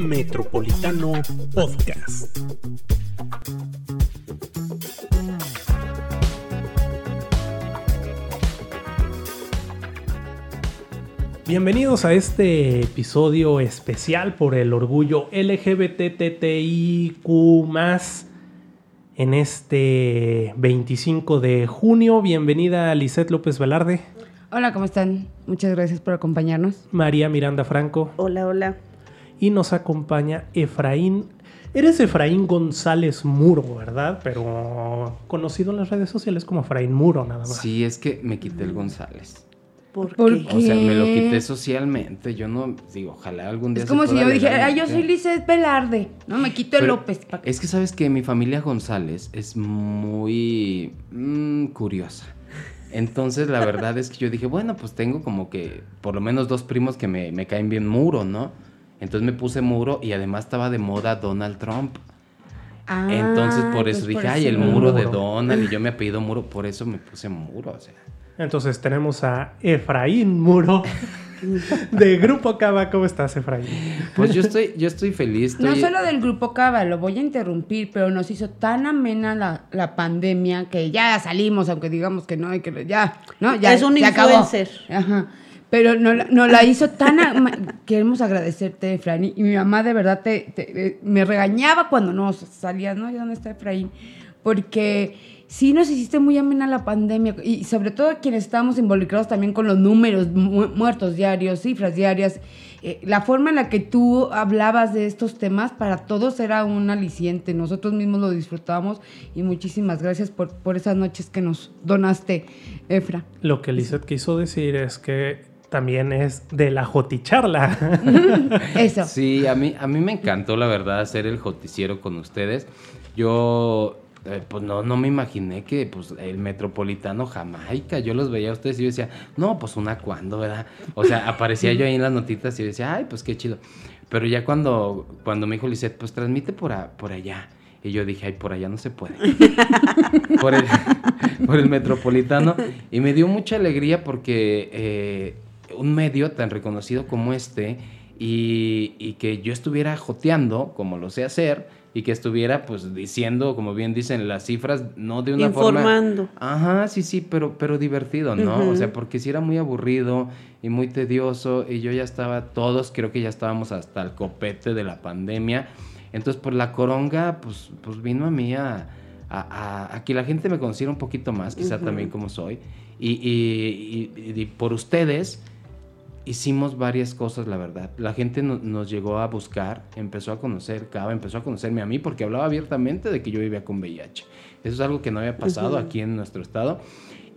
Metropolitano Podcast. Bienvenidos a este episodio especial por el orgullo LGBTTIQ en este 25 de junio. Bienvenida Lisette López Velarde. Hola, ¿cómo están? Muchas gracias por acompañarnos. María Miranda Franco. Hola, hola. Y nos acompaña Efraín. Eres Efraín González Muro, ¿verdad? Pero conocido en las redes sociales como Efraín Muro, nada más. Sí, es que me quité el González. ¿Por, ¿Por qué? O sea, me lo quité socialmente. Yo no, digo, ojalá algún día Es se como si pueda yo dijera. "Ay, yo soy Lizeth Velarde, ¿no? Me quito el López. Es que sabes que mi familia González es muy mm, curiosa. Entonces, la verdad es que yo dije, bueno, pues tengo como que por lo menos dos primos que me, me caen bien muro, ¿no? Entonces me puse muro y además estaba de moda Donald Trump. Ah, Entonces, por eso entonces dije, por ay, el muro de. Donald. Y yo me apellido muro, por eso me puse muro, o sea. Entonces tenemos a Efraín Muro de Grupo Cava. ¿Cómo estás, Efraín? Pues yo estoy, yo estoy feliz. No solo del grupo Cava, lo voy a interrumpir, pero nos hizo tan amena la, la pandemia que ya salimos, aunque digamos que no, y que ya, no, ya Es un se acabó. influencer. Ajá. Pero nos, la- nos la hizo tan... Queremos agradecerte, Efraín. Y mi mamá de verdad te, te- eh, me regañaba cuando no salías, ¿no? ¿Y dónde está Efraín? Porque sí nos hiciste muy amena la pandemia. Y sobre todo quienes estábamos involucrados también con los números mu- muertos diarios, cifras diarias. Eh, la forma en la que tú hablabas de estos temas para todos era un aliciente. Nosotros mismos lo disfrutábamos. Y muchísimas gracias por, por esas noches que nos donaste, Efra. Lo que Lizeth quiso decir es que también es de la Joticharla. Eso. Sí, a mí, a mí me encantó, la verdad, hacer el joticiero con ustedes. Yo, eh, pues no, no me imaginé que pues, el Metropolitano Jamaica, yo los veía a ustedes y yo decía, no, pues una cuando, ¿verdad? O sea, aparecía yo ahí en las notitas y yo decía, ay, pues qué chido. Pero ya cuando, cuando me dijo Lisette, pues transmite por, a- por allá. Y yo dije, ay, por allá no se puede. por, el, por el Metropolitano. Y me dio mucha alegría porque eh, un medio tan reconocido como este y, y que yo estuviera joteando, como lo sé hacer, y que estuviera pues diciendo, como bien dicen, las cifras, no de una Informando. forma... Ajá, sí, sí, pero, pero divertido, ¿no? O sea, porque sí era muy aburrido y muy tedioso y yo ya estaba, todos creo que ya estábamos hasta el copete de la pandemia. Entonces, por la coronga, pues, pues vino a mí a, a, a- a que la gente me conociera un poquito más, quizá también como soy. Y, y- y- y por ustedes hicimos varias cosas, la verdad. La gente no- nos llegó a buscar, empezó a conocer Cava, empezó a conocerme a mí porque hablaba abiertamente de que yo vivía con VIH. Eso es algo que no había pasado aquí en nuestro estado.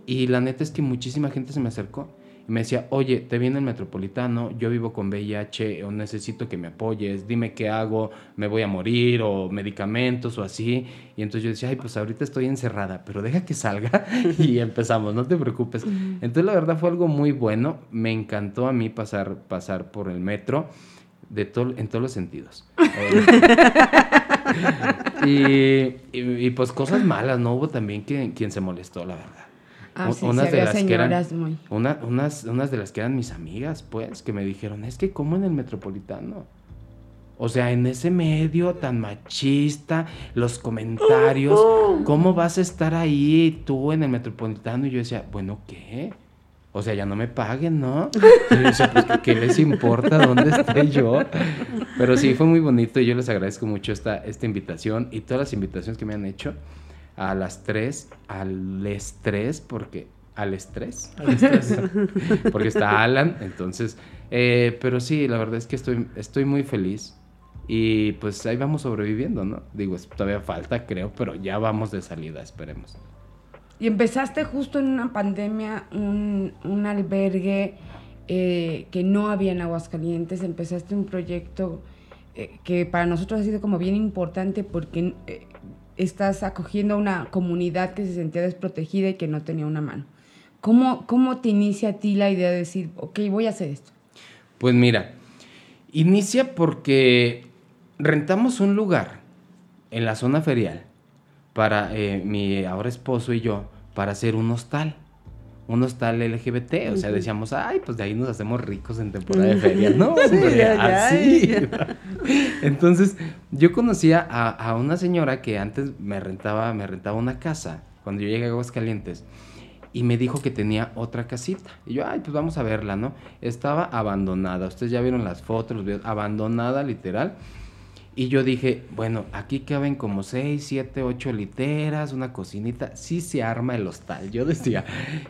Y la neta es que muchísima gente se me acercó y me decía, oye, te viene el metropolitano, yo vivo con VIH o necesito que me apoyes, dime qué hago, me voy a morir o medicamentos o así. Y entonces yo decía, ay, pues ahorita estoy encerrada, pero deja que salga y empezamos, no te preocupes. Entonces la verdad fue algo muy bueno, me encantó a mí pasar, pasar por el metro de todo, en todos los sentidos. y, y- y, pues cosas malas, no hubo también quien, quien se molestó, la verdad. Ah, sí, unas sí, de las que eran- muy... Una- unas, unas de las que eran mis amigas, pues, que me dijeron, es que como en el metropolitano. O sea, en ese medio tan machista, los comentarios, ¿cómo vas a estar ahí tú en el metropolitano? Y yo decía, bueno, ¿qué? O sea, ya no me paguen, ¿no? Y yo decía, pues, ¿qué les importa dónde esté yo? Pero sí, fue muy bonito y yo les agradezco mucho esta, esta invitación y todas las invitaciones que me han hecho a las tres, al estrés, porque al estrés, Al estrés. porque está Alan, entonces, eh, pero sí, la verdad es que estoy, estoy muy feliz y pues ahí vamos sobreviviendo, ¿no? Digo, todavía falta, creo, pero ya vamos de salida, esperemos. Y empezaste justo en una pandemia, un, un albergue eh, que no había en Aguascalientes. Empezaste un proyecto eh, que para nosotros ha sido como bien importante porque eh, estás acogiendo a una comunidad que se sentía desprotegida y que no tenía una mano. ¿Cómo, ¿Cómo te inicia a ti la idea de decir, ok, voy a hacer esto? Pues mira, inicia porque rentamos un lugar en la zona ferial para eh, mi ahora esposo y yo para hacer un hostal. Un hostal LGBT, o sea, decíamos, ay, pues de ahí nos hacemos ricos en temporada de feria. No, Sí, hombre, ya, ya, así. ya. Entonces, yo conocía a, a una señora que antes me rentaba, me rentaba una casa cuando yo llegué a Aguascalientes y me dijo que tenía otra casita. Y yo, ay, pues vamos a verla, ¿no? Estaba abandonada. Ustedes ya vieron las fotos, los videos, abandonada literal. Y yo dije, bueno, aquí caben como 6, 7, 8 literas, una cocinita, sí se arma el hostal, yo decía.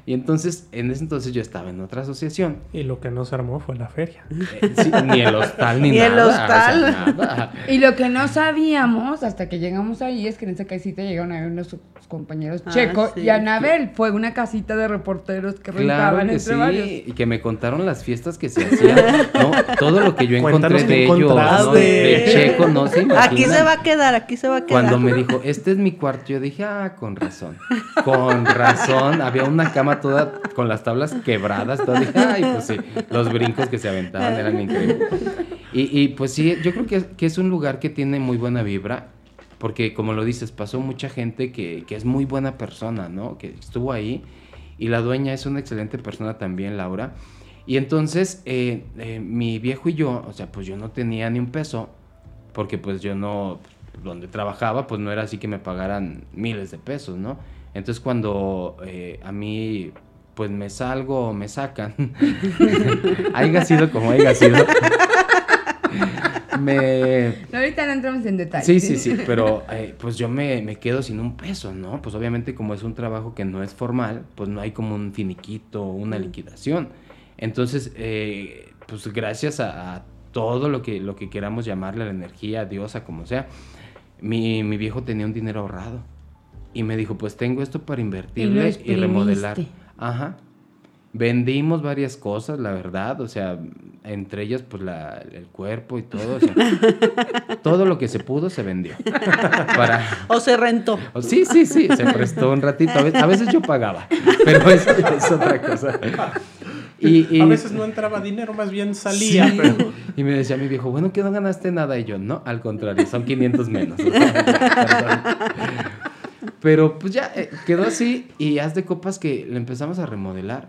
Y entonces, en ese entonces yo estaba en otra asociación. Y lo que no se armó fue la feria. Eh, sí, ni el hostal ni, Ni el nada. o sea, hostal. nada. Y lo que no sabíamos hasta que llegamos ahí es que en esa casita llegaron a ver unos compañeros Ah, Checo sí, y Anabel. Fue una casita de reporteros que Claro rentaban que entre sí, varios. y que me contaron las fiestas que se hacían, ¿no? Todo lo que yo Cuéntanos encontré de ellos, ¿no? De Checo, no se imaginan. Aquí se va a quedar, aquí se va a quedar. Cuando me dijo, este es mi cuarto, yo dije, ah, con razón. Con razón. Había una cama toda con las tablas quebradas. Todo. Dije, ay, pues sí, los brincos que se aventaban eran increíbles. Y, y, pues sí, yo creo que, que es un lugar que tiene muy buena vibra. Porque como lo dices, pasó mucha gente que, que es muy buena persona, ¿no? Que estuvo ahí. Y la dueña es una excelente persona también, Laura. Y entonces, eh, eh, mi viejo y yo, o sea, pues yo no tenía ni un peso, porque pues yo no, donde trabajaba, pues no era así que me pagaran miles de pesos, ¿no? Entonces cuando eh, a mí, pues me salgo o me sacan, haya sido como haya sido, me... No, ahorita no entramos en detalle. Sí, sí, sí, pero eh, pues yo me, me quedo sin un peso, ¿no? Pues obviamente como es un trabajo que no es formal, pues no hay como un finiquito, una liquidación. Entonces, eh, pues gracias a, a todo lo que, lo que queramos llamarle, a la energía, a Dios, a como sea, mi, mi viejo tenía un dinero ahorrado. Y me dijo, pues tengo esto para invertirle y, remodelar. exprimiste. Ajá. Vendimos varias cosas, la verdad, o sea, entre ellas pues la, el cuerpo y todo, o sea, todo lo que se pudo se vendió. Para, O se rentó. o sí, sí, sí, se prestó un ratito, a veces, a veces yo pagaba, pero eso es otra cosa. Y, y- A veces no entraba dinero, más bien salía. Sí. pero- Y me decía mi viejo, bueno, que no ganaste nada. Y yo, no, al contrario, son 500 menos. O sea, Pero pues ya eh, quedó así y haz de copas que le empezamos a remodelar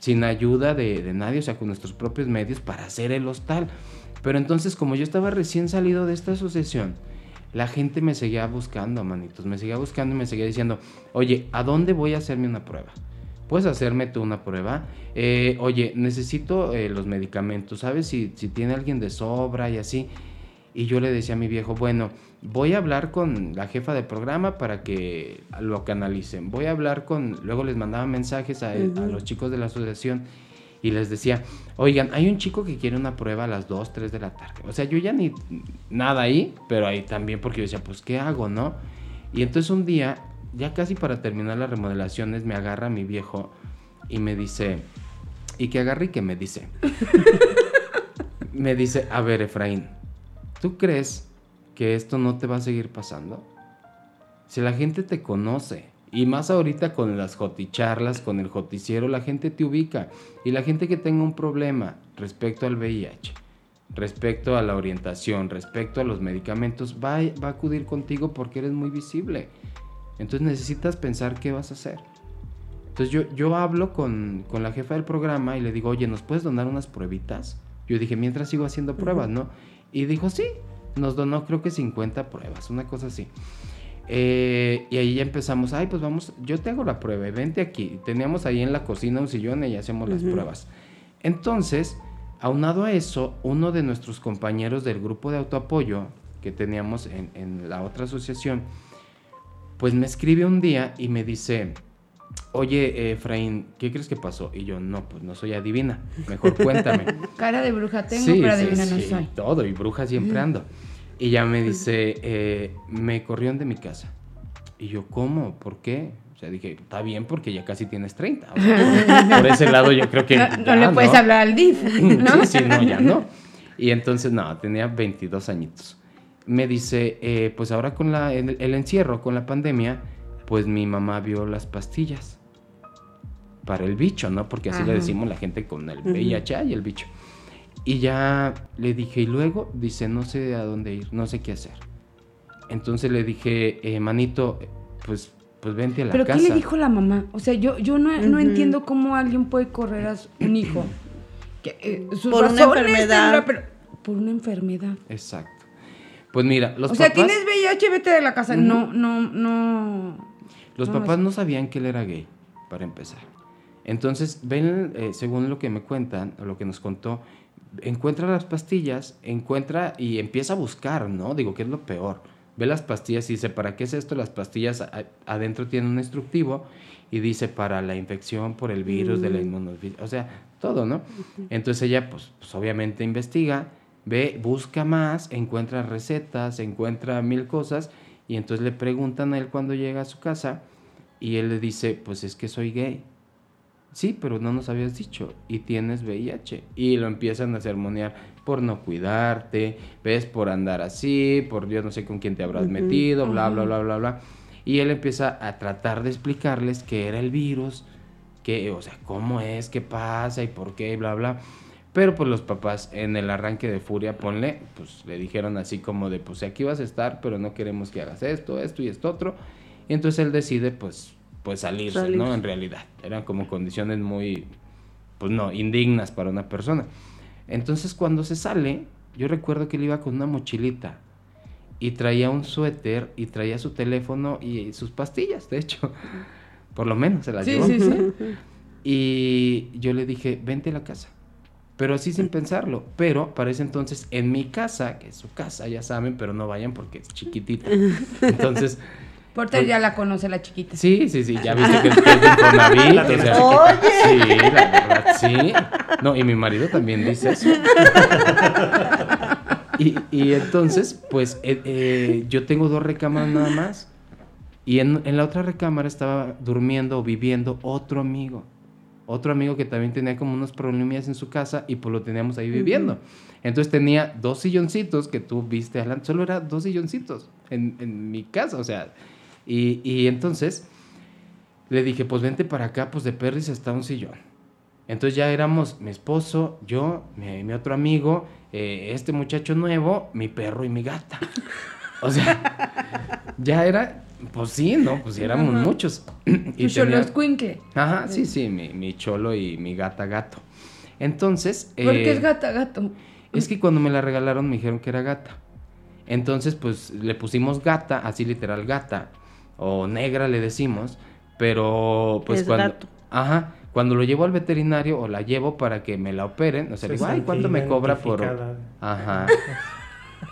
sin ayuda de, de nadie, o sea, con nuestros propios medios para hacer el hostal. Pero entonces, como yo estaba recién salido de esta asociación, la gente me seguía buscando, manitos, me seguía buscando y me seguía diciendo, oye, ¿a dónde voy a hacerme una prueba? ¿Puedes hacerme tú una prueba? Eh, oye, necesito eh, los medicamentos, ¿sabes? Si, si tiene alguien de sobra y así. Y yo le decía a mi viejo, bueno, voy a hablar con la jefa del programa para que lo canalicen. Voy a hablar con, luego les mandaba mensajes a, a los chicos de la asociación y les decía, oigan, hay un chico que quiere una prueba a las 2, 3 de la tarde. O sea, yo ya ni nada ahí, pero ahí también porque yo decía, pues, ¿qué hago, no? Y entonces un día, ya casi para terminar las remodelaciones, me agarra mi viejo y me dice, y que agarre y que me dice, me dice, a ver, Efraín, ¿tú crees que esto no te va a seguir pasando? Si la gente te conoce, y más ahorita con las joticharlas, con el joticiero, la gente te ubica. Y la gente que tenga un problema respecto al VIH, respecto a la orientación, respecto a los medicamentos, va, va a acudir contigo porque eres muy visible. Entonces necesitas pensar qué vas a hacer. Entonces yo, yo hablo con, con la jefa del programa y le digo, oye, ¿nos puedes donar unas pruebitas? Yo dije, mientras sigo haciendo pruebas, ¿no? Y dijo, sí, nos donó creo que 50 pruebas, una cosa así. Eh, y ahí ya empezamos, ay, pues vamos, yo te hago la prueba, vente aquí. Teníamos ahí en la cocina un sillón y hacemos las pruebas. Entonces, aunado a eso, uno de nuestros compañeros del grupo de autoapoyo que teníamos en, en la otra asociación, pues me escribe un día y me dice, oye, Efraín, ¿qué crees que pasó? Y yo, no, pues no soy adivina, mejor cuéntame. Cara de bruja tengo, Sí, pero sí, adivina no sí, soy. Todo, y bruja siempre ando. Y ya me dice, eh, me corrieron de mi casa. Y yo, ¿cómo? ¿Por qué? O sea, dije, está bien porque ya casi tienes 30. O sea, por, por ese lado yo creo que... No, no le puedes hablar al DIF, ¿no? Sí, sí, no, ya no. Y entonces, no, tenía 22 añitos. Me dice, eh, pues ahora con la, el, el encierro, con la pandemia, pues mi mamá vio las pastillas para el bicho, ¿no? Porque así le decimos la gente con el VIH y el bicho. Y ya le dije, y luego dice, no sé a dónde ir, no sé qué hacer. Entonces le dije, eh, manito, pues pues vente a la ¿Pero casa. qué le dijo la mamá? O sea, yo, yo no, no entiendo cómo alguien puede correr a su- un hijo. Que, eh, sus Por una enfermedad. tendrá, pero por una enfermedad. Exacto. Pues mira, los o sea, papás, tienes VIH, vete de la casa. No, no, no. los no, papás no no sabían que él era gay, para empezar. Entonces, ven, eh, según lo que me cuentan, o lo que nos contó, encuentra las pastillas, encuentra y empieza a buscar, ¿no? Digo, ¿qué es lo peor? Ve las pastillas y dice, ¿para qué es esto? Las pastillas adentro tienen un instructivo y dice para la infección por el virus de la inmunodeficiencia, o sea, todo, ¿no? Entonces ella, pues, pues obviamente investiga, ve, busca más, encuentra recetas, encuentra mil cosas y entonces le preguntan a él cuando llega a su casa y él le dice, pues es que soy gay. Sí, pero no nos habías dicho y tienes VIH. Y lo empiezan a sermonear por no cuidarte, ves, por andar así, por yo no sé con quién te habrás metido, bla, bla, bla, bla, bla. Y él empieza a tratar de explicarles qué era el virus, que, o sea, cómo es, qué pasa y por qué, bla, bla. Pero pues los papás en el arranque de furia, ponle, pues le dijeron así como de, pues aquí vas a estar, pero no queremos que hagas esto, esto y esto otro. Y entonces él decide, pues, pues salirse, Salir. ¿no? En realidad, eran como condiciones muy, pues no, indignas para una persona. Entonces cuando se sale, yo recuerdo que él iba con una mochilita y traía un suéter y traía su teléfono y sus pastillas, de hecho. Por lo menos se las Sí, llevó. sí, sí. Y yo le dije, vente a la casa. Pero así sin pensarlo. Pero para ese entonces, en mi casa, que es su casa, ya saben, pero no vayan porque es chiquitita. Entonces, Porter ya la conoce la chiquita. sí, sí, sí, ya viste que es, Infonavit, La o sea. Sí, la verdad, sí. No, y mi marido también dice eso. Y, y entonces, pues, eh, eh, yo tengo dos recámaras nada más. Y en, en la otra recámara estaba durmiendo o viviendo otro amigo. Otro amigo que también tenía como unos problemillas en su casa y pues lo teníamos ahí viviendo. Entonces tenía dos silloncitos que tú viste adelante. Solo era dos silloncitos en, en mi casa, o sea. Y, y entonces le dije, pues vente para acá, pues de Perris está un sillón. Entonces ya éramos mi esposo, yo, mi, mi otro amigo, eh, este muchacho nuevo, mi perro y mi gata. O sea, ya era, pues sí, ¿no? Pues sí éramos Ajá. muchos. Tu cholo escuincle. Ajá, sí, sí, mi, mi cholo y mi gata gato. Entonces... ¿Por qué eh, es gata, gato? es que cuando me la regalaron me dijeron que era gata. Entonces, pues le pusimos gata, así literal gata, o negra le decimos, pero pues Es cuando... gato. Ajá, cuando lo llevo al veterinario o la llevo para que me la operen, o sea, Se digo, ay, ¿cuánto me cobra por...? Ajá.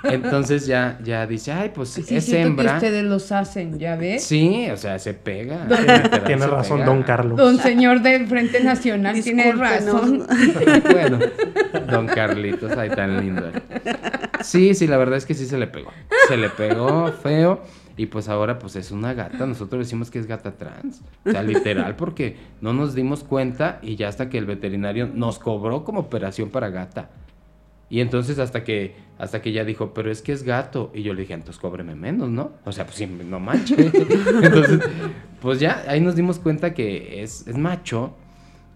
Entonces ya, ya dice, ay, pues Sí, es siento que hembra. ustedes los hacen, ¿ya ves? Sí, o sea, se pega. Tiene, literal, tiene se razón, pega. don Carlos. Don señor del Frente Nacional tiene razón. Bueno, don Carlitos, ay, tan lindo. Sí, sí, la verdad es que sí se le pegó. Se le pegó feo. Y pues ahora pues es una gata. Nosotros decimos que es gata trans. O sea, literal, porque no nos dimos cuenta y ya hasta que el veterinario nos cobró como operación para gata. Y entonces hasta que, hasta que ya dijo, pero es que es gato. Y yo le dije, entonces cóbreme menos, ¿no? O sea, pues sí, no manches. entonces, pues ya ahí nos dimos cuenta que es, es macho.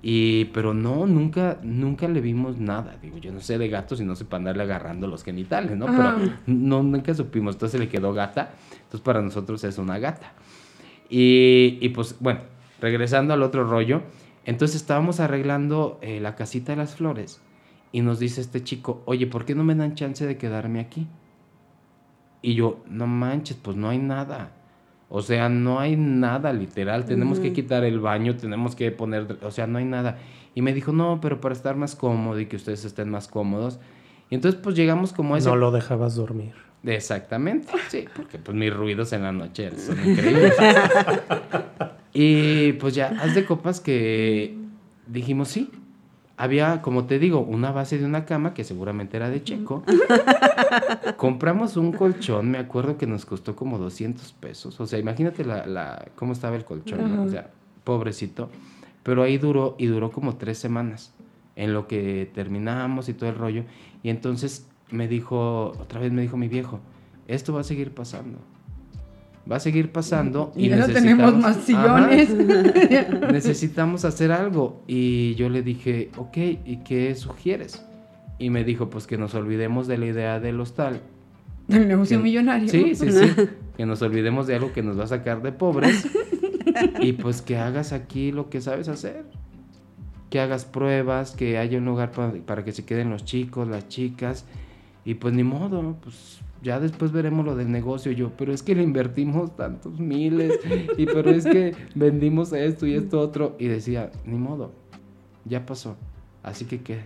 Y, pero no, nunca, nunca le vimos nada. Digo, yo no sé de gatos y no sé para andarle agarrando los genitales, ¿no? Ajá. Pero no, nunca supimos. Entonces le quedó gata. Entonces para nosotros es una gata. Y, y pues, bueno, regresando al otro rollo. Entonces estábamos arreglando eh, la casita de las flores. Y nos dice este chico, oye, ¿por qué no me dan chance de quedarme aquí? Y yo, no manches, pues no hay nada. O sea, no hay nada literal. Tenemos que quitar el baño, tenemos que poner, o sea, no hay nada. Y me dijo, no, pero para estar más cómodo y que ustedes estén más cómodos. Y entonces pues llegamos como a ese... No lo dejabas dormir. Exactamente, sí, porque pues mis ruidos en la noche son increíbles. y pues ya, haz de copas que dijimos sí. Había, como te digo, una base de una cama que seguramente era de Checo. Compramos un colchón, me acuerdo que nos costó como 200 pesos. O sea, imagínate la, la, cómo estaba el colchón, ¿no? O sea, pobrecito. Pero ahí duró, y duró como tres semanas, en lo que terminamos y todo el rollo. Y entonces me dijo, otra vez me dijo mi viejo, esto va a seguir pasando. Va a seguir pasando. Y ya no tenemos más Ajá, sillones. necesitamos hacer algo. Y yo le dije, ok, ¿y qué sugieres? Y me dijo, pues que nos olvidemos de la idea del hostal. Del negocio Que- millonario. Sí, sí, sí. que nos olvidemos de algo que nos va a sacar de pobres y pues que hagas aquí lo que sabes hacer. Que hagas pruebas, que haya un lugar para, para que se queden los chicos, las chicas. Y pues ni modo, pues ya después veremos lo del negocio. Yo, pero es que le invertimos tantos miles. Y pero es que vendimos esto y esto otro. Y decía, ni modo, ya pasó. Así que qué.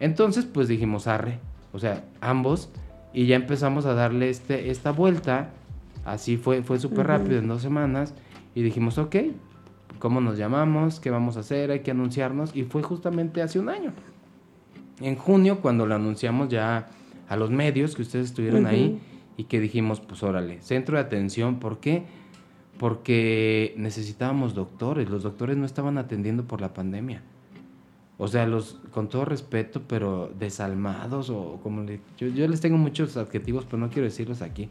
Entonces, pues dijimos, arre. O sea, ambos. Y ya empezamos a darle este, esta vuelta. Así fue, fue súper rápido, en dos semanas. Y dijimos, ok, ¿cómo nos llamamos? ¿Qué vamos a hacer? Hay que anunciarnos. Y fue justamente hace un año. En junio, cuando lo anunciamos ya a los medios, que ustedes estuvieron ahí, y que dijimos, pues órale, centro de atención, ¿por qué? Porque necesitábamos doctores, los doctores no estaban atendiendo por la pandemia. O sea, los, con todo respeto, pero desalmados o como le, yo, yo les tengo muchos adjetivos, pero no quiero decirlos aquí.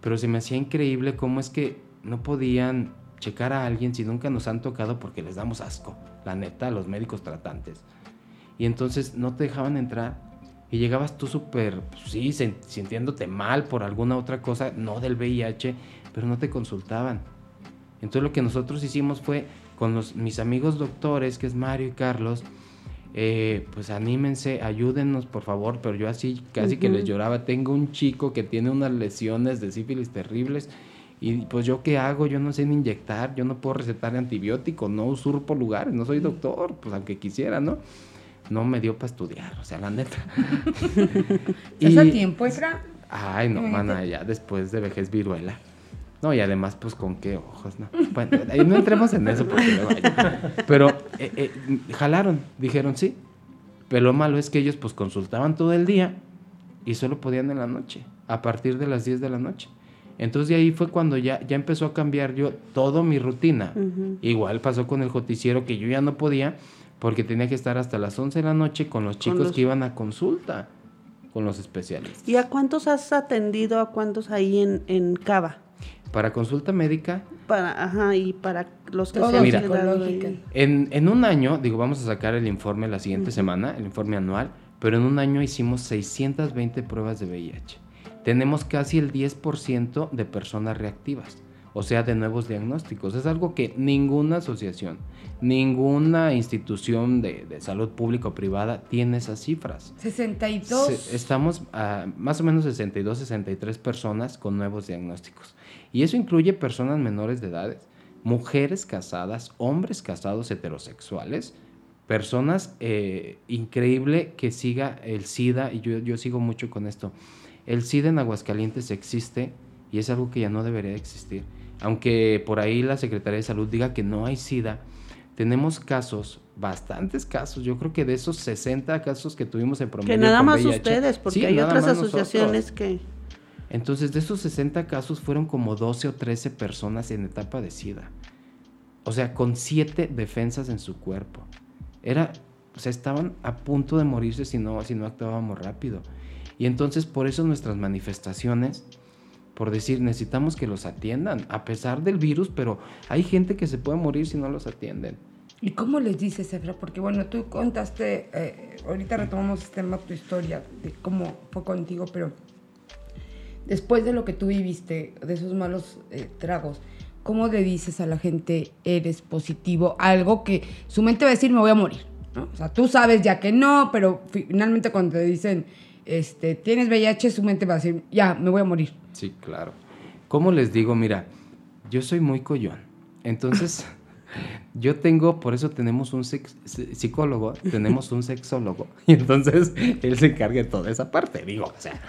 Pero se me hacía increíble cómo es que no podían checar a alguien si nunca nos han tocado porque les damos asco, la neta, a los médicos tratantes. Y entonces no te dejaban entrar y llegabas tú súper, pues, sí, sintiéndote mal por alguna otra cosa, no del VIH, pero no te consultaban. Entonces lo que nosotros hicimos fue con los, mis amigos doctores, que es Mario y Carlos, eh, pues anímense, ayúdennos por favor, pero yo así casi que les lloraba. Tengo un chico que tiene unas lesiones de sífilis terribles y pues yo qué hago, yo no sé ni inyectar, yo no puedo recetar antibiótico, no usurpo lugares, no soy doctor, pues aunque quisiera, ¿no? No me dio para estudiar, o sea, la neta. ¿Estás a Y- tiempo, Efra? Ay, no, mana, ya después de vejez viruela. No, y además, pues, ¿con qué ojos? No, bueno, ahí no entremos en eso porque luego hay- Pero eh, eh, jalaron, dijeron sí. Pero lo malo es que ellos, pues, consultaban todo el día y solo podían en la noche, a partir de las 10 de la noche. Entonces, de ahí fue cuando ya, ya empezó a cambiar yo toda mi rutina. Igual pasó con el joticiero que yo ya no podía porque tenía que estar hasta las 11 de la noche con los chicos los- que iban a consulta con los especialistas. ¿Y a cuántos has atendido? ¿A cuántos ahí en, en Cava? Para consulta médica, Para, ajá, y para los que Todo se han Mira. en, en un año, digo, vamos a sacar el informe la siguiente semana, el informe anual, pero en un año hicimos 620 pruebas de VIH. Tenemos casi el 10% de personas reactivas, o sea, de nuevos diagnósticos. Es algo que ninguna asociación, ninguna institución de, de salud pública o privada tiene esas cifras. 62. Se- estamos a más o menos 62, 63 personas con nuevos diagnósticos. Y eso incluye personas menores de edades, mujeres casadas, hombres casados heterosexuales, personas, eh, increíble que siga el SIDA, y yo, yo sigo mucho con esto. El SIDA en Aguascalientes existe y es algo que ya no debería existir. Aunque por ahí la Secretaría de Salud diga que no hay SIDA, tenemos casos, bastantes casos, yo creo que de esos 60 casos que tuvimos en promedio Que nada más VIH, ustedes, porque sí, hay otras nosotros. asociaciones que... Entonces, de esos 60 casos fueron como 12 o 13 personas en etapa de SIDA. O sea, con 7 defensas en su cuerpo. Era, o sea, estaban a punto de morirse si no, si no actuábamos rápido. Y entonces, por eso nuestras manifestaciones, por decir, necesitamos que los atiendan, a pesar del virus, pero hay gente que se puede morir si no los atienden. ¿Y cómo les dices, Efra? Porque bueno, tú contaste, eh, ahorita retomamos este tema, tu historia, de cómo fue contigo, pero después de lo que tú viviste, de esos malos eh, tragos, ¿cómo le dices a la gente, eres positivo? Algo que su mente va a decir, me voy a morir. ¿no? O sea, tú sabes ya que no, pero finalmente cuando te dicen, este, tienes VIH, su mente va a decir, ya, me voy a morir. Sí, claro. ¿Cómo les digo? Mira, yo soy muy collón. Entonces, yo tengo, por eso tenemos un psicólogo, tenemos un sexólogo. Y entonces, él se encarga de toda esa parte. Digo, o sea,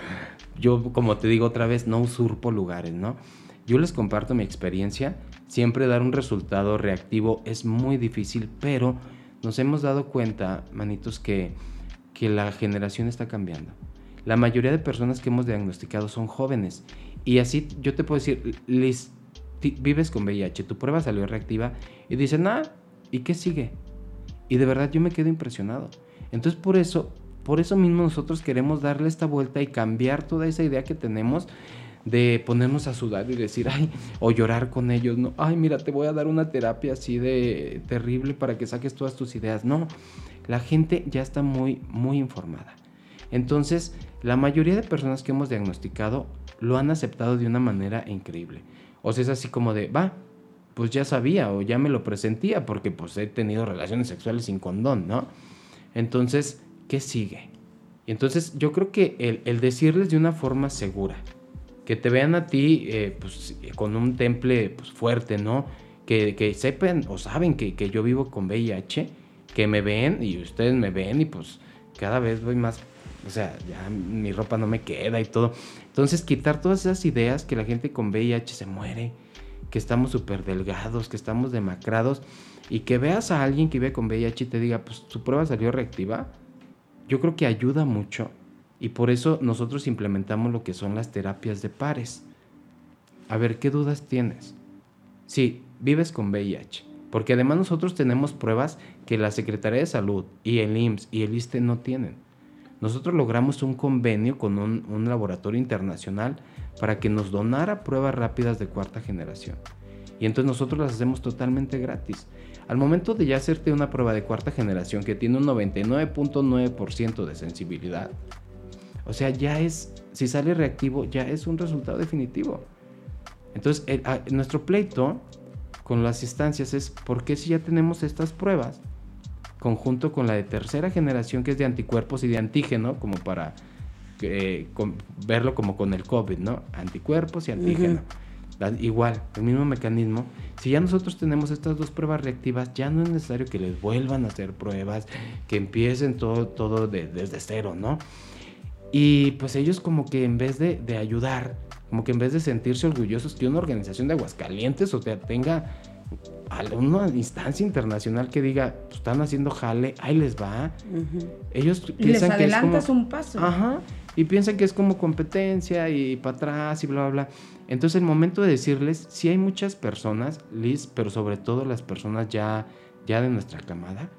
yo, como te digo otra vez, no usurpo lugares, ¿no? Yo les comparto mi experiencia. Siempre dar un resultado reactivo es muy difícil, pero nos hemos dado cuenta, manitos, que, que la generación está cambiando. La mayoría de personas que hemos diagnosticado son jóvenes. Y así yo te puedo decir, Liz, vives con VIH, tu prueba salió reactiva y dicen, ah, ¿y qué sigue? Y de verdad yo me quedo impresionado. Entonces por eso, por eso mismo nosotros queremos darle esta vuelta y cambiar toda esa idea que tenemos de ponernos a sudar y decir, ay, o llorar con ellos, no, ay, mira, te voy a dar una terapia así de terrible para que saques todas tus ideas. No, la gente ya está muy, muy informada. Entonces, la mayoría de personas que hemos diagnosticado lo han aceptado de una manera increíble. O sea, es así como de, va, pues ya sabía o ya me lo presentía porque pues he tenido relaciones sexuales sin condón, ¿no? Entonces, ¿qué sigue? Y entonces yo creo que el, decirles de una forma segura, que te vean a ti eh, pues, con un temple pues, fuerte, ¿no? Que, que sepan o saben que, que, yo vivo con VIH, que me ven y ustedes me ven y pues cada vez voy más, o sea, ya mi ropa no me queda y todo. Entonces quitar todas esas ideas que la gente con VIH se muere, que estamos súper delgados, que estamos demacrados y que veas a alguien que vive con VIH y te diga, pues su prueba salió reactiva, yo creo que ayuda mucho y por eso nosotros implementamos lo que son las terapias de pares. A ver, ¿qué dudas tienes? Sí, vives con VIH, porque además nosotros tenemos pruebas que la Secretaría de Salud y el IMSS y el ISTE no tienen. Nosotros logramos un convenio con un, un laboratorio internacional para que nos donara pruebas rápidas de cuarta generación. Y entonces nosotros las hacemos totalmente gratis. Al momento de ya hacerte una prueba de cuarta generación que tiene un 99.9% de sensibilidad, o sea, ya es, si sale reactivo, ya es un resultado definitivo. Entonces, nuestro pleito con las instancias es, ¿por qué si ya tenemos estas pruebas, conjunto con la de tercera generación, que es de anticuerpos y de antígeno, como para eh, verlo como con el COVID, ¿no? Anticuerpos y antígeno. Igual, el mismo mecanismo. Si ya nosotros tenemos estas dos pruebas reactivas, ya no es necesario que les vuelvan a hacer pruebas, que empiecen todo, todo desde cero, ¿no? Y pues ellos como que en vez de, de, ayudar, como que en vez de sentirse orgullosos que una organización de Aguascalientes, o sea, tenga una instancia internacional que diga, pues, están haciendo jale, ahí les va. Ellos y les adelantas un paso. Ajá. Y piensan que es como competencia y para atrás y bla, bla, bla. Entonces el momento de decirles, sí hay muchas personas, Liz, pero sobre todo las personas ya, ya de nuestra camada,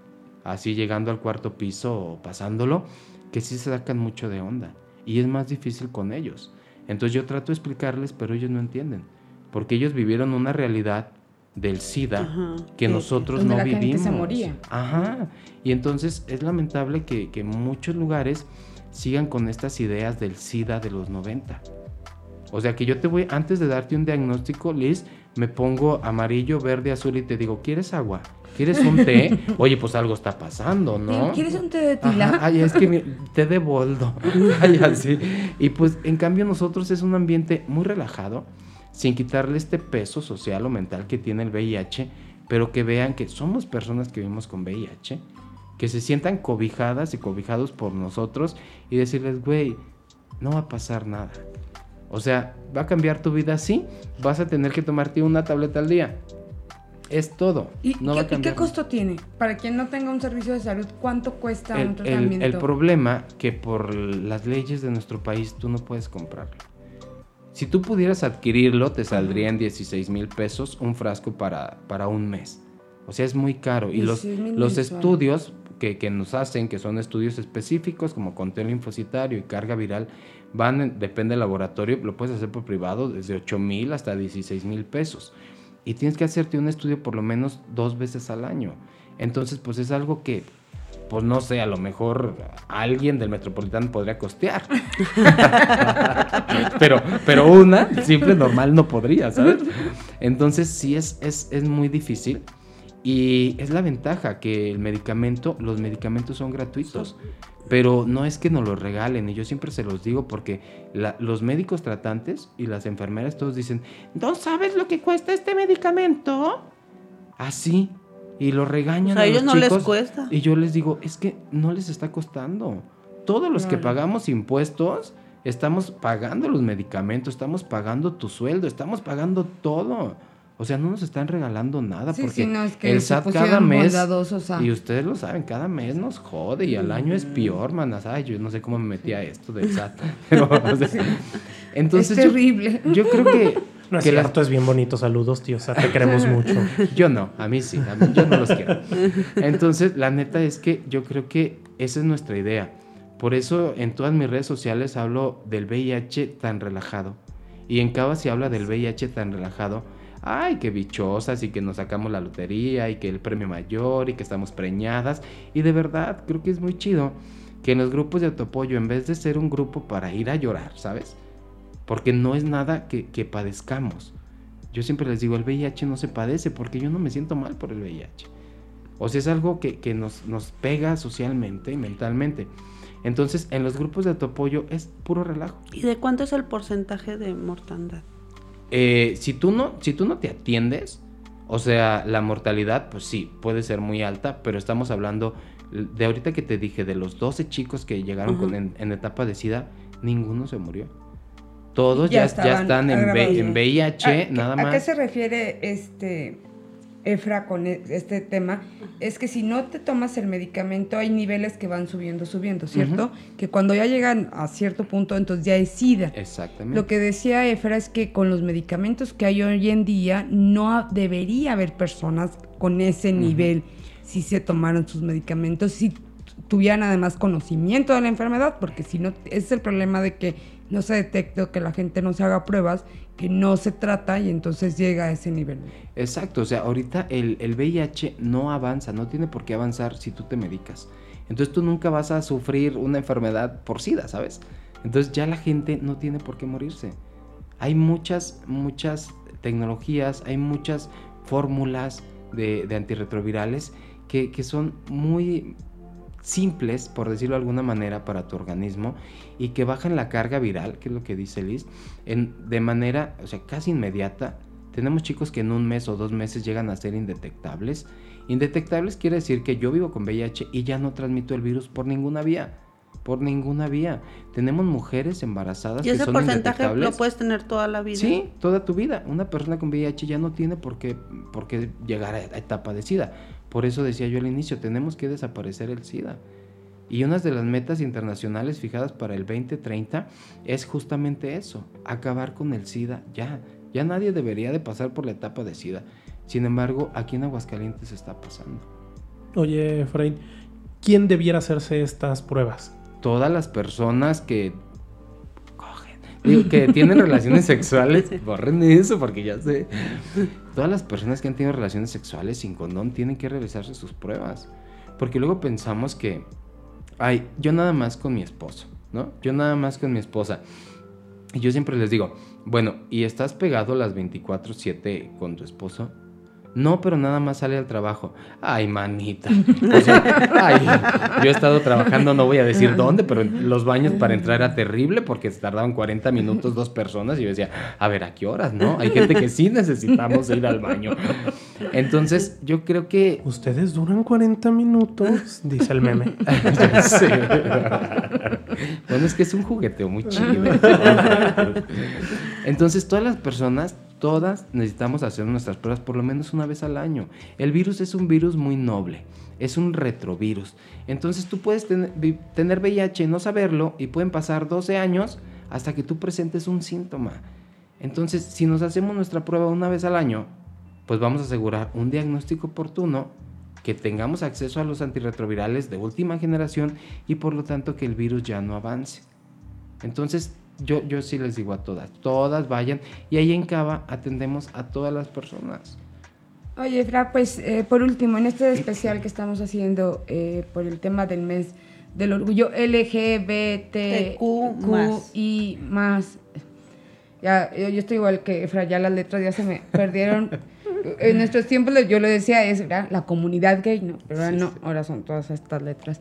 así llegando al cuarto piso o pasándolo, que sí se sacan mucho de onda. Y es más difícil con ellos. Entonces yo trato de explicarles, pero ellos no entienden. Porque ellos vivieron una realidad del SIDA Ajá, que nosotros no la vivimos. Gente se moría. Ajá. Y entonces es lamentable que, que muchos lugares sigan con estas ideas del SIDA de los 90. O sea que yo te voy, antes de darte un diagnóstico, Liz, me pongo amarillo, verde, azul y te digo, ¿quieres agua? ¿Quieres un té? Oye, pues algo está pasando, ¿no? ¿Quieres un té de tila? Ay, es que té de boldo. Ay, así. Y pues en cambio nosotros es un ambiente muy relajado, sin quitarle este peso social o mental que tiene el VIH, pero que vean que somos personas que vivimos con VIH, que se sientan cobijadas y cobijados por nosotros y decirles, güey, no va a pasar nada. O sea, va a cambiar tu vida, sí, vas a tener que tomarte una tableta al día. Es todo. ¿Y, qué, costo tiene? Para quien no tenga un servicio de salud, ¿cuánto cuesta el, un tratamiento? El, el problema que por las leyes de nuestro país tú no puedes comprarlo. Si tú pudieras adquirirlo, te saldría en 16 mil pesos un frasco para, para un mes. O sea, es muy caro. Y los, los estudios que, que, nos hacen, que son estudios específicos como conteo linfocitario y carga viral, van, depende del laboratorio, lo puedes hacer por privado desde 8 mil hasta 16 mil pesos y tienes que hacerte un estudio por lo menos dos veces al año. Entonces, pues es algo que, pues no sé, a lo mejor alguien del Metropolitano podría costear. pero, pero una simple normal no podría, ¿sabes? Entonces sí es, es, es muy difícil. Y es la ventaja que el medicamento, los medicamentos son gratuitos. Pero no es que nos los regalen, y yo siempre se los digo porque los médicos tratantes y las enfermeras todos dicen, ¿no sabes lo que cuesta este medicamento? Así. y lo regañan. a, ellos no les cuesta. Y yo les digo, es que no les está costando. Todos los que pagamos impuestos, estamos pagando los medicamentos, estamos pagando tu sueldo, estamos pagando todo. O sea, no nos están regalando nada porque el SAT cada mes y ustedes lo saben, cada mes nos jode y al año es peor, manas. Ay, yo no sé cómo me metí a esto del SAT. entonces es terrible. Yo, creo que no es cierto, es bien bonito. Saludos, tío. O sea, te queremos mucho. Yo no, a mí sí, a mí, yo no los quiero. Entonces, la neta es que yo creo que esa es nuestra idea. Por eso en todas mis redes sociales hablo del VIH tan relajado. Y en Cava se habla del VIH tan relajado ay, qué bichosas y que nos sacamos la lotería y que el premio mayor y que estamos preñadas. Y de verdad, creo que es muy chido que en los grupos de autoapoyo, en vez de ser un grupo para ir a llorar, ¿sabes? Porque no es nada que, padezcamos. Yo siempre les digo, el VIH no se padece porque yo no me siento mal por el VIH. O sea, es algo que, que nos, nos pega socialmente y mentalmente. Entonces, en los grupos de autoapoyo es puro relajo. ¿Y de cuánto es el porcentaje de mortandad? Eh, si, tú no, si tú no te atiendes, o sea, la mortalidad, pues sí, puede ser muy alta, pero estamos hablando de ahorita que te dije, de los 12 chicos que llegaron con, en, en etapa de SIDA, ninguno se murió. Todos ya, ya, estaban están en, V- en VIH, ¿A qué- nada ¿A qué más. se refiere este Efra con e- este tema? Es que si no te tomas el medicamento, hay niveles que van subiendo, subiendo, ¿cierto? Que cuando ya llegan a cierto punto, entonces ya es SIDA. Exactamente. Lo que decía Efra es que con los medicamentos que hay hoy en día, no debería haber personas con ese nivel si se tomaron sus medicamentos, si tuvieran además conocimiento de la enfermedad, porque si no, ese es el problema de que no se detecta, que la gente no se haga pruebas, que no se trata y entonces llega a ese nivel. Exacto, o sea, ahorita el, el VIH no avanza, no tiene por qué avanzar si tú te medicas. Entonces tú nunca vas a sufrir una enfermedad por SIDA, ¿sabes? Entonces ya la gente no tiene por qué morirse. Hay muchas, muchas tecnologías, hay muchas fórmulas de, de antirretrovirales que, que son muy simples, por decirlo de alguna manera, para tu organismo y que bajan la carga viral, que es lo que dice Liz, en, de manera, o sea, casi inmediata. Tenemos chicos que en un mes o dos meses llegan a ser indetectables. Indetectables quiere decir que yo vivo con VIH y ya no transmito el virus por ninguna vía. Por ninguna vía. Tenemos mujeres embarazadas ¿Y que ese son porcentaje lo puedes tener toda la vida? Sí, toda tu vida. Una persona con VIH ya no tiene por qué, por qué llegar a a etapa de SIDA. Por eso decía yo al inicio, tenemos que desaparecer el SIDA. Y una de las metas internacionales fijadas para el 2030 es justamente eso, acabar con el SIDA ya. Ya nadie debería de pasar por la etapa de SIDA. Sin embargo, aquí en Aguascalientes está pasando. Oye, Efraín, ¿quién debiera hacerse estas pruebas? Todas las personas que digo, que tienen relaciones sexuales, borren eso porque ya sé. Todas las personas que han tenido relaciones sexuales sin condón tienen que realizarse sus pruebas. Porque luego pensamos que, ay, yo nada más con mi esposo, ¿no? Yo nada más con mi esposa. Y yo siempre les digo, bueno, ¿y estás pegado las 24/7 con tu esposo? No, pero nada más sale al trabajo. Ay, manita. O sea, ay, yo he estado trabajando, no voy a decir dónde, pero los baños para entrar era terrible porque se tardaban 40 minutos dos personas y yo decía, a ver, ¿a qué horas, no? Hay gente que sí necesitamos ir al baño. Entonces, yo creo que Ustedes duran 40 minutos, dice el meme. Bueno, es que es un jugueteo muy chido. Entonces, todas las personas, todas necesitamos hacer nuestras pruebas por lo menos una vez al año. El virus es un virus muy noble, es un retrovirus. Entonces, tú puedes tener VIH no saberlo y pueden pasar 12 años hasta que tú presentes un síntoma. Entonces, si nos hacemos nuestra prueba una vez al año, pues vamos a asegurar un diagnóstico oportuno, que tengamos acceso a los antirretrovirales de última generación y por lo tanto que el virus ya no avance. Entonces, yo, yo sí les digo a todas, todas vayan y ahí en Cava atendemos a todas las personas. Oye, Efra, pues eh, por último, en este especial que estamos haciendo eh, por el tema del mes del orgullo LGBTQ más. y más. Ya, yo, yo estoy igual que Efra, ya las letras ya se me perdieron. En nuestros tiempos yo lo decía, es ¿verdad? la comunidad gay, ¿no? Pero ahora no, ahora son todas estas letras.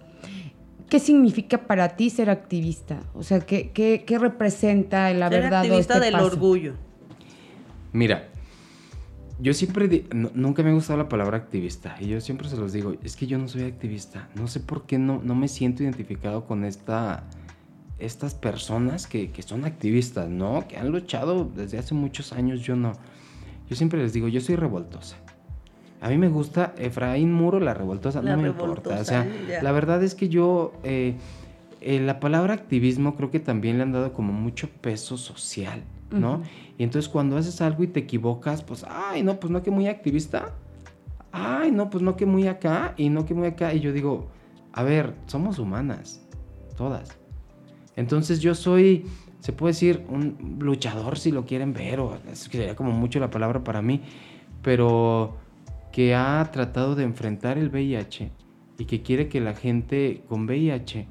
¿Qué significa para ti ser activista? O sea, ¿qué, qué, qué representa el haber Ser dado activista este del paso? orgullo. Mira, yo siempre, di- nunca me ha gustado la palabra activista y yo siempre se los digo, es que yo no soy activista, no sé por qué no, no me siento identificado con esta, estas personas que, que son activistas, ¿no? Que han luchado desde hace muchos años, yo no. Yo siempre les digo, yo soy revoltosa. A mí me gusta Efraín Muro, la revoltosa, La no me importa. O sea. Ya. la verdad es que yo, eh, eh, la palabra activismo creo que también le han dado como mucho peso social, ¿no? Y entonces cuando haces algo y te equivocas, pues, ay, no, pues no que muy activista. Ay, no, pues no que muy acá y no que muy acá. Y yo digo, a ver, somos humanas, todas. Entonces yo soy, se puede decir, un luchador si lo quieren ver, o sería como mucho la palabra para mí, pero que ha tratado de enfrentar el VIH y que quiere que la gente con VIH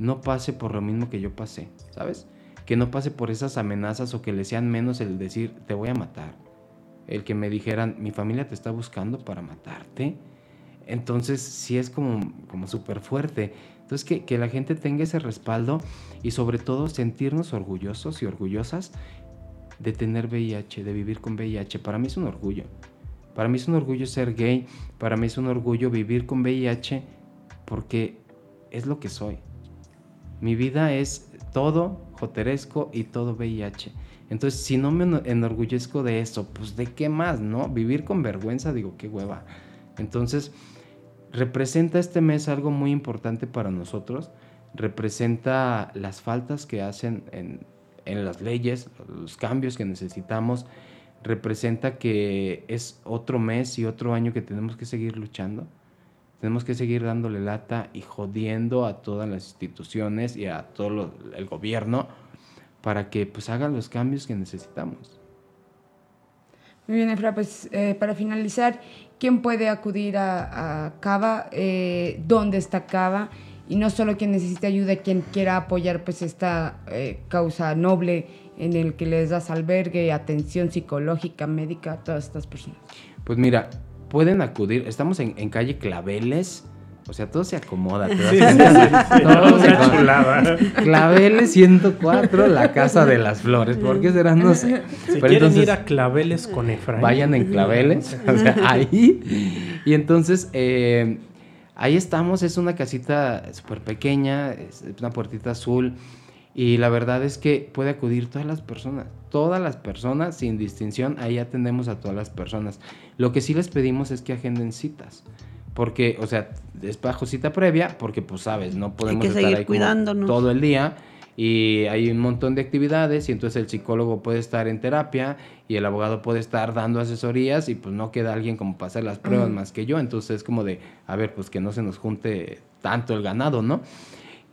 no pase por lo mismo que yo pasé, ¿sabes? Que no pase por esas amenazas o que le sean menos el decir, te voy a matar, el que me dijeran, mi familia te está buscando para matarte. Entonces sí es como, como súper fuerte. Entonces que, que la gente tenga ese respaldo y sobre todo sentirnos orgullosos y orgullosas de tener VIH, de vivir con VIH. Para mí es un orgullo. Para mí es un orgullo ser gay. Para mí es un orgullo vivir con VIH porque es lo que soy. Mi vida es todo joteresco y todo VIH. Entonces, si no me enorgullezco de eso, pues de qué más, ¿no? Vivir con vergüenza, digo, qué hueva. Entonces, representa este mes algo muy importante para nosotros. Representa las faltas que hacen en, en las leyes, los cambios que necesitamos. Representa que es otro mes y otro año que tenemos que seguir luchando. Tenemos que seguir dándole lata y jodiendo a todas las instituciones y a todo el gobierno para que pues hagan los cambios que necesitamos. Muy bien, Efra, pues eh, para finalizar, ¿quién puede acudir a, Cava? Eh, ¿Dónde está Cava? Y no solo quien necesite ayuda, quien quiera apoyar pues esta eh, causa noble en el que les das albergue, atención psicológica, médica a todas estas personas. Pues mira, pueden acudir, estamos en, en calle Claveles, o sea, todo se acomoda. Todo, se Claveles 104, la Casa de las Flores. ¿Por qué será? No sé. Si quieren ir a Claveles con Efraín. Vayan en Claveles, o sea, ahí. Y entonces, eh, ahí estamos. Es una casita súper pequeña, es una puertita azul. Y la verdad es que puede acudir todas las personas, todas las personas sin distinción, ahí atendemos a todas las personas. Lo que sí les pedimos es que agenden citas porque, o sea, es bajo cita previa, porque pues sabes, no podemos estar ahí cuidándonos. todo el día y hay un montón de actividades y entonces el psicólogo puede estar en terapia y el abogado puede estar dando asesorías y pues no queda alguien como para hacer las pruebas más que yo, entonces es como de, a ver, pues que no se nos junte tanto el ganado, ¿no?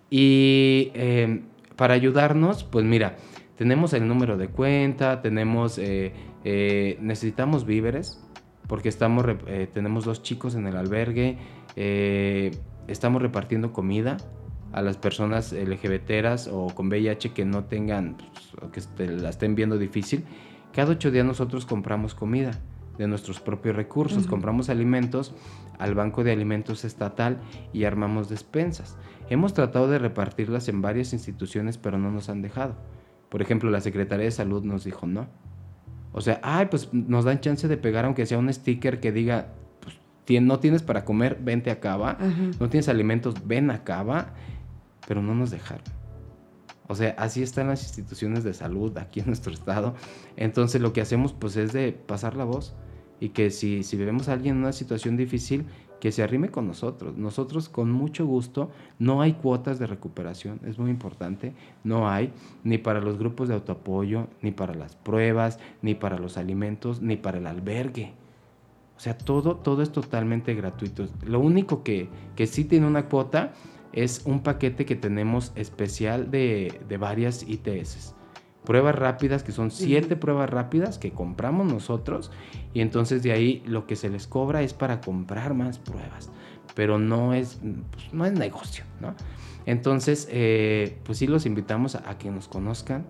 Y em, para ayudarnos, pues mira, tenemos el número de cuenta, tenemos, eh, eh, necesitamos víveres, porque estamos, eh, tenemos dos chicos en el albergue, estamos repartiendo comida a las personas LGBTeras o con VIH que no tengan, pues, o que la estén viendo difícil. Cada ocho días nosotros compramos comida de nuestros propios recursos, compramos alimentos al Banco de Alimentos Estatal y armamos despensas. Hemos tratado de repartirlas en varias instituciones, pero no nos han dejado. Por ejemplo, la Secretaría de Salud nos dijo no. O sea, ay, pues nos dan chance de pegar aunque sea un sticker que diga, pues no tienes para comer, vente acá, va. No tienes alimentos, ven acá, va. Pero no nos dejaron. O sea, así están las instituciones de salud aquí en nuestro estado. Entonces lo que hacemos pues es de pasar la voz y que si, si vemos a alguien en una situación difícil, que se arrime con nosotros. Nosotros con mucho gusto, no hay cuotas de recuperación, es muy importante, no hay, ni para los grupos de autoapoyo, ni para las pruebas, ni para los alimentos, ni para el albergue. O sea, todo, todo es totalmente gratuito. Lo único que, que sí tiene una cuota es un paquete que tenemos especial de, de varias ITS pruebas rápidas, que son siete pruebas rápidas que compramos nosotros, y entonces de ahí lo que se les cobra es para comprar más pruebas, pero no es, pues, no es negocio, ¿no? Entonces, eh, pues sí los invitamos a, que nos conozcan,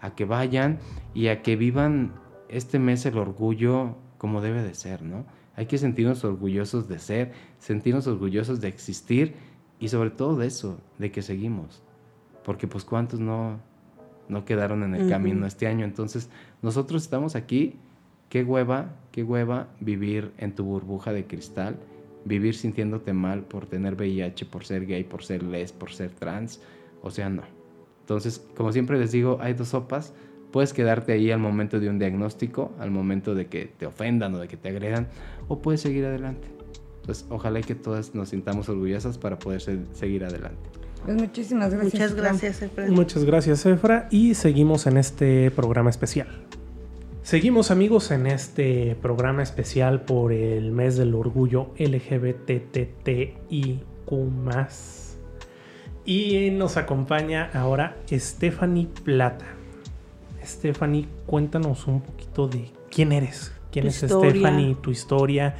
a que vayan y a que vivan este mes el orgullo como debe de ser, ¿no? Hay que sentirnos orgullosos de ser, sentirnos orgullosos de existir y sobre todo de eso, de que seguimos. Porque pues cuántos no, no quedaron en el camino este año. Entonces, nosotros estamos aquí, qué hueva, qué hueva vivir en tu burbuja de cristal, vivir sintiéndote mal por tener VIH, por ser gay, por ser les, por ser trans, o sea, no. Entonces, como siempre les digo, hay dos sopas. Puedes quedarte ahí al momento de un diagnóstico, al momento de que te ofendan o de que te agredan, o puedes seguir adelante. Entonces, ojalá que todas nos sintamos orgullosas para poder seguir adelante. Pues muchísimas gracias. Muchas gracias, Efra. Muchas gracias, Efra. Y seguimos en este programa especial. Seguimos amigos en este programa especial por el mes del orgullo LGBTTIQ. Y nos acompaña ahora Stephanie Plata. Stephanie, cuéntanos un poquito de quién eres, quién es Stephanie, tu historia,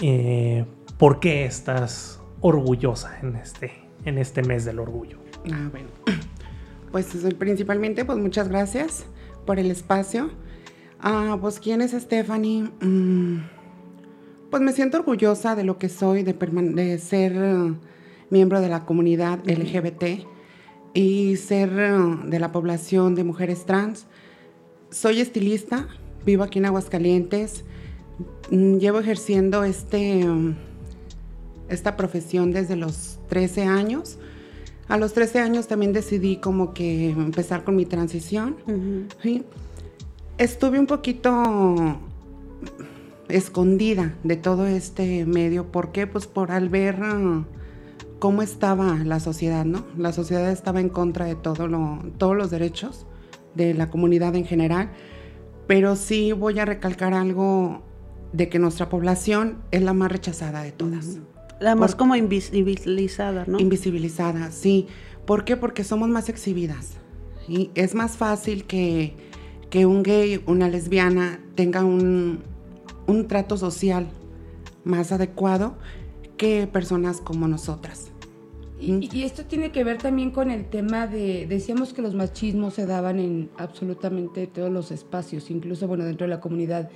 eh, por qué estás orgullosa en este en este mes del orgullo? Ah, bueno. Pues principalmente, pues muchas gracias por el espacio. Ah, pues ¿quién es Stephanie? Mm, pues me siento orgullosa de lo que soy, de, de ser uh, miembro de la comunidad LGBT y ser uh, de la población de mujeres trans. Soy estilista, vivo aquí en Aguascalientes, mm, llevo ejerciendo este, um, esta profesión desde los 13 años. A los 13 años también decidí como que empezar con mi transición. Estuve un poquito escondida de todo este medio. ¿Por qué? Pues por al ver uh, cómo estaba la sociedad, ¿no? La sociedad estaba en contra de todo lo, todos los derechos de la comunidad en general. Pero sí voy a recalcar algo de que nuestra población es la más rechazada de todas. La más como invisibilizada, ¿no? Invisibilizada, sí. ¿Por qué? Porque somos más exhibidas. Y es más fácil que, que un gay, una lesbiana tenga un, un trato social más adecuado que personas como nosotras. Y, y, esto tiene que ver también con el tema de, decíamos que los machismos se daban en absolutamente todos los espacios, incluso, bueno, dentro de la comunidad,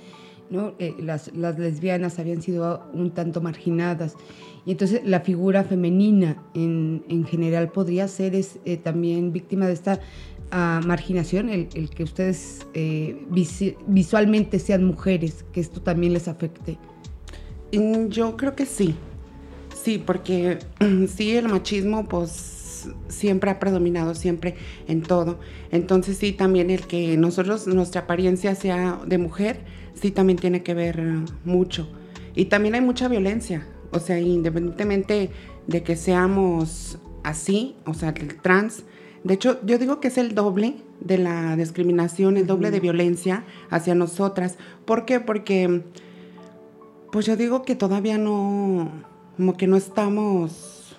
¿no? Eh, las, las, lesbianas habían sido un tanto marginadas. Y entonces la figura femenina en, en general podría ser eh, también víctima de esta uh, marginación, el, el, que ustedes eh, vis, visualmente sean mujeres, que esto también les afecte. Mm, yo creo que sí, sí, porque sí, el machismo pues siempre ha predominado, siempre en todo. Entonces sí, también el que nosotros, nuestra apariencia sea de mujer, sí también tiene que ver mucho. Y también hay mucha violencia, o sea, independientemente de que seamos así, o sea, el trans, de hecho, yo digo que es el doble de la discriminación, el doble de violencia hacia nosotras. ¿Por qué? Porque, pues yo digo que todavía no, como que no estamos,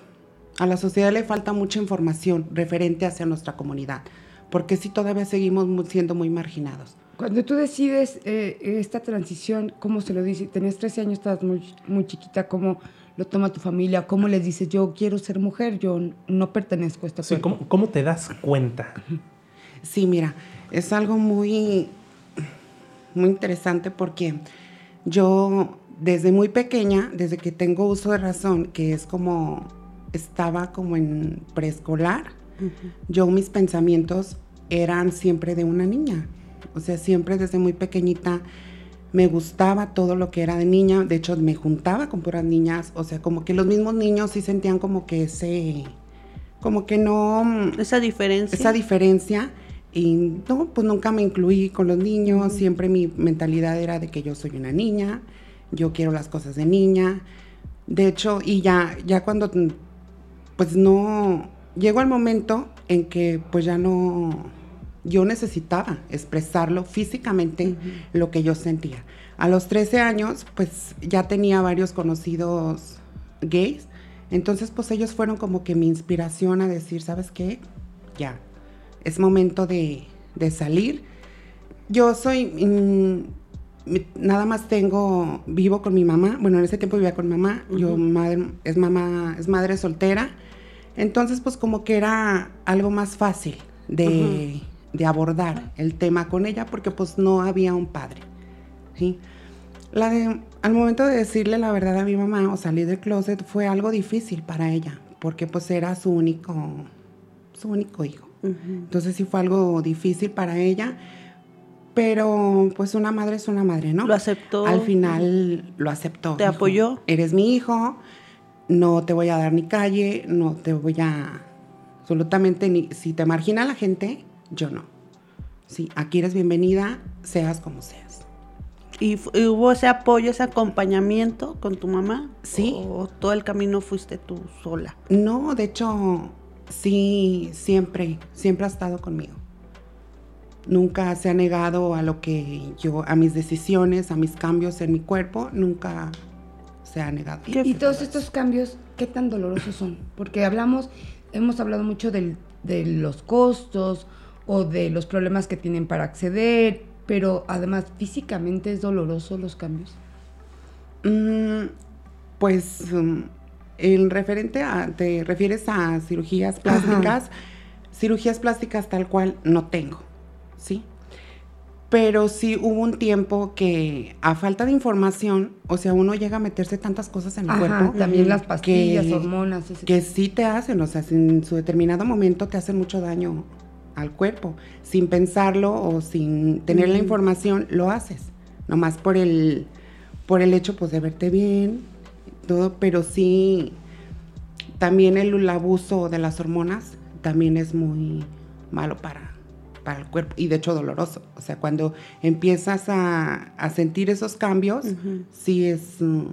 a la sociedad le falta mucha información referente hacia nuestra comunidad, porque sí todavía seguimos siendo muy marginados. Cuando tú decides eh, esta transición, ¿cómo se lo dice? Tenés 13 años, estabas muy, muy chiquita, ¿cómo lo toma tu familia? ¿Cómo les dices, yo quiero ser mujer, yo no pertenezco a esta sí, ¿cómo, ¿cómo, te das cuenta? Sí, mira, es algo muy, muy interesante porque yo desde muy pequeña, desde que tengo uso de razón, que es como estaba como en preescolar, uh -huh. yo mis pensamientos eran siempre de una niña. O sea, siempre desde muy pequeñita me gustaba todo lo que era de niña, de hecho me juntaba con puras niñas, o sea, como que los mismos niños sí sentían como que ese, como que no... Esa diferencia. Esa diferencia, y no, pues nunca me incluí con los niños, uh -huh. siempre mi mentalidad era de que yo soy una niña, yo quiero las cosas de niña, de hecho, y ya, ya cuando, pues no, llegó el momento en que pues ya no yo necesitaba expresarlo físicamente uh -huh. lo que yo sentía. A los 13 años, pues ya tenía varios conocidos gays, entonces pues ellos fueron como que mi inspiración a decir, ¿sabes qué? Ya, es momento de, de salir. Yo soy, mmm, nada más tengo, vivo con mi mamá, bueno, en ese tiempo vivía con mamá, uh -huh. yo madre, es mamá, es madre soltera, entonces pues como que era algo más fácil de... Uh -huh de abordar el tema con ella porque pues no había un padre. ¿sí? La de, al momento de decirle la verdad a mi mamá o salir del closet fue algo difícil para ella porque pues era su único, su único hijo. Uh -huh. Entonces sí fue algo difícil para ella, pero pues una madre es una madre, ¿no? Lo aceptó. Al final lo aceptó. ¿Te dijo, apoyó? Eres mi hijo, no te voy a dar ni calle, no te voy a absolutamente ni si te margina la gente, yo no. Sí, aquí eres bienvenida, seas como seas. ¿Y, ¿Y, hubo ese apoyo, ese acompañamiento con tu mamá? Sí. ¿O todo el camino fuiste tú sola? No, de hecho, sí, siempre, siempre ha estado conmigo. Nunca se ha negado a lo que yo, a mis decisiones, a mis cambios en mi cuerpo, nunca se ha negado. ¿Y, y todos estos cambios, qué tan dolorosos son? Porque hablamos, hemos hablado mucho del, de los costos, o de los problemas que tienen para acceder, pero además físicamente es doloroso los cambios. Mm, pues um, en referente a, te refieres a cirugías plásticas, Ajá. cirugías plásticas tal cual no tengo, ¿sí? Pero sí hubo un tiempo que a falta de información, o sea, uno llega a meterse tantas cosas en el cuerpo. También las pastillas, hormonas. que sí te hacen, o sea, en su determinado momento te hacen mucho daño al cuerpo. Sin pensarlo o sin tener la información, lo haces. Nomás por el, por el hecho pues, de verte bien, todo, pero sí, también el abuso de las hormonas también es muy malo para, para el cuerpo y de hecho doloroso. O sea, cuando empiezas a, sentir esos cambios, sí es mm,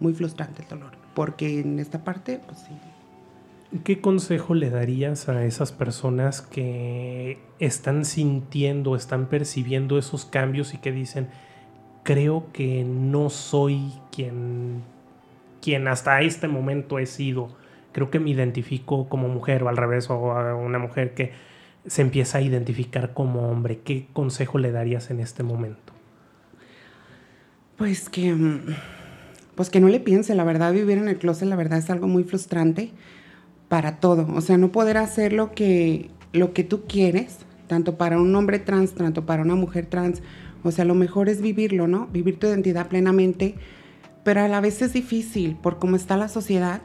muy frustrante el dolor, porque en esta parte, pues sí. ¿Qué consejo le darías a esas personas que están sintiendo, están percibiendo esos cambios y que dicen, creo que no soy quien, quien hasta este momento he sido? Creo que me identifico como mujer o al revés, o a una mujer que se empieza a identificar como hombre. ¿Qué consejo le darías en este momento? Pues que, pues que no le piense, la verdad vivir en el closet, la verdad es algo muy frustrante para todo. O sea, no poder hacer lo que, lo que tú quieres, tanto para un hombre trans, tanto para una mujer trans. O sea, lo mejor es vivirlo, ¿no? Vivir tu identidad plenamente, pero a la vez es difícil, por cómo está la sociedad,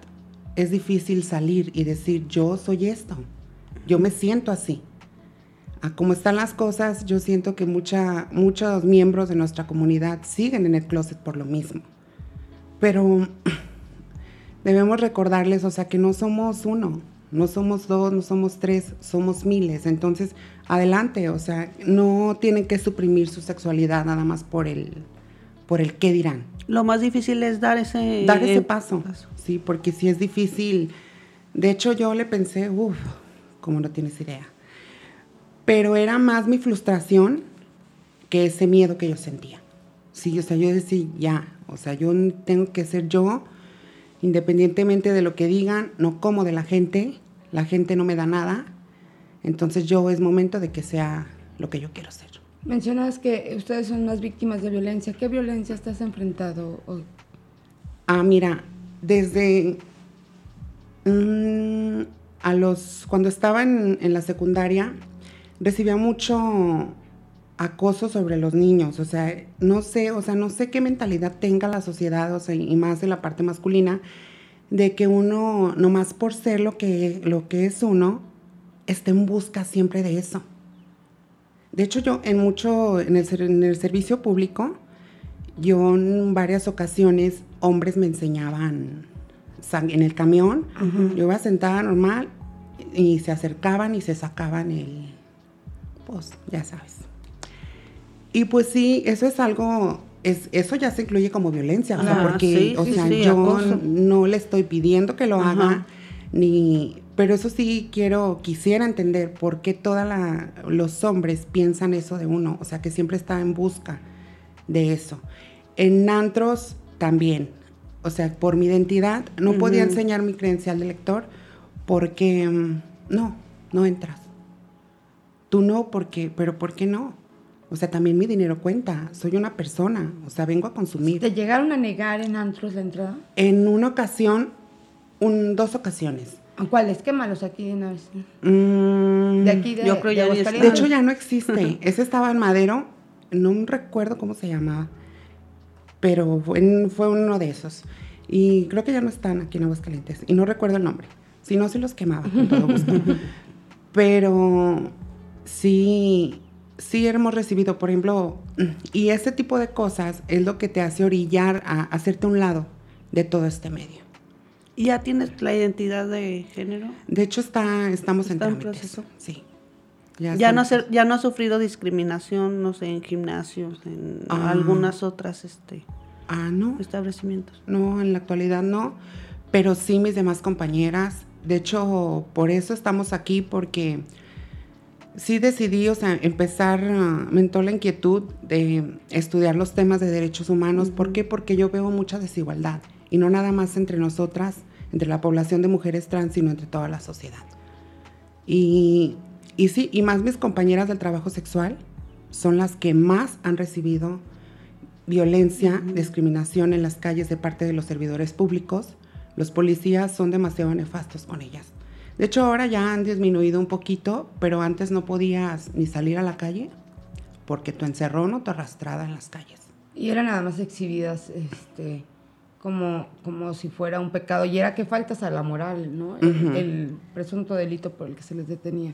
es difícil salir y decir, yo soy esto, yo me siento así a cómo están las cosas, yo siento que mucha, muchos miembros de nuestra comunidad siguen en el closet por lo mismo. Pero debemos recordarles, o sea, que no somos uno, no somos dos, no somos tres, somos miles. Entonces, adelante, o sea, no tienen que suprimir su sexualidad nada más por el, por el qué dirán. Lo más difícil es dar ese, dar ese paso, Sí, porque si es difícil. De hecho, yo le pensé, uff, como no tienes idea pero era más mi frustración que ese miedo que yo sentía. Sí, o sea, yo decía, ya, o sea, yo tengo que ser yo, independientemente de lo que digan, no como de la gente, la gente no me da nada, entonces yo es momento de que sea lo que yo quiero ser. Mencionas que ustedes son más víctimas de violencia. ¿Qué violencia estás enfrentado hoy? Ah, mira, desde mm, a los cuando estaba en, en la secundaria, recibía mucho acoso sobre los niños, o sea, no sé, o sea, no sé qué mentalidad tenga la sociedad, o sea, y más de la parte masculina, de que uno, nomás por ser lo que, lo que es uno, esté en busca siempre de eso. De hecho, yo en mucho, en el, en el servicio público, yo en varias ocasiones, hombres me enseñaban en el camión, yo iba sentada normal y se acercaban y se sacaban el, pues ya sabes. Y pues sí, eso es algo, es, eso ya se incluye como violencia, o sea, porque, o sea, yo no le estoy pidiendo que lo haga, ni, pero eso sí quiero, quisiera entender por qué todos los hombres piensan eso de uno, o sea, que siempre está en busca de eso. En antros también, o sea, por mi identidad, no podía enseñar mi credencial de lector porque mm, no, no entras. Tú no, porque, pero ¿por qué no? O sea, también mi dinero cuenta. Soy una persona. O sea, vengo a consumir. ¿Te llegaron a negar en antros la entrada? En una ocasión, un, dos ocasiones. ¿Cuáles? malos aquí de una vez. Mm, de aquí de, yo creo ya de, hecho, ya no existe. Ese estaba en Madero. No recuerdo cómo se llamaba. Pero fue, fue uno de esos. Y creo que ya no están aquí en Aguascalientes. Y no recuerdo el nombre. Si no, se los quemaba con todo gusto. Pero sí, sí hemos recibido, por ejemplo, y ese tipo de cosas es lo que te hace orillar a hacerte un lado de todo este medio. ¿Y ya tienes la identidad de género? De hecho, está, estamos en, proceso. Sí. Ya, no ya no ha sufrido discriminación, no sé, en gimnasios, en ah. algunas otras este, ah, no. establecimientos. No, en la actualidad no, pero sí mis demás compañeras. De hecho, por eso estamos aquí, porque sí decidí, o sea, empezar, uh, me entró la inquietud de estudiar los temas de derechos humanos. ¿Por qué? Porque yo veo mucha desigualdad y no nada más entre nosotras, entre la población de mujeres trans, sino entre toda la sociedad. Y, y sí, y más mis compañeras del trabajo sexual son las que más han recibido violencia, discriminación en las calles de parte de los servidores públicos. Los policías son demasiado nefastos con ellas. De hecho, ahora ya han disminuido un poquito, pero antes no podías ni salir a la calle porque tu encerrón o tu arrastrada en las calles. Y eran nada más exhibidas, este, como, como si fuera un pecado. Y era que faltas a la moral, ¿no? El, presunto delito por el que se les detenía.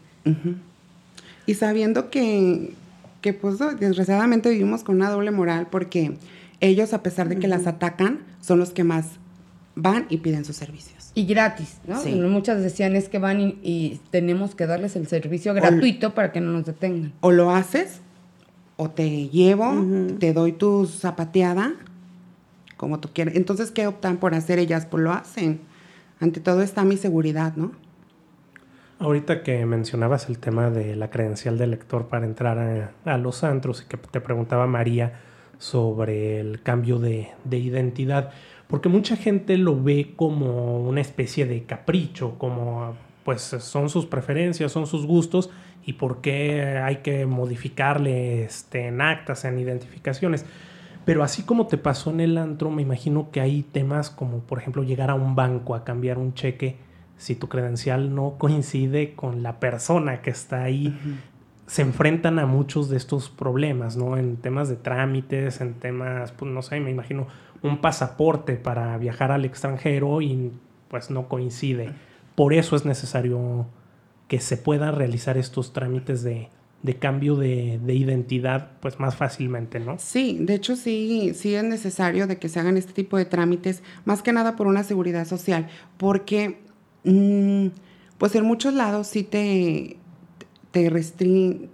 Y sabiendo que, que, pues, desgraciadamente vivimos con una doble moral, porque ellos, a pesar de que las atacan, son los que más van y piden sus servicios. Y gratis, ¿no? Muchas decían es que van y, tenemos que darles el servicio gratuito para que no nos detengan. O lo haces, o te llevo, te doy tu zapateada, como tú quieras. Entonces, ¿qué optan por hacer ellas? Pues lo hacen. Ante todo está mi seguridad, ¿no? Ahorita que mencionabas el tema de la credencial de lector para entrar a, los antros y que te preguntaba María sobre el cambio de, de identidad, porque mucha gente lo ve como una especie de capricho, como pues son sus preferencias, son sus gustos y por qué hay que modificarle este, en actas, en identificaciones. Pero así como te pasó en el antro, me imagino que hay temas como, por ejemplo, llegar a un banco a cambiar un cheque si tu credencial no coincide con la persona que está ahí. Se enfrentan a muchos de estos problemas, ¿no? En temas de trámites, en temas, pues no sé, me imagino un pasaporte para viajar al extranjero y pues no coincide. Por eso es necesario que se puedan realizar estos trámites de, cambio de, identidad pues más fácilmente, ¿no? Sí, de hecho sí, sí es necesario de que se hagan este tipo de trámites, más que nada por una seguridad social, porque mm, pues en muchos lados sí te, te restringen,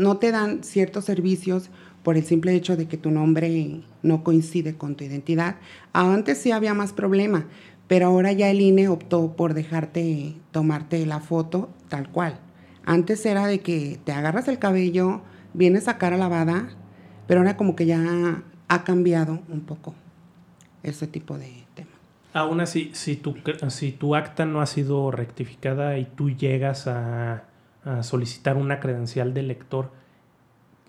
no te dan ciertos servicios por el simple hecho de que tu nombre no coincide con tu identidad. Antes sí había más problema, pero ahora ya el INE optó por dejarte tomarte la foto tal cual. Antes era de que te agarras el cabello, vienes a cara lavada, pero ahora como que ya ha cambiado un poco ese tipo de tema. Aún así, si tu, acta no ha sido rectificada y tú llegas a, a solicitar una credencial de lector,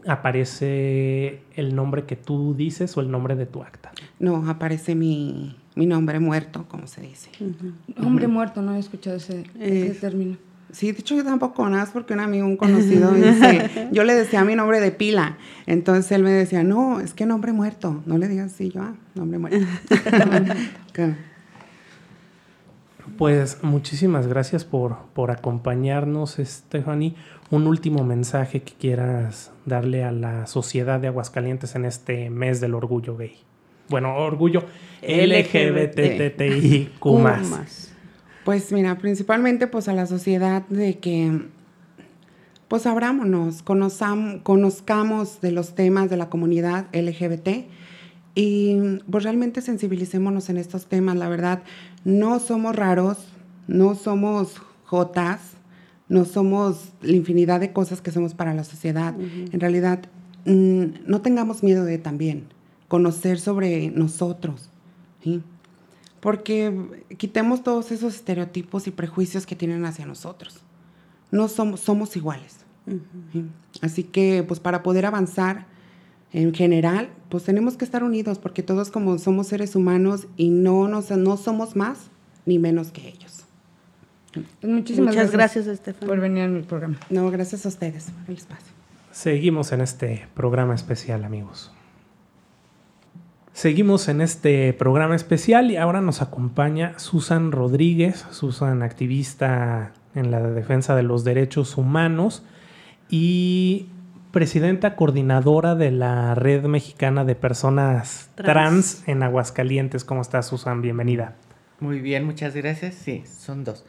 ¿aparece el nombre que tú dices o el nombre de tu acta? No, aparece mi, nombre muerto, como se dice. Nombre muerto, no he escuchado ese, término. Sí, de hecho yo tampoco, nada más porque un amigo, un conocido, dice, yo le decía mi nombre de pila, entonces él me decía, no, es que nombre muerto, no le digas así, yo, ah, nombre muerto. Pues muchísimas gracias por, por acompañarnos, Stephanie. Un último mensaje que quieras darle a la sociedad de Aguascalientes en este mes del orgullo gay. Bueno, orgullo LGBTTIQ+. Pues mira, principalmente pues a la sociedad de que pues abrámonos, conozcamos de los temas de la comunidad LGBT y pues realmente sensibilicémonos en estos temas. La verdad, no somos raros, no somos jotas, no somos la infinidad de cosas que somos para la sociedad. En realidad, mm, no tengamos miedo de también conocer sobre nosotros, porque quitemos todos esos estereotipos y prejuicios que tienen hacia nosotros. No somos, somos iguales. Así que, pues para poder avanzar, en general, pues tenemos que estar unidos porque todos como somos seres humanos y no, nos, no somos más ni menos que ellos. Pues muchísimas Muchas gracias, Estefan, por venir a mi programa. No, gracias a ustedes por el espacio. Seguimos en este programa especial, amigos. Seguimos en este programa especial y ahora nos acompaña Susan Rodríguez, Susan activista en la defensa de los derechos humanos y presidenta coordinadora de la Red Mexicana de Personas Trans, en Aguascalientes. ¿Cómo estás, Susan? Bienvenida. Muy bien, muchas gracias. Sí, son dos.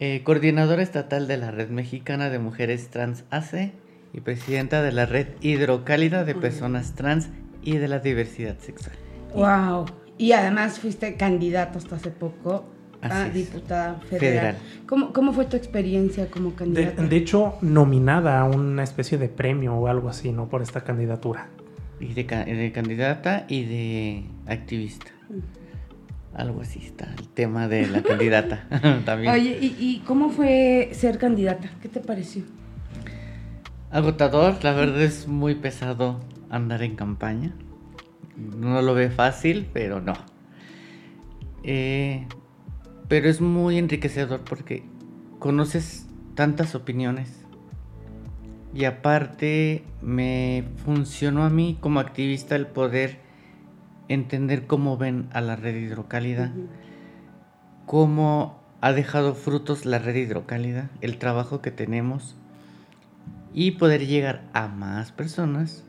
Eh, coordinadora estatal de la Red Mexicana de Mujeres Trans AC y presidenta de la Red Hidrocálida de Personas Trans y de la Diversidad Sexual. ¡Wow! Y además fuiste candidato hasta hace poco a diputada federal. ¿Cómo, fue tu experiencia como candidata? De, hecho, nominada a una especie de premio o algo así, ¿no? Por esta candidatura. Y de, candidata y de activista. Algo así está el tema de la candidata también. Oye, ¿y, cómo fue ser candidata? ¿Qué te pareció? Agotador, la verdad es muy pesado andar en campaña. No lo ve fácil, pero no. Eh, pero es muy enriquecedor porque conoces tantas opiniones. Y aparte me funcionó a mí como activista el poder entender cómo ven a la red hidrocálida, cómo ha dejado frutos la red hidrocálida, el trabajo que tenemos y poder llegar a más personas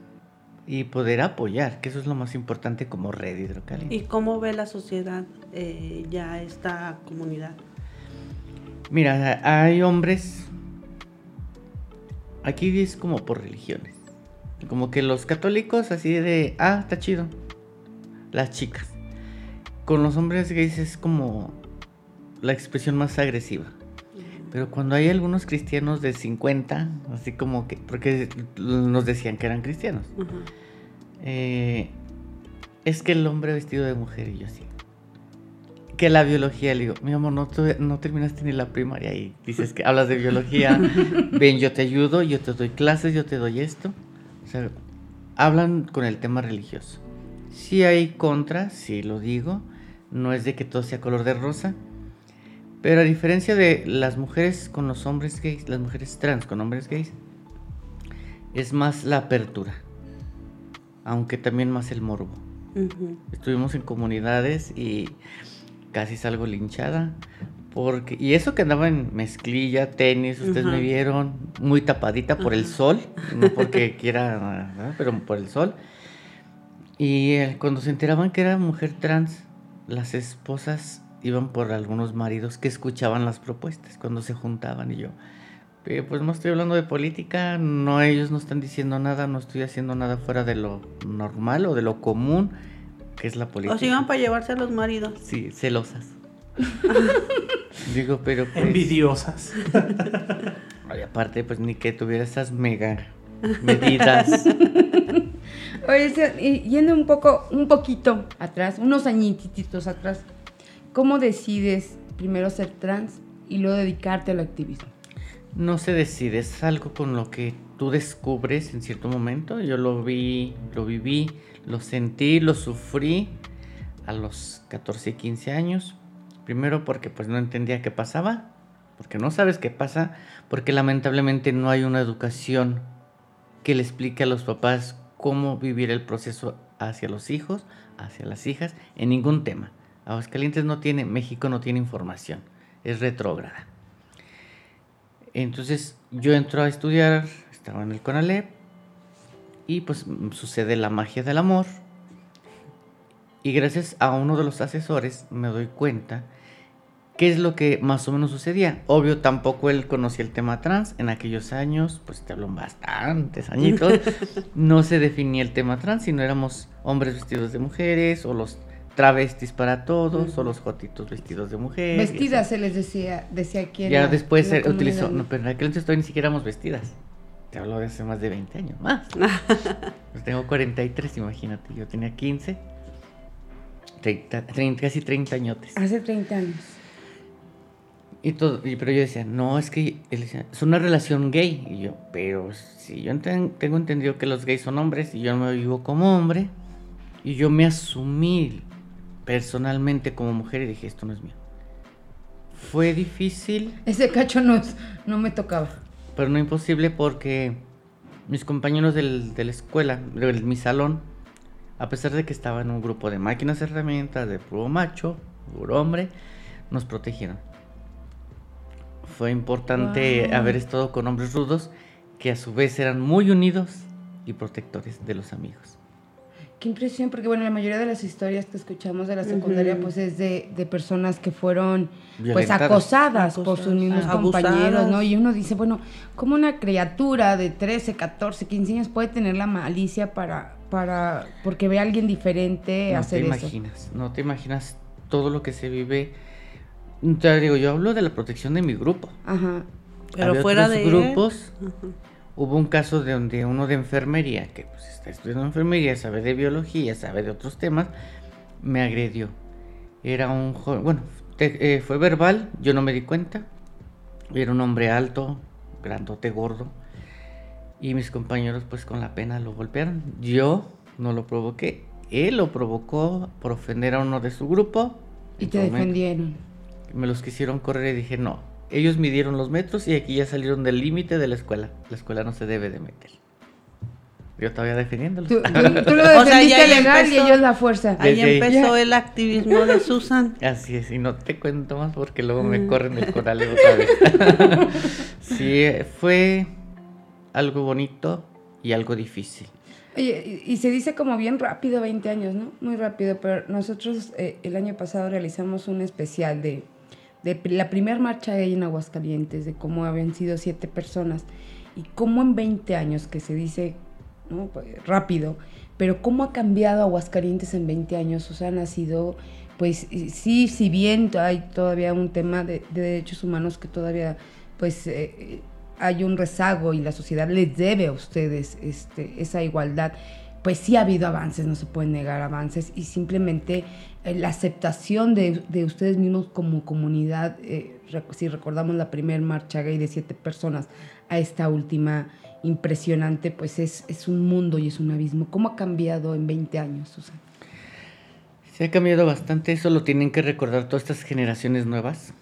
y poder apoyar, que eso es lo más importante como red hidrocálida. ¿Y cómo ve la sociedad eh, ya esta comunidad? Mira, hay hombres, aquí es como por religiones, como que los católicos así de, ah, está chido, las chicas. Con los hombres gays es como la expresión más agresiva. Pero cuando hay algunos cristianos de 50, así como que, porque nos decían que eran cristianos, eh, es que el hombre vestido de mujer y yo así. Que la biología, le digo, mi amor, no, no terminaste ni la primaria y dices que hablas de biología, ven, yo te ayudo, yo te doy clases, yo te doy esto. O sea, hablan con el tema religioso. Si hay contra, sí lo digo, no es de que todo sea color de rosa, pero a diferencia de las mujeres con los hombres gays, las mujeres trans con hombres gays, es más la apertura, aunque también más el morbo. Estuvimos en comunidades y casi salgo linchada. Porque, y eso que andaba en mezclilla, tenis, ustedes me vieron muy tapadita por el sol, no porque quiera, pero por el sol. Y eh, cuando se enteraban que era mujer trans, las esposas iban por algunos maridos que escuchaban las propuestas cuando se juntaban y yo, pues no estoy hablando de política, no ellos no están diciendo nada, no estoy haciendo nada fuera de lo normal o de lo común que es la política. O si iban para llevarse a los maridos. Sí, celosas. Digo, pero pues, envidiosas. Y aparte, pues ni que tuviera esas mega medidas. Oye, yendo un poco, un poquito atrás, unos añititos atrás, ¿Cómo decides primero ser trans y luego dedicarte al activismo? No se decide, es algo con lo que tú descubres en cierto momento. Yo lo vi, lo viví, lo sentí, lo sufrí a los 14 y 15 años. Primero porque pues no entendía qué pasaba, porque no sabes qué pasa, porque lamentablemente no hay una educación que le explique a los papás cómo vivir el proceso hacia los hijos, hacia las hijas, en ningún tema. Aguascalientes no tiene, México no tiene información, es retrógrada. Entonces yo entro a estudiar, estaba en el CONALEP y pues sucede la magia del amor. Y gracias a uno de los asesores me doy cuenta qué es lo que más o menos sucedía. Obvio, tampoco él conocía el tema trans. En aquellos años, pues te hablo bastantes añitos, no se definía el tema trans, sino éramos hombres vestidos de mujeres o los travestis para todos o los jotitos vestidos de mujer. Vestidas se les decía, decía quién. Ya después se utilizó, no, pero en aquel entonces todavía ni siquiera éramos vestidas. Te hablo de hace más de 20 años más. pues tengo 43, imagínate, yo tenía 15. 30, casi 30 añotes. Hace 30 años. Y todo, pero yo decía, no, es que es una relación gay. Y yo, pero si yo tengo entendido que los gays son hombres y yo no me vivo como hombre, y yo me asumí personalmente como mujer y dije, esto no es mío. Fue difícil. Ese cacho no, no me tocaba. Pero no imposible porque mis compañeros del, de la escuela, de mi salón, a pesar de que estaba en un grupo de máquinas herramientas, de puro macho, puro hombre, nos protegieron. Fue importante haber estado con hombres rudos que a su vez eran muy unidos y protectores de los amigos. Qué impresión, porque bueno, la mayoría de las historias que escuchamos de la secundaria, pues es de, de, personas que fueron pues acosadas, por sus mismos compañeros, ¿no? Y uno dice, bueno, ¿cómo una criatura de 13, 14, 15 años puede tener la malicia para, para porque ve a alguien diferente hacer eso? No te imaginas, no te imaginas todo lo que se vive. Te digo, yo hablo de la protección de mi grupo. Ajá. Pero fuera de grupos. Hubo un caso de donde uno de enfermería, que pues está estudiando enfermería, sabe de biología, sabe de otros temas, me agredió. Era un joven, bueno, eh, fue verbal, yo no me di cuenta. Era un hombre alto, grandote, gordo. Y mis compañeros pues con la pena lo golpearon. Yo no lo provoqué. Él lo provocó por ofender a uno de su grupo. Y te defendieron. Me los quisieron correr y dije, no, ellos midieron los metros y aquí ya salieron del límite de la escuela. La escuela no se debe de meter. Yo todavía defendiéndolo. Tú, tú, tú lo O sea, defendiste ya ahí legal y ellos la fuerza. Ahí empezó el activismo de Susan. Así es, y no te cuento más porque luego me corren el coral otra vez. sí, fue algo bonito y algo difícil. Oye, y, y se dice como bien rápido 20 años, ¿no? Muy rápido, pero nosotros eh, el año pasado realizamos un especial de, de la primera marcha gay en Aguascalientes, de cómo habían sido siete personas y cómo en 20 años, que se dice ¿no? Pues, rápido, pero cómo ha cambiado Aguascalientes en 20 años, Susana, ha sido, pues sí, si bien hay todavía un tema de, de derechos humanos que todavía, pues... eh, hay un rezago y la sociedad les debe a ustedes este, esa igualdad, pues sí ha habido avances, no se pueden negar avances, y simplemente eh, la aceptación de, de ustedes mismos como comunidad, eh, si recordamos la primera marcha gay de siete personas a esta última impresionante, pues es, es un mundo y es un abismo. ¿Cómo ha cambiado en 20 años, Susana? Se ha cambiado bastante, eso lo tienen que recordar todas estas generaciones nuevas,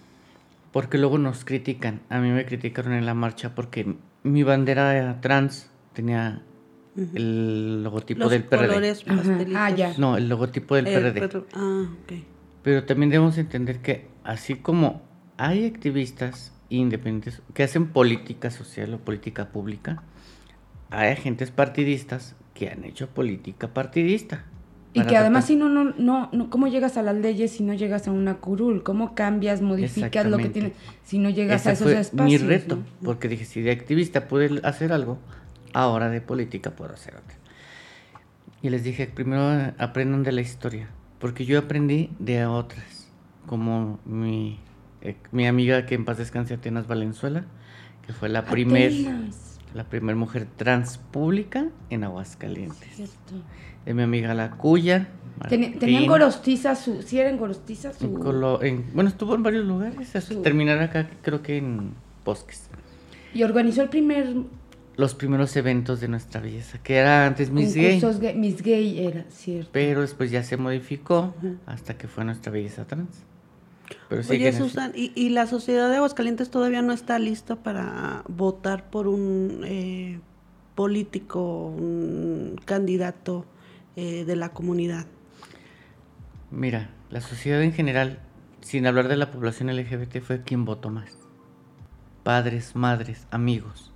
porque luego nos critican. A mí me criticaron en la marcha porque mi bandera trans tenía el logotipo Los del PRD. colores Ajá. pastelitos. Ah, ya. No, el logotipo del El PRD. Ah, ok. Pero también debemos entender que así como hay activistas independientes que hacen política social o política pública, hay agentes partidistas que han hecho política partidista. Y que además tratar- si no, no, no, no, ¿cómo llegas a las leyes si no llegas a una curul? ¿Cómo cambias, modificas lo que tienes si no llegas Ese a esos fue espacios? mi reto, ¿no? porque dije, si de activista pude hacer algo, ahora de política puedo hacer otra. Y les dije, primero aprendan de la historia, porque yo aprendí de otras, como mi, eh, mi amiga que en paz descanse, Atenas Valenzuela, que fue la primer, Atenas, la primer mujer trans pública en Aguascalientes. cierto. De mi amiga La Cuya. Teni- Tenían Martín, gorostiza su, si eran gorostiza su... en Colo- en- bueno, estuvo en varios lugares, hasta Su- terminar acá, creo que en Bosques. Y organizó el primer los primeros eventos de nuestra belleza, que era antes Miss Gay, concursos gay. Miss Gay era, cierto. pero después ya se modificó hasta que fue nuestra belleza trans. Pero Oye, Susan, ¿y, y la sociedad de Aguascalientes todavía no está lista para votar por un eh, político, un candidato eh, de la comunidad? Mira, la sociedad en general, sin hablar de la población LGBT, fue quien votó más. Padres, madres, amigos,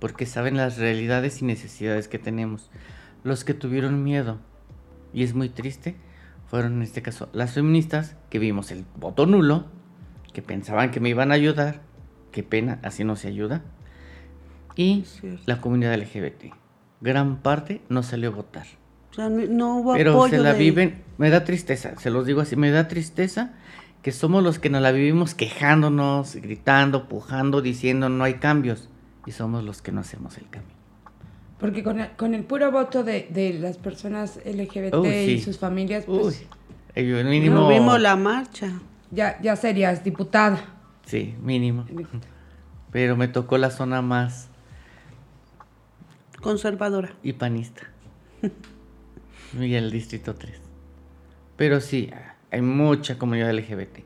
porque saben las realidades y necesidades que tenemos. Los que tuvieron miedo, y es muy triste, fueron en este caso las feministas que vimos el voto nulo, que pensaban que me iban a ayudar, qué pena, así no se ayuda, y la comunidad LGBT. Gran parte no salió a votar. O sea, no, no hubo Pero apoyo se la de- viven, me da tristeza, se los digo así, me da tristeza que somos los que nos la vivimos quejándonos, gritando, pujando, diciendo no hay cambios y somos los que no hacemos el cambio. Porque con el, con el puro voto de, de las personas LGBT Uy, y sus familias, Uy, pues eh, mínimo, No vimos la marcha. ya, ya serías diputada. sí, mínimo. Pero me tocó la zona más Conservadora. y panista. y el distrito 3. Pero sí, hay mucha comunidad LGBT.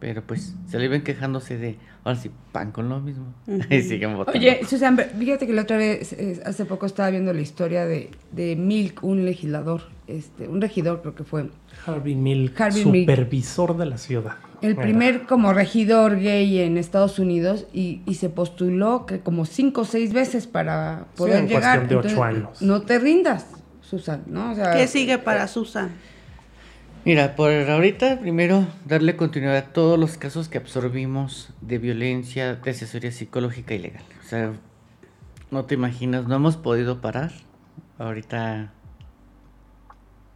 Pero pues se le ven quejándose de, ahora sí, pan con lo mismo. y siguen votando. Oye, Susan, fíjate que la otra vez, eh, hace poco estaba viendo la historia de, de Milk, un legislador, este, un regidor creo que fue, Harvey Milk, Harvey Milk. supervisor de la ciudad. el Era. primer como regidor gay en Estados Unidos y, y se postuló que como cinco o seis veces para poder en llegar. cuestión de ocho años. No te rindas, Susan, ¿no? O sea, ¿Qué sigue para Susan? Mira, por ahorita primero darle continuidad a todos los casos que absorbimos de violencia, de asesoría psicológica y legal. O sea, no te imaginas, no hemos podido parar. Ahorita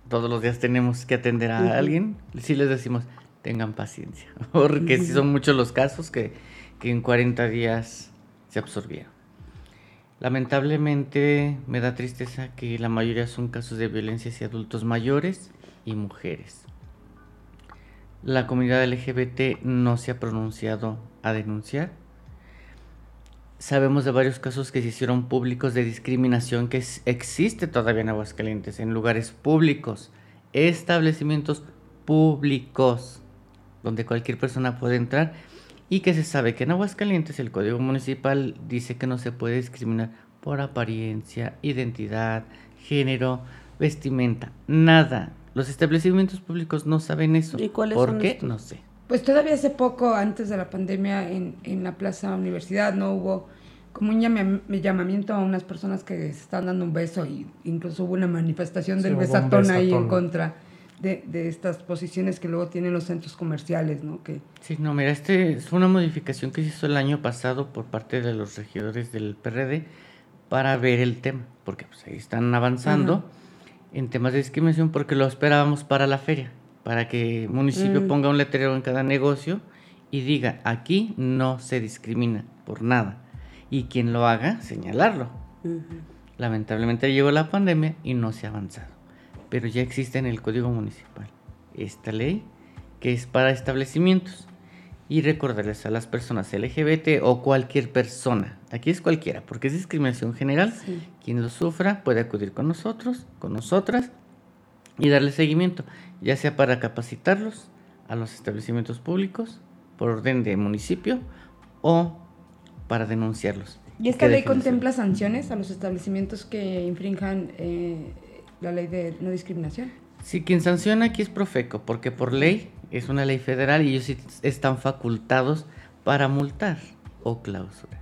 todos los días tenemos que atender a alguien. Sí les decimos, tengan paciencia, porque sí son muchos los casos que, que en 40 días se absorbieron. Lamentablemente me da tristeza que la mayoría son casos de violencia hacia adultos mayores y mujeres. La comunidad LGBT no se ha pronunciado a denunciar. Sabemos de varios casos que se hicieron públicos de discriminación que existe todavía en Aguascalientes, en lugares públicos, establecimientos públicos, donde cualquier persona puede entrar y que se sabe que en Aguascalientes el Código Municipal dice que no se puede discriminar por apariencia, identidad, género, vestimenta, nada. Los establecimientos públicos no saben eso. ¿Y cuáles ¿Por son qué? No sé. Pues todavía hace poco, antes de la pandemia, en, en la Plaza Universidad no hubo como un llama- llamamiento a unas personas que se están dando un beso y incluso hubo una manifestación Sí, del besatón ahí en contra de, de estas posiciones que luego tienen los centros comerciales, ¿no? Que Sí, no, mira, este es una modificación que se hizo el año pasado por parte de los regidores del PRD para ver el tema, porque pues ahí están avanzando Ajá. En temas de discriminación porque lo esperábamos para la feria, para que el municipio Mm. ponga un letrero en cada negocio y diga, aquí no se discrimina por nada. Y quien lo haga, señalarlo. Lamentablemente llegó la pandemia y no se ha avanzado. Pero ya existe en el Código Municipal esta ley que es para establecimientos. Y recordarles a las personas LGBT o cualquier persona, aquí es cualquiera, porque es discriminación general, Sí. quien lo sufra puede acudir con nosotros, con nosotras y darle seguimiento, ya sea para capacitarlos a los establecimientos públicos por orden de municipio o para denunciarlos. ¿Y esta ley contempla sanciones a los establecimientos que infrinjan eh, la ley de no discriminación? Sí, quien sanciona aquí es Profeco, porque por ley es una ley federal y ellos sí están facultados para multar o clausurar.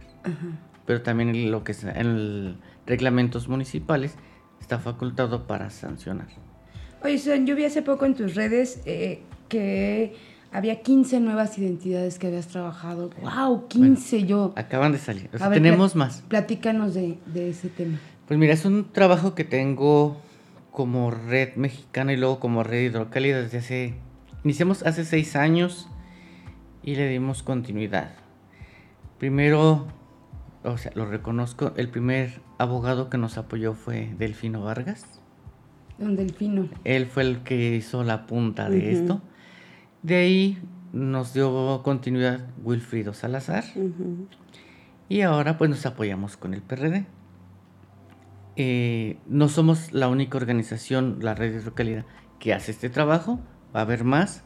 Pero también en lo que es en el reglamentos municipales está facultado para sancionar. Oye, Susan, yo vi hace poco en tus redes eh, que había 15 nuevas identidades que habías trabajado. ¡Wow! 15 yo. Acaban de salir. O sea, A ver, tenemos más. Platícanos de, de ese tema. Pues mira, es un trabajo que tengo como red mexicana y luego como red hidrocálida desde hace... Iniciamos hace seis años y le dimos continuidad. Primero, o sea, lo reconozco, el primer abogado que nos apoyó fue Delfino Vargas. Don Delfino. Él fue el que hizo la punta de esto. De ahí nos dio continuidad Wilfrido Salazar. Y ahora pues nos apoyamos con el PRD. Eh, no somos la única organización, la red de hidrocalidad, que hace este trabajo. Va a haber más,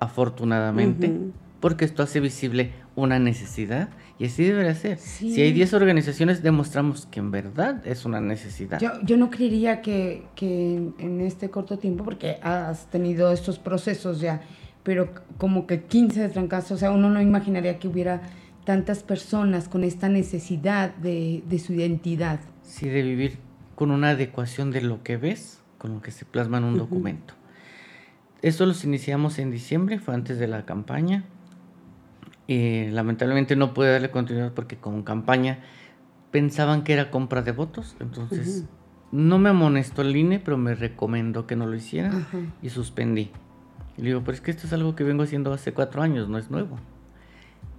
afortunadamente, porque esto hace visible una necesidad y así debería ser. Sí. Si hay 10 organizaciones, demostramos que en verdad es una necesidad. Yo, yo no creería que, que en, en este corto tiempo, porque has tenido estos procesos ya, pero como que 15 de trancazo, o sea, uno no imaginaría que hubiera tantas personas con esta necesidad de, de su identidad. Sí, de vivir con una adecuación de lo que ves con lo que se plasma en un documento. Esto los iniciamos en diciembre, fue antes de la campaña. Eh, lamentablemente no pude darle continuidad porque con campaña pensaban que era compra de votos, entonces no me amonestó el INE, pero me recomendó que no lo hiciera Ajá. y suspendí. Y le digo, pero es que esto es algo que vengo haciendo hace cuatro años, no es nuevo.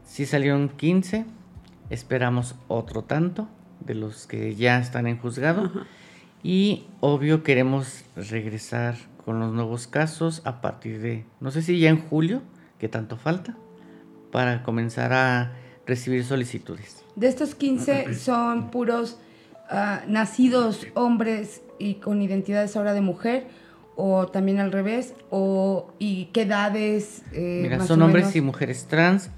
Sí salieron 15, esperamos otro tanto de los que ya están en juzgado. Y obvio queremos regresar con los nuevos casos a partir de, no sé si ya en julio, que tanto falta, para comenzar a recibir solicitudes. De estos 15 son puros ah, nacidos hombres y con identidades ahora de mujer, o también al revés, o y qué edades. eh, Mira, más son o hombres menos? y mujeres trans.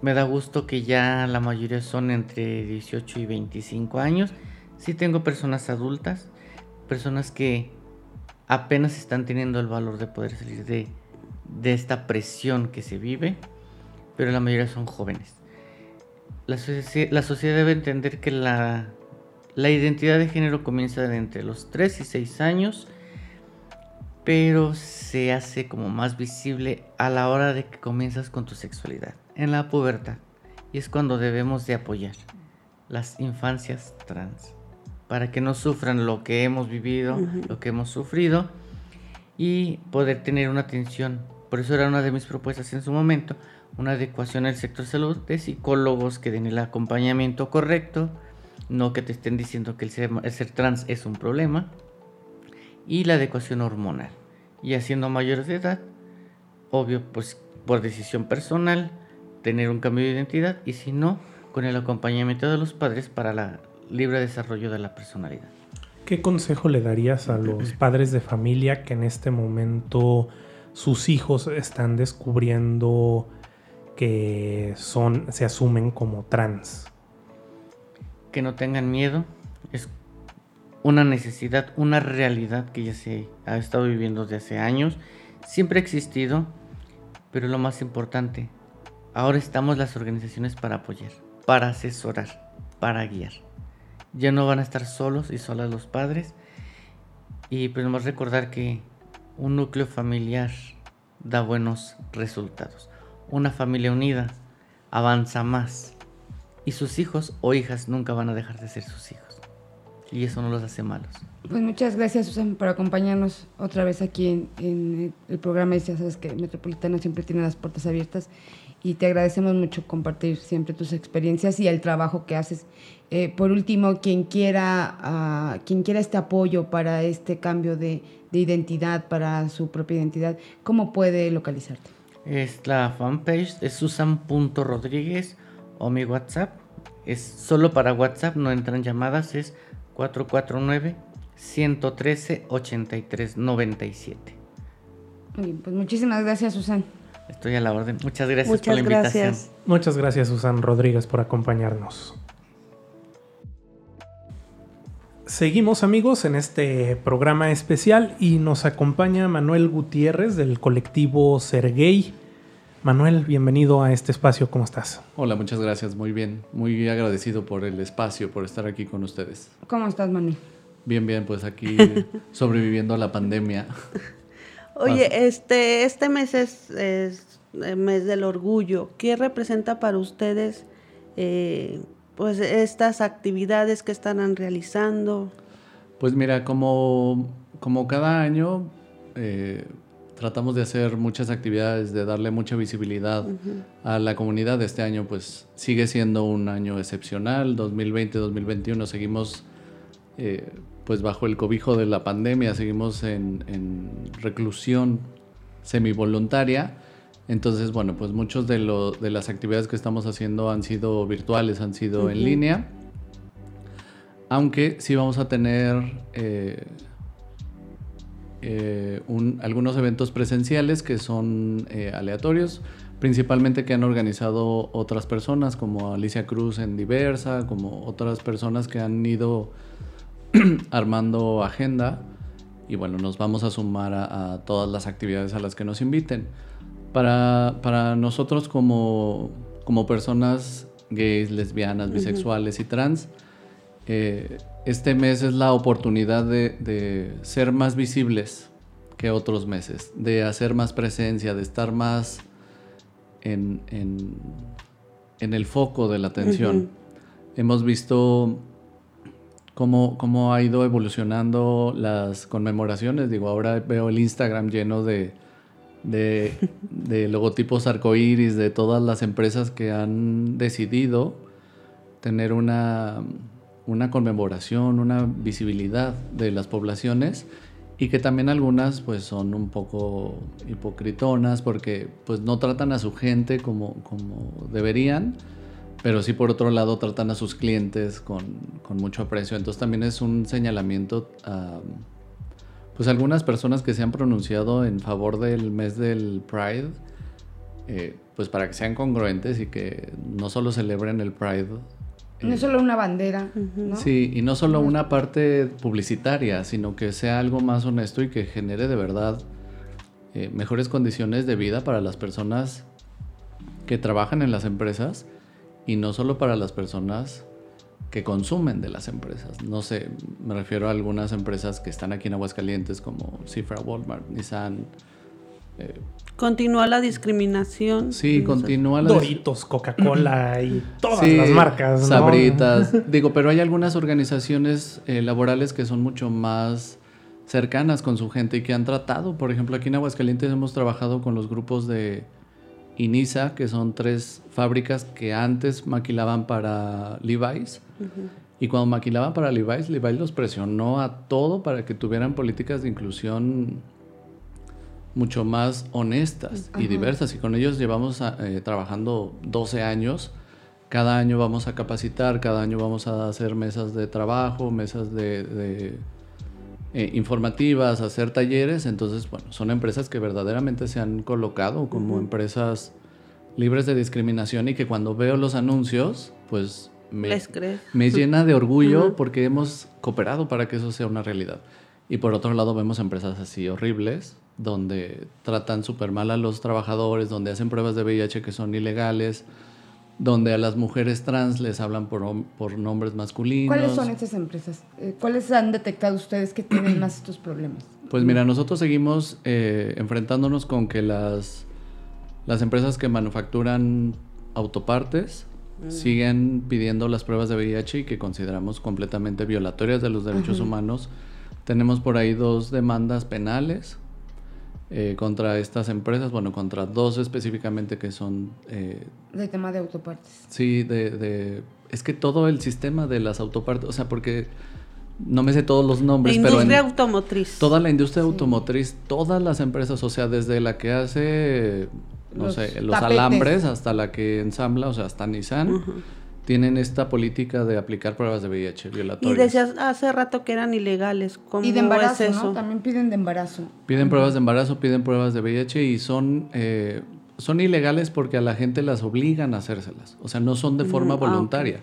Me da gusto que ya la mayoría son entre 18 y 25 años. Sí tengo personas adultas, personas que apenas están teniendo el valor de poder salir de, esta presión que se vive, pero la mayoría son jóvenes. La, socie- la sociedad debe entender que la, identidad de género comienza entre los 3 y 6 años pero se hace como más visible a la hora de que comienzas con tu sexualidad, en la pubertad. Y es cuando debemos de apoyar las infancias trans, para que no sufran lo que hemos vivido, lo que hemos sufrido, y poder tener una atención. Por eso era una de mis propuestas en su momento, una adecuación al sector salud de psicólogos que den el acompañamiento correcto, no que te estén diciendo que el ser, el ser trans es un problema, y la adecuación hormonal. Y haciendo mayores de edad, obvio, pues por decisión personal, tener un cambio de identidad y si no, con el acompañamiento de los padres para la libre desarrollo de la personalidad. ¿Qué consejo le darías a los padres de familia que en este momento sus hijos están descubriendo que son, se asumen como trans? Que no tengan miedo. Es una necesidad, una realidad que ya se ha estado viviendo desde hace años. Siempre ha existido, pero lo más importante, ahora estamos las organizaciones para apoyar, para asesorar, para guiar. Ya no van a estar solos y solas los padres. Y podemos recordar que un núcleo familiar da buenos resultados. Una familia unida avanza más. Y sus hijos o hijas nunca van a dejar de ser sus hijos. Y eso no los hace malos. Pues muchas gracias, Susan, por acompañarnos otra vez aquí en, el programa. Y ya sabes que Metropolitano siempre tiene las puertas abiertas. Y te agradecemos mucho compartir siempre tus experiencias y el trabajo que haces. Eh, por último, quien quiera, uh, quien quiera este apoyo para este cambio de, de identidad, para su propia identidad, ¿cómo puede localizarte? Es la fanpage, es susan.rodríguez o mi WhatsApp. Es solo para WhatsApp, no entran llamadas, es 449-113-8397. pues muchísimas gracias, Susan. Estoy a la orden. Muchas gracias por la invitación. Muchas gracias, Susan Rodríguez, por acompañarnos. Seguimos amigos en este programa especial y nos acompaña Manuel Gutiérrez del colectivo Sergey. Manuel, bienvenido a este espacio, ¿cómo estás? Hola, muchas gracias, muy bien, muy agradecido por el espacio, por estar aquí con ustedes. ¿Cómo estás, Manuel? Bien, bien, pues aquí sobreviviendo a la pandemia. Oye, este, este mes es, el mes del orgullo. ¿Qué representa para ustedes eh, pues estas actividades que están realizando? Pues mira, como, como cada año eh, tratamos de hacer muchas actividades, de darle mucha visibilidad a la comunidad. Este año pues sigue siendo un año excepcional, 2020-2021 seguimos eh, pues bajo el cobijo de la pandemia, seguimos en, en reclusión semivoluntaria entonces, bueno, pues muchos de, de las actividades que estamos haciendo han sido virtuales, han sido en línea. Aunque sí vamos a tener eh, eh, algunos eventos presenciales que son eh, aleatorios, principalmente que han organizado otras personas como Alicia Cruz en Diversa, como otras personas que han ido armando agenda. Y bueno, nos vamos a sumar a todas las actividades a las que nos inviten. Para, nosotros como, personas gays, lesbianas, bisexuales y trans, eh, este mes es la oportunidad de, ser más visibles que otros meses, de hacer más presencia, de estar más en, el foco de la atención. Hemos visto cómo, cómo, ha ido evolucionando las conmemoraciones. Digo, ahora veo el Instagram lleno de, de, de logotipos arcoíris de todas las empresas que han decidido tener una, una conmemoración, una visibilidad de las poblaciones y que también algunas pues son un poco hipocritonas porque pues no tratan a su gente como, como deberían, pero sí por otro lado tratan a sus clientes con, con mucho aprecio. Entonces también es un señalamiento a pues algunas personas que se han pronunciado en favor del mes del Pride, eh, pues para que sean congruentes y que no solo celebren el Pride. no es solo una bandera, ¿no? Sí, y no solo una parte publicitaria, sino que sea algo más honesto y que genere de verdad eh, mejores condiciones de vida para las personas que trabajan en las empresas y no solo para las personas que consumen de las empresas. No sé, me refiero a algunas empresas que están aquí en Aguascalientes como Cifra, Walmart, Nissan. Eh, continúa la discriminación. Sí, continúa la Doritos, Coca-Cola y todas las marcas. Sabritas. Digo, pero hay algunas organizaciones eh, laborales que son mucho más cercanas con su gente y que han tratado. Por ejemplo, aquí en Aguascalientes hemos trabajado con los grupos de Inisa, que son tres fábricas que antes maquilaban para Levi's. Y cuando maquilaban para Levi's, Levi's los presionó a todo para que tuvieran políticas de inclusión mucho más honestas y diversas. Y con ellos llevamos eh, trabajando 12 años. Cada año vamos a capacitar, cada año vamos a hacer mesas de trabajo, mesas de, eh, informativas, hacer talleres. Entonces, bueno, son empresas que verdaderamente se han colocado como empresas libres de discriminación y que cuando veo los anuncios, pues me, Les me llena de orgullo porque hemos cooperado para que eso sea una realidad. Y por otro lado vemos empresas así horribles, donde tratan súper mal a los trabajadores, donde hacen pruebas de VIH que son ilegales, donde a las mujeres trans les hablan por, por nombres masculinos. ¿Cuáles son estas empresas? Eh, ¿Cuáles han detectado ustedes que tienen más estos problemas? Pues mira, nosotros seguimos eh, enfrentándonos con que las, las empresas que manufacturan autopartes siguen pidiendo las pruebas de VIH y que consideramos completamente violatorias de los derechos humanos. Tenemos por ahí dos demandas penales eh, contra estas empresas, bueno, contra dos específicamente que son eh, Del tema de autopartes. Sí, de, de- Es que todo el sistema de las autopartes, o sea, porque no me sé todos los La nombres, pero en industria automotriz. toda la industria automotriz, todas las empresas, o sea, desde la que hace, no Los sé, los tapetes. alambres hasta la que ensambla, o sea, hasta Nissan, tienen esta política de aplicar pruebas de VIH Y violatorias. decías hace rato que eran ilegales. ¿Cómo Y de embarazo, es eso? ¿no? También piden de embarazo. Piden pruebas de embarazo, piden pruebas de VIH y son, eh, son ilegales porque a la gente las obligan a hacérselas. O sea, no son de forma ah, ok. voluntaria.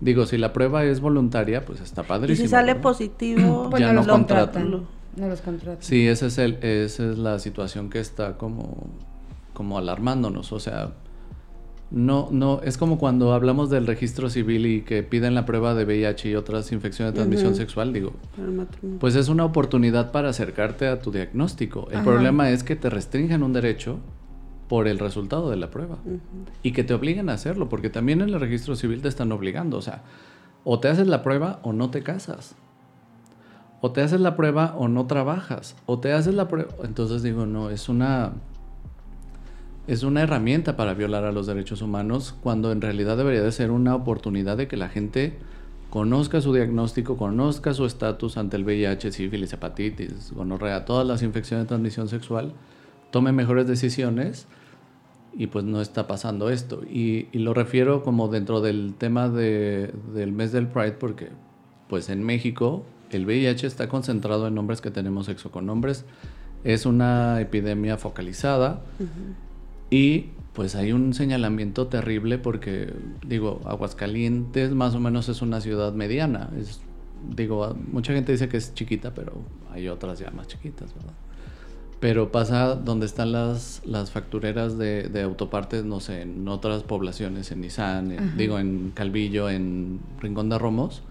Digo, si la prueba es voluntaria, pues está Y padrísimo. si sale ¿verdad? positivo, Pues Ya no no los contratan. contratan. No los contratan. Sí, ese es el, esa es la situación que está como, como alarmándonos. O sea, no, no, es como cuando hablamos del registro civil y que piden la prueba de VIH y otras infecciones de transmisión sexual, digo, pues es una oportunidad para acercarte a tu diagnóstico. El Ajá. problema es que te restringen un derecho por el resultado de la prueba y que te obliguen a hacerlo, porque también en el registro civil te están obligando, o sea, o te haces la prueba o no te casas. O te haces la prueba o no trabajas. O te haces la prueba. Entonces digo, no, es una. Es una herramienta para violar a los derechos humanos cuando en realidad debería de ser una oportunidad de que la gente conozca su diagnóstico, conozca su estatus ante el VIH, sífilis, hepatitis, gonorrea, todas las infecciones de transmisión sexual, tome mejores decisiones y pues no está pasando esto. Y, lo refiero como dentro del tema de- del mes del Pride porque pues en México el VIH está concentrado en hombres que tenemos sexo con hombres. Es una epidemia focalizada y pues hay un señalamiento terrible porque digo, Aguascalientes más o menos es una ciudad mediana. Es, digo, mucha gente dice que es chiquita, pero hay otras ya más chiquitas, ¿verdad? Pero pasa donde están las, las factureras de, de autopartes, no sé, en otras poblaciones, en Nissan, en- digo, en Calvillo, en Rincón de Romos,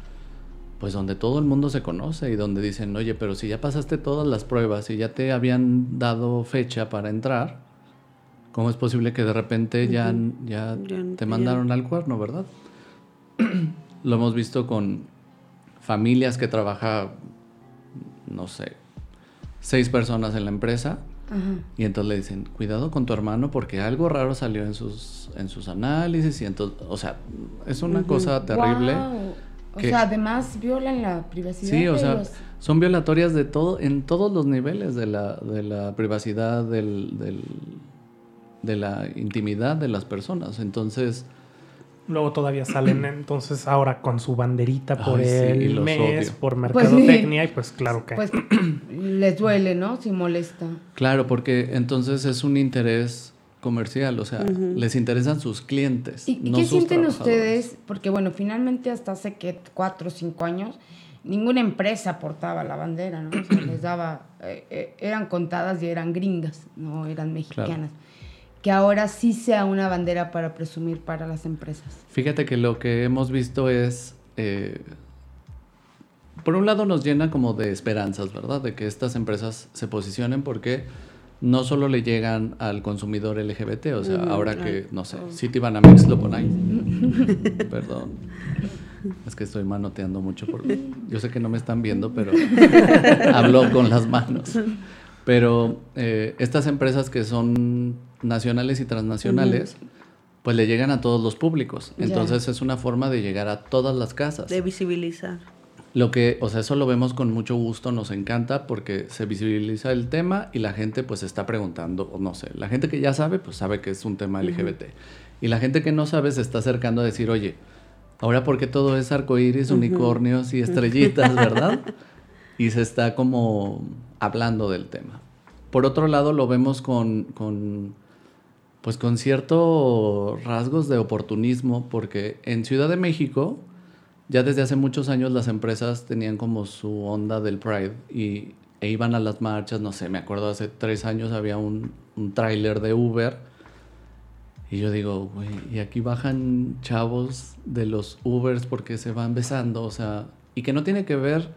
pues donde todo el mundo se conoce y donde dicen, oye, pero si ya pasaste todas las pruebas y ya te habían dado fecha para entrar, ¿cómo es posible que de repente ya, ya te mandaron al cuerno, verdad? Lo hemos visto con familias que trabaja, no sé, seis personas en la empresa Ajá. y entonces le dicen, cuidado con tu hermano porque algo raro salió en sus, en sus análisis y entonces, o sea, es una cosa terrible. O sea, además violan la privacidad Sí, o sea, los- son violatorias de todo, en todos los niveles de la, de la privacidad, del, del- de la intimidad de las personas. Entonces, Luego todavía salen entonces ahora con su banderita por Ay, sí, y el mes, odio. por Pues mercadotecnia y pues claro que... Pues les duele, ¿no? Si molesta. claro, porque entonces es un interés comercial, o sea, les interesan sus clientes. ¿Y, no qué sus sienten ustedes? Porque bueno, finalmente hasta hace que cuatro o cinco años ninguna empresa portaba la bandera, ¿no? O sea, les daba, eh, eh, eran contadas y eran gringas, no eran mexicanas. Que ahora sí sea una bandera para presumir para las empresas. Fíjate que lo que hemos visto es, eh, por un lado nos llena como de esperanzas, ¿verdad? De que estas empresas se posicionen porque no solo le llegan al consumidor LGBT, o sea, ahora que, no sé, Citibanamex lo pone ahí. Perdón. Es que estoy manoteando mucho. Por... Yo sé que no me están viendo, pero hablo con las manos. Pero eh, estas empresas que son nacionales y transnacionales, pues le llegan a todos los públicos. Entonces es una forma de llegar a todas las casas. De visibilizar. Lo que, o sea, eso lo vemos con mucho gusto, nos encanta porque se visibiliza el tema y la gente pues está preguntando, o no sé, la gente que ya sabe pues sabe que es un tema LGBT. Y la gente que no sabe se está acercando a decir, oye, ahora porque todo es arcoíris, unicornios y estrellitas, ¿verdad? y se está como hablando del tema. Por otro lado, lo vemos con, con pues con ciertos rasgos de oportunismo, porque en Ciudad de México ya desde hace muchos años las empresas tenían como su onda del Pride y, e iban a las marchas, no sé, me acuerdo hace tres años había un, un tráiler de Uber y yo digo, güey, y aquí bajan chavos de los Ubers porque se van besando, o sea, y que no tiene que ver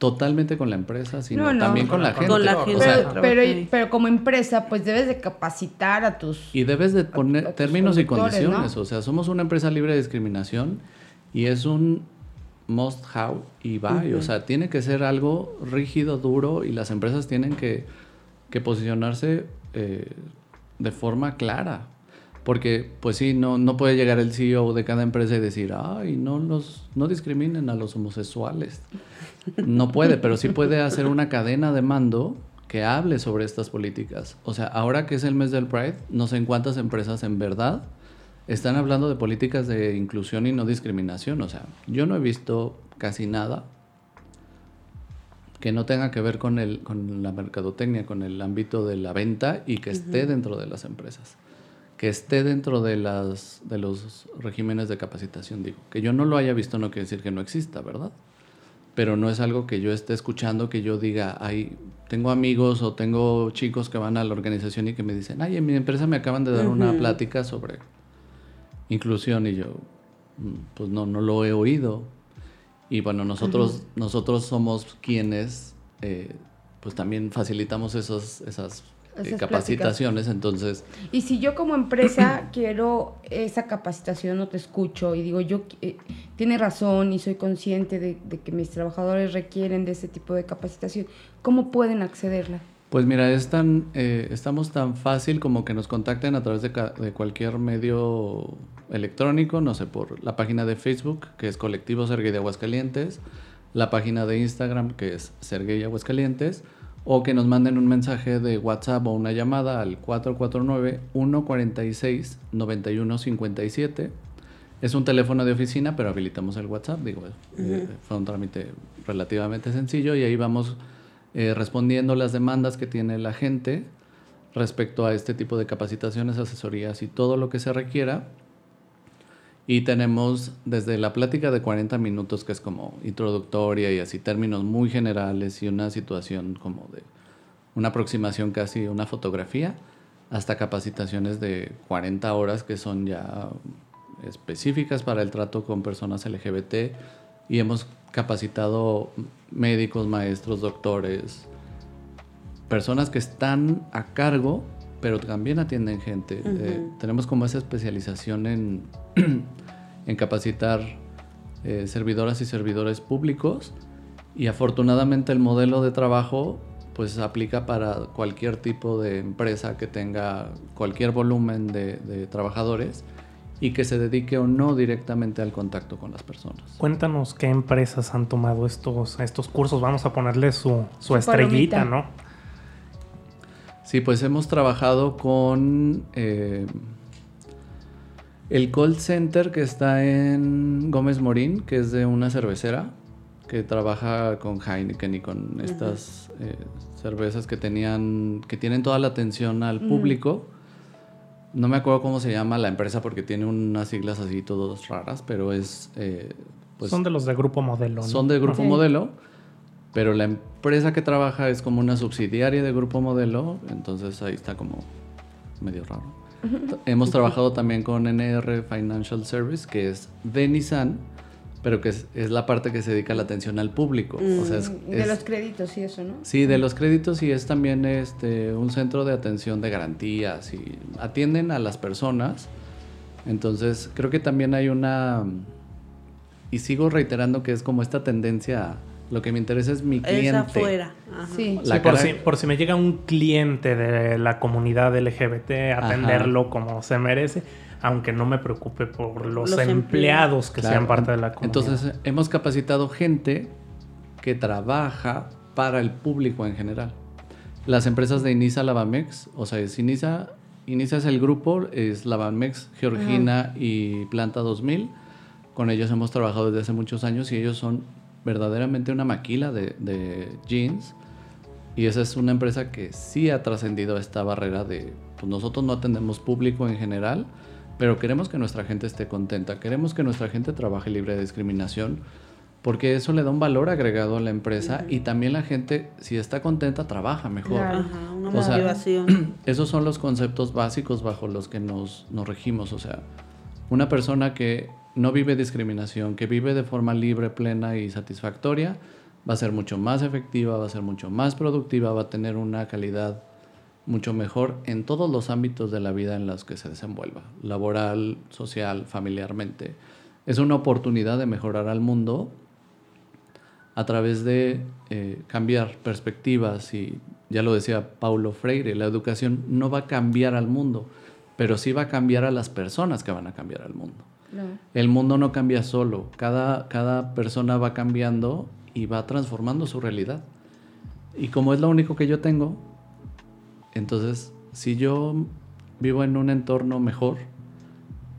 totalmente con la empresa, sino también con la gente. Con la gente. pero, pero, como empresa, pues debes de capacitar a tus... Y debes de poner términos y condiciones, o sea, somos una empresa libre de discriminación y es un must have y buy. O sea, tiene que ser algo rígido, duro y las empresas tienen que, que posicionarse eh, de forma clara. Porque, pues sí, no, no puede llegar el CEO de cada empresa y decir, ay, no, los, no discriminen a los homosexuales. No puede, pero sí puede hacer una cadena de mando que hable sobre estas políticas. O sea, ahora que es el mes del Pride, no sé en cuántas empresas en verdad están hablando de políticas de inclusión y no discriminación. O sea, yo no he visto casi nada que no tenga que ver con, el, con la mercadotecnia, con el ámbito de la venta y que esté dentro de las empresas. Que esté dentro de, las, de los regímenes de capacitación, digo. Que yo no lo haya visto no quiere decir que no exista, ¿verdad? Pero no es algo que yo esté escuchando, que yo diga, ay, tengo amigos o tengo chicos que van a la organización y que me dicen, ay, en mi empresa me acaban de dar una plática sobre inclusión y yo, mm, pues no, no lo he oído. Y bueno, nosotros, nosotros somos quienes, eh, pues también facilitamos esos, esas, eh, capacitaciones, entonces... Y si yo como empresa quiero esa capacitación, no te escucho y digo, yo eh, tiene razón y soy consciente de, de, que mis trabajadores requieren de ese tipo de capacitación, ¿cómo pueden accederla? Pues mira, es tan, eh, estamos tan fácil como que nos contacten a través de, de, cualquier medio electrónico, no sé, por la página de Facebook, que es Colectivo Sergey de Aguascalientes, la página de Instagram, que es Sergey Aguascalientes, o que nos manden un mensaje de WhatsApp o una llamada al 449-146-9157. Es un teléfono de oficina, pero habilitamos el WhatsApp, digo, eh, fue un trámite relativamente sencillo y ahí vamos eh, respondiendo las demandas que tiene la gente respecto a este tipo de capacitaciones, asesorías y todo lo que se requiera. Y tenemos desde la plática de 40 minutos, que es como introductoria y así términos muy generales y una situación como de una aproximación casi una fotografía, hasta capacitaciones de 40 horas que son ya específicas para el trato con personas LGBT y hemos capacitado médicos, maestros, doctores, personas que están a cargo, pero también atienden gente. Eh, tenemos como esa especialización en, en capacitar eh, servidoras y servidores públicos y afortunadamente el modelo de trabajo pues aplica para cualquier tipo de empresa que tenga cualquier volumen de, de trabajadores y que se dedique o no directamente al contacto con las personas. Cuéntanos qué empresas han tomado estos, estos cursos. Vamos a ponerle su, su, estrellita, ¿no? Sí, pues hemos trabajado con eh, el call center que está en Gómez Morín, que es de una cervecera que trabaja con Heineken y con estas eh, cervezas que tenían que tienen toda la atención al público. No me acuerdo cómo se llama la empresa porque tiene unas siglas así todas raras, pero es... Eh, pues, son de los de Grupo Modelo. Son de Grupo Modelo, pero la empresa que trabaja es como una subsidiaria de Grupo Modelo, entonces ahí está como medio raro. Hemos trabajado también con NR Financial Service, que es de Nissan, pero que es, la parte que se dedica a la atención al público. Mm, de los créditos y eso, ¿no? Sí, de los créditos y es también este, un centro de atención de garantías y atienden a las personas. Entonces, creo que también hay una... Y sigo reiterando que es como esta tendencia... Lo que me interesa es mi cliente. Es afuera. Sí, por, si, por, si, me llega un cliente de la comunidad LGBT, atenderlo como se merece aunque no me preocupe por los, empleados que sean parte de la comunidad. Entonces, hemos capacitado gente que trabaja para el público en general. Las empresas de Inisa Lavamex, o sea, es Inisa, Inisa es el grupo, es Lavamex, Georgina y Planta 2000. Con ellos hemos trabajado desde hace muchos años y ellos son verdaderamente una maquila de, de jeans Y esa es una empresa que sí ha trascendido esta barrera de, pues nosotros no atendemos público en general, pero queremos que nuestra gente esté contenta, queremos que nuestra gente trabaje libre de discriminación, porque eso le da un valor agregado a la empresa y también la gente, si está contenta, trabaja mejor. Ajá, una motivación. esos son los conceptos básicos bajo los que nos, nos regimos. O sea, una persona que no vive discriminación, que vive de forma libre, plena y satisfactoria, va a ser mucho más efectiva, va a ser mucho más productiva, va a tener una calidad mucho mejor en todos los ámbitos de la vida en los que se desenvuelva, laboral, social, familiarmente. Es una oportunidad de mejorar al mundo a través de eh, cambiar perspectivas y ya lo decía Paulo Freire, la educación no va a cambiar al mundo, pero sí va a cambiar a las personas que van a cambiar al mundo. El mundo no cambia solo, cada, cada persona va cambiando y va transformando su realidad. Y como es lo único que yo tengo, entonces si yo vivo en un entorno mejor,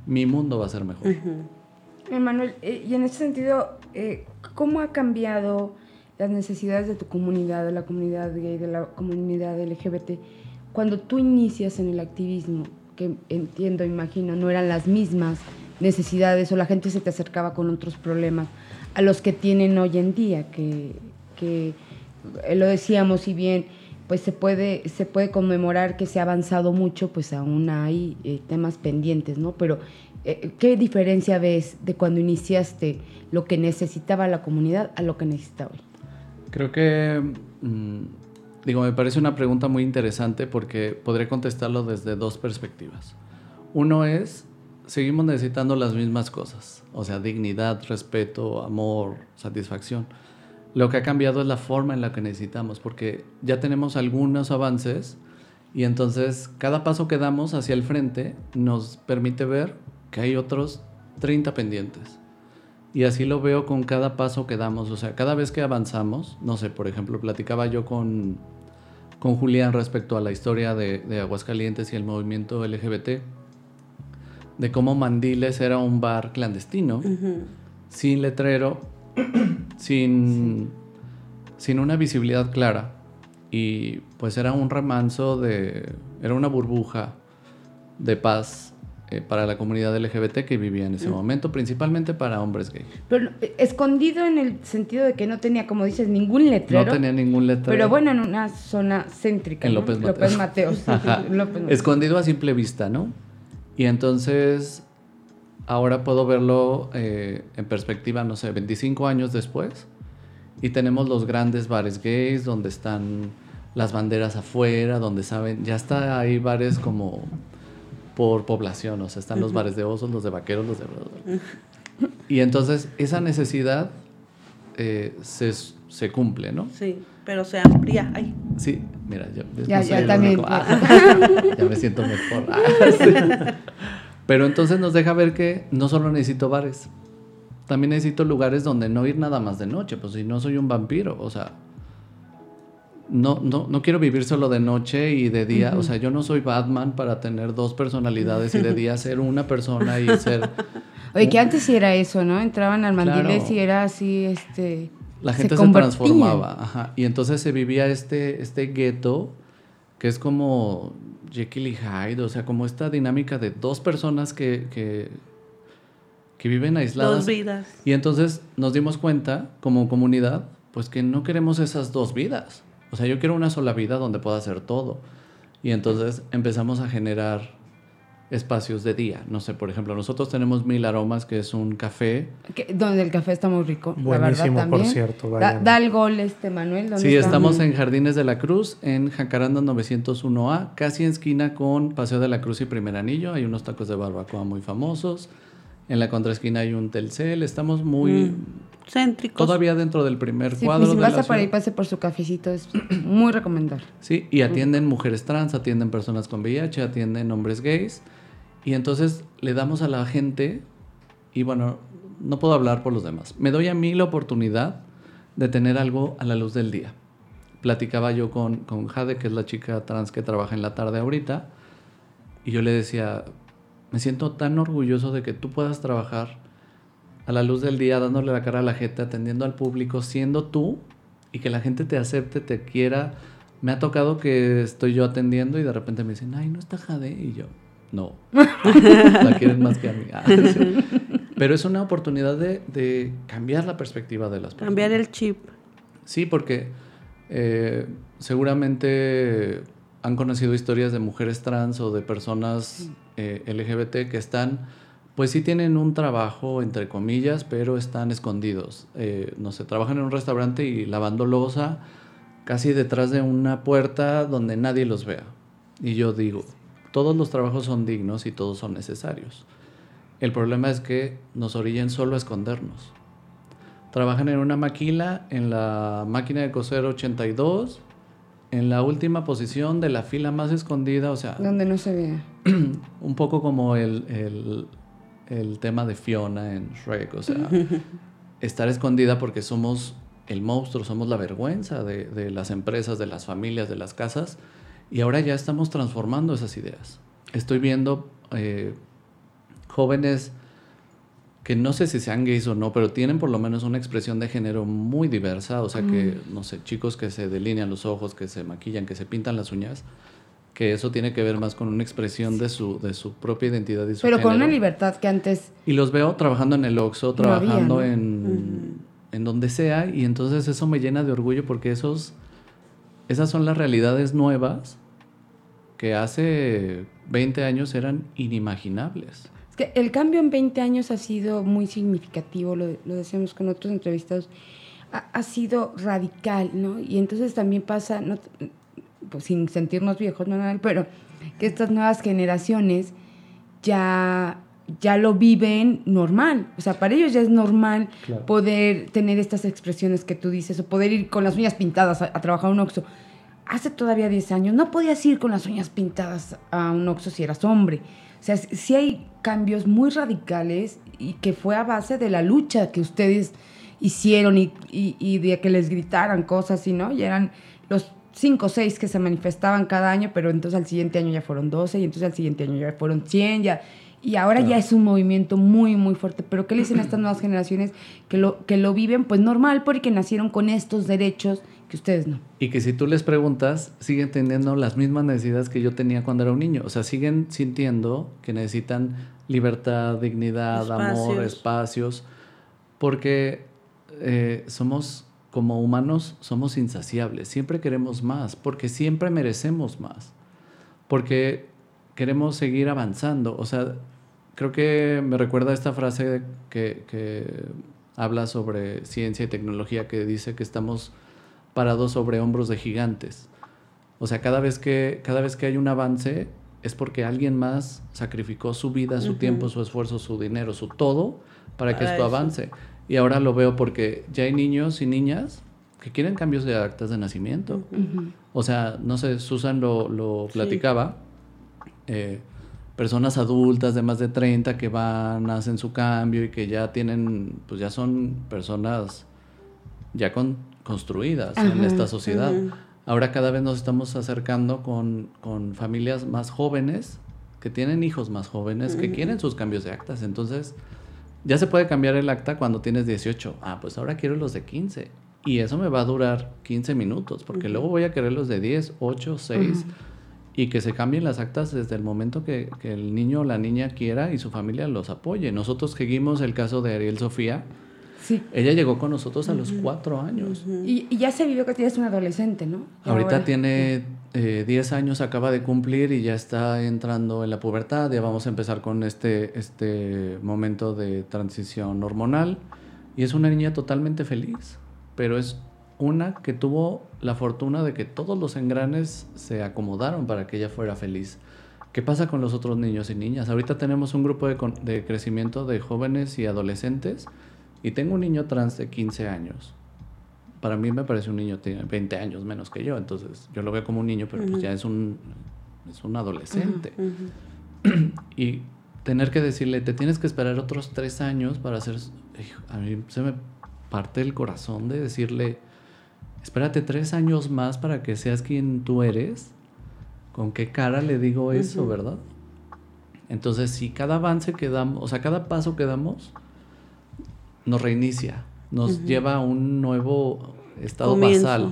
mi mundo va a ser mejor. Emanuel, eh, y en ese sentido, eh, ¿cómo ha cambiado las necesidades de tu comunidad, de la comunidad gay, de la comunidad LGBT, cuando tú inicias en el activismo, que entiendo, imagino, no eran las mismas necesidades o la gente se te acercaba con otros problemas a los que tienen hoy en día, que, que eh, lo decíamos, si bien pues se puede, se puede conmemorar que se ha avanzado mucho, pues aún hay eh, temas pendientes, ¿no? Pero eh, ¿qué diferencia ves de cuando iniciaste lo que necesitaba la comunidad a lo que necesita hoy? Creo que, mm, digo, me parece una pregunta muy interesante porque podré contestarlo desde dos perspectivas. Uno es seguimos necesitando las mismas cosas, o sea, dignidad, respeto, amor, satisfacción. Lo que ha cambiado es la forma en la que necesitamos, porque ya tenemos algunos avances y entonces cada paso que damos hacia el frente nos permite ver que hay otros 30 pendientes. Y así lo veo con cada paso que damos, o sea, cada vez que avanzamos, no sé, por ejemplo, platicaba yo con, con Julián respecto a la historia de, de Aguascalientes y el movimiento LGBT de cómo Mandiles era un bar clandestino, sin letrero, sin, sin una visibilidad clara. Y pues era un remanso de. era una burbuja de paz eh, para la comunidad LGBT que vivía en ese momento, principalmente para hombres gays. Pero eh, escondido en el sentido de que no tenía, como dices, ningún letrero. No tenía ningún letrero. Pero bueno, en una zona céntrica. En López Mateos. López Mateos. Escondido a simple vista, ¿no? Y entonces ahora puedo verlo eh, en perspectiva, no sé, 25 años después. Y tenemos los grandes bares gays donde están las banderas afuera, donde saben, ya está ahí bares como por población, o sea, están los bares de osos, los de vaqueros, los de... Y entonces esa necesidad eh, se, se, cumple, ¿no? Sí, pero se amplía. Ay. Sí, mira, yo, ya, ya también. ya me siento mejor. Ah, pero entonces nos deja ver que no solo necesito bares, también necesito lugares donde no ir nada más de noche, pues si no soy un vampiro, o sea, no, no, no quiero vivir solo de noche y de día, o sea, yo no soy Batman para tener dos personalidades y de día ser una persona y ser... Oye, que antes sí era eso, ¿no? Entraban al mandiles y era así, este... La gente se, transformaba, ajá. Y entonces se vivía este, este gueto que es como Jekyll y Hyde, o sea, como esta dinámica de dos personas que, que, viven aisladas. Dos vidas. Y entonces nos dimos cuenta, como comunidad, pues que no queremos esas dos vidas. O sea, yo quiero una sola vida donde pueda hacer todo. Y entonces empezamos a generar espacios de día. No sé, por ejemplo, nosotros tenemos Mil Aromas, que es un café. donde el café está muy rico. Buenísimo, la verdad, por cierto. Da, el gol este Manuel. Sí, estamos en Jardines de la Cruz, en Jacaranda 901A, casi en esquina con Paseo de la Cruz y Primer Anillo. Hay unos tacos de barbacoa muy famosos. En la contraesquina hay un Telcel. Estamos muy... Mm, céntricos. Todavía dentro del primer cuadro. Si pasa por ahí, pase por su cafecito. Es muy recomendable. Sí, y atienden mujeres trans, atienden personas con VIH, atienden hombres gays. Y entonces le damos a la gente, y bueno, no puedo hablar por los demás, me doy a mí la oportunidad de tener algo a la luz del día. Platicaba yo con, con Jade, que es la chica trans que trabaja en la tarde ahorita, y yo le decía, me siento tan orgulloso de que tú puedas trabajar a la luz del día, dándole la cara a la gente, atendiendo al público, siendo tú, y que la gente te acepte, te quiera, Me ha tocado que estoy yo atendiendo y de repente me dicen, ay, no está Jade. Y yo, no, la quieren más que a mí. Ah, Pero es una oportunidad de, cambiar la perspectiva de las personas. Cambiar el chip. Sí, porque eh, seguramente han conocido historias de mujeres trans o de personas eh, LGBT que están, pues sí tienen un trabajo, entre comillas, pero están escondidos. Eh, no sé, trabajan en un restaurante y lavando losa casi detrás de una puerta donde nadie los vea. Y yo digo, todos los trabajos son dignos y todos son necesarios. El problema es que nos orillen solo a escondernos. Trabajan en una maquila, en la máquina de coser 82, en la última posición de la fila más escondida, o sea... Donde no se vea. un poco como el, tema de Fiona en Shrek, o sea, estar escondida porque somos el monstruo, somos la vergüenza de, las empresas, de las familias, de las casas, y ahora ya estamos transformando esas ideas. Estoy viendo eh, jóvenes que no sé si sean gays o no, pero tienen por lo menos una expresión de género muy diversa, o sea que, mm. no sé, chicos que se delinean los ojos, que se maquillan, que se pintan las uñas, que eso tiene que ver más con una expresión de su, de su propia identidad y su Pero con una libertad que antes... Y los veo trabajando en el Oxxo, trabajando en, en donde sea, y entonces eso me llena de orgullo porque esos, esas son las realidades nuevas que hace 20 años eran inimaginables el cambio en 20 años ha sido muy significativo, lo, decíamos con otros entrevistados, ha, sido radical, ¿no? Y entonces también pasa, no, pues sin sentirnos viejos, Manuel, pero que estas nuevas generaciones ya ya lo viven normal. O sea, para ellos ya es normal poder tener estas expresiones que tú dices, o poder ir con las uñas pintadas a, a trabajar un oxo. Hace todavía 10 años no podías ir con las uñas pintadas a un oxo si eras hombre. O sea, sí hay cambios muy radicales y que fue a base de la lucha que ustedes hicieron y, y, de que les gritaran cosas y no, y eran los cinco o seis que se manifestaban cada año, pero entonces al siguiente año ya fueron 12 y entonces al siguiente año ya fueron 100, ya, y ahora ya es un movimiento muy, muy fuerte. Pero ¿qué le dicen a estas nuevas generaciones que lo, que lo viven? Pues normal, porque nacieron con estos derechos que ustedes no. Y que si tú les preguntas, siguen teniendo las mismas necesidades que yo tenía cuando era un niño. O sea, siguen sintiendo que necesitan libertad, dignidad, amor, espacios, porque eh, somos, como humanos, somos insaciables. Siempre queremos más, porque siempre merecemos más, porque queremos seguir avanzando. O sea, creo que me recuerda esta frase que, que habla sobre ciencia y tecnología que dice que estamos parados sobre hombros de gigantes. O sea, cada vez que, cada vez que hay un avance es porque alguien más sacrificó su vida, su tiempo, su esfuerzo, su dinero, su todo para que esto avance. Y ahora lo veo porque ya hay niños y niñas que quieren cambios de actas de nacimiento. O sea, no sé, Susan lo, lo platicaba. Eh, personas adultas de más de 30 que van, hacen su cambio y que ya tienen, pues ya son personas ya con construidas en esta sociedad. Ahora cada vez nos estamos acercando con, familias más jóvenes, que tienen hijos más jóvenes, que quieren sus cambios de actas. Entonces, ya se puede cambiar el acta cuando tienes 18. Ah, pues ahora quiero los de 15. Y eso me va a durar 15 minutos, porque luego voy a querer los de 10, 8, 6. Y que se cambien las actas desde el momento que, que el niño o la niña quiera y su familia los apoye. Nosotros seguimos el caso de Ariel Sofía, ella llegó con nosotros a los cuatro años. y, ya se vivió que tienes un adolescente, ¿no? Ahorita tiene eh, 10 años, acaba de cumplir y ya está entrando en la pubertad. Ya vamos a empezar con este, este momento de transición hormonal. Y es una niña totalmente feliz, pero es una que tuvo la fortuna de que todos los engranes se acomodaron para que ella fuera feliz. ¿Qué pasa con los otros niños y niñas? Ahorita tenemos un grupo de, de crecimiento de jóvenes y adolescentes y tengo un niño trans de 15 años. Para mí me parece un niño, tiene 20 años menos que yo, entonces yo lo veo como un niño, pero pues ya es un, es un adolescente. y tener que decirle, te tienes que esperar otros tres años para hacer... A mí se me parte el corazón de decirle, espérate tres años más para que seas quien tú eres. ¿Con qué cara le digo eso, verdad? Entonces, si cada avance que damos, o sea, cada paso que damos, nos reinicia, nos lleva a un nuevo estado basal.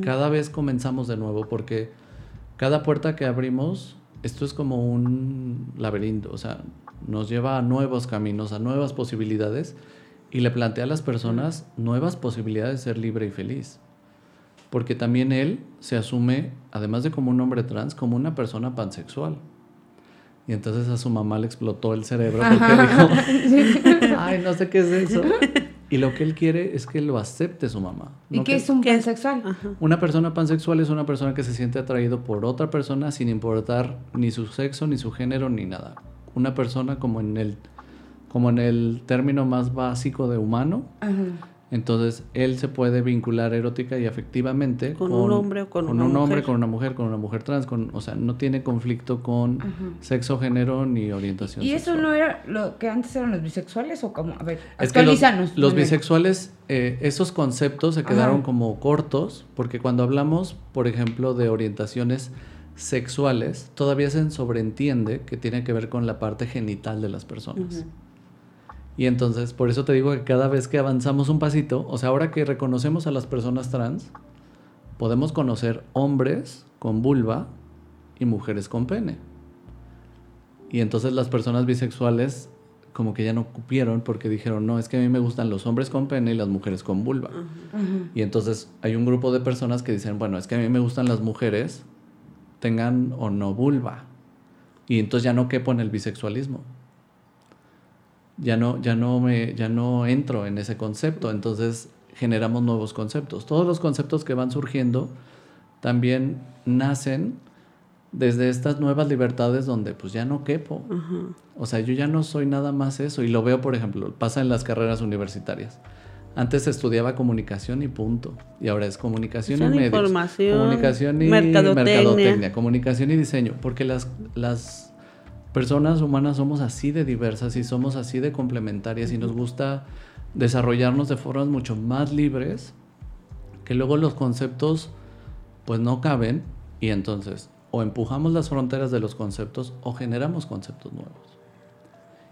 Cada vez comenzamos de nuevo porque cada puerta que abrimos, esto es como un laberinto, o sea, nos lleva a nuevos caminos, a nuevas posibilidades y le plantea a las personas nuevas posibilidades de ser libre y feliz. Porque también él se asume, además de como un hombre trans, como una persona pansexual. Y entonces a su mamá le explotó el cerebro porque dijo, ay, no sé qué es eso. Y lo que él quiere es que lo acepte su mamá. ¿Y qué es un pansexual? Una persona pansexual es una persona que se siente atraído por otra persona sin importar ni su sexo, ni su género, ni nada. Una persona como en el, como en el término más básico de humano. Ajá. Entonces, él se puede vincular erótica y afectivamente con, un hombre o con, una un hombre, con una mujer, con una mujer trans, con, o sea, no tiene conflicto con sexo, género ni orientación. ¿Y eso no era lo que antes eran los bisexuales o como, a ver, actualízanos. los, bisexuales, eh, esos conceptos se quedaron como cortos porque cuando hablamos, por ejemplo, de orientaciones sexuales, todavía se sobreentiende que tiene que ver con la parte genital de las personas. Y entonces, por eso te digo que cada vez que avanzamos un pasito, o sea, ahora que reconocemos a las personas trans, podemos conocer hombres con vulva y mujeres con pene. Y entonces las personas bisexuales como que ya no cupieron porque dijeron, no, es que a mí me gustan los hombres con pene y las mujeres con vulva. Y entonces hay un grupo de personas que dicen, bueno, es que a mí me gustan las mujeres, tengan o no vulva. Y entonces ya no quepo en el bisexualismo ya no, ya no, me, ya no entro en ese concepto, entonces generamos nuevos conceptos. Todos los conceptos que van surgiendo también nacen desde estas nuevas libertades donde pues ya no quepo. O sea, yo ya no soy nada más eso. Y lo veo, por ejemplo, pasa en las carreras universitarias. Antes estudiaba comunicación y punto. Y ahora es comunicación y medios. comunicación y mercadotecnia. comunicación y diseño. Porque las, las personas humanas somos así de diversas y somos así de complementarias y nos gusta desarrollarnos de formas mucho más libres que luego los conceptos pues no caben y entonces o empujamos las fronteras de los conceptos o generamos conceptos nuevos.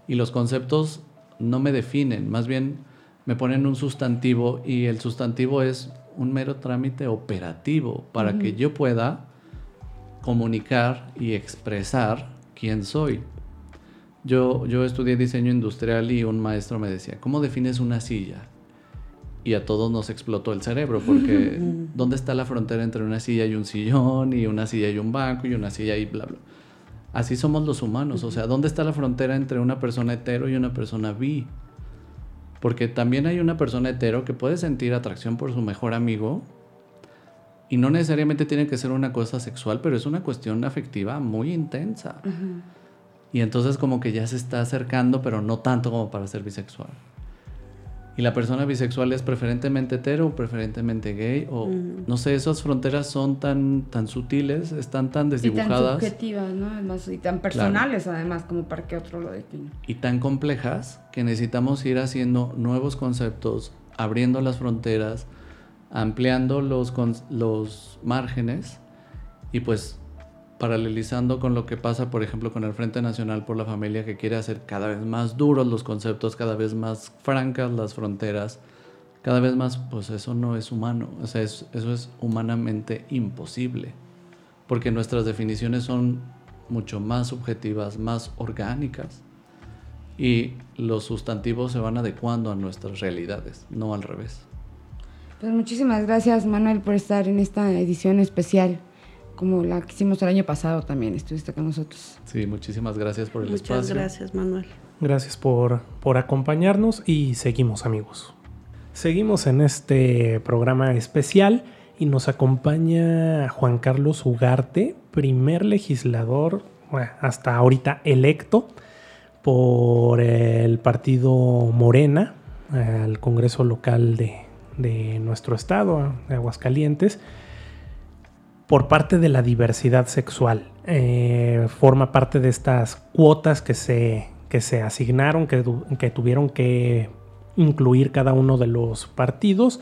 Y los conceptos no me definen, más bien me ponen un sustantivo y el sustantivo es un mero trámite operativo para que yo pueda comunicar y expresar quién soy. Yo, yo estudié diseño industrial y un maestro me decía, ¿cómo defines una silla? Y a todos nos explotó el cerebro porque ¿dónde está la frontera entre una silla y un sillón y una silla y un banco y una silla y bla, bla? Así somos los humanos, o sea, ¿dónde está la frontera entre una persona hetero y una persona bi? Porque también hay una persona hetero que puede sentir atracción por su mejor amigo y no necesariamente tiene que ser una cosa sexual, pero es una cuestión afectiva muy intensa. Y entonces como que ya se está acercando, pero no tanto como para ser bisexual. Y la persona bisexual es preferentemente hetero o preferentemente gay o no sé, esas fronteras son tan tan sutiles, están tan desdibujadas. Y tan subjetivas, ¿no? y tan personales además como para que otro lo defina. Y tan complejas que necesitamos ir haciendo nuevos conceptos, abriendo las fronteras, ampliando los, los márgenes y pues paralelizando con lo que pasa, por ejemplo, con el Frente Nacional por la Familia, que quiere hacer cada vez más duros los conceptos, cada vez más francas las fronteras, cada vez más, pues eso no es humano, o sea, eso es humanamente imposible, porque nuestras definiciones son mucho más subjetivas, más orgánicas, y los sustantivos se van adecuando a nuestras realidades, no al revés. Pues muchísimas gracias, Manuel, por estar en esta edición especial, como la que hicimos el año pasado también, estuviste con nosotros. Sí, muchísimas gracias por el espacio. Muchas gracias, Manuel. Gracias por, por acompañarnos y seguimos, amigos. Seguimos en este programa especial y nos acompaña Juan Carlos Ugarte, primer legislador hasta ahorita electo por el partido Morena al Congreso Local de, de nuestro estado, de Aguascalientes, por parte de la diversidad sexual. Eh, forma parte de estas cuotas que se, que se asignaron, que, que tuvieron que incluir cada uno de los partidos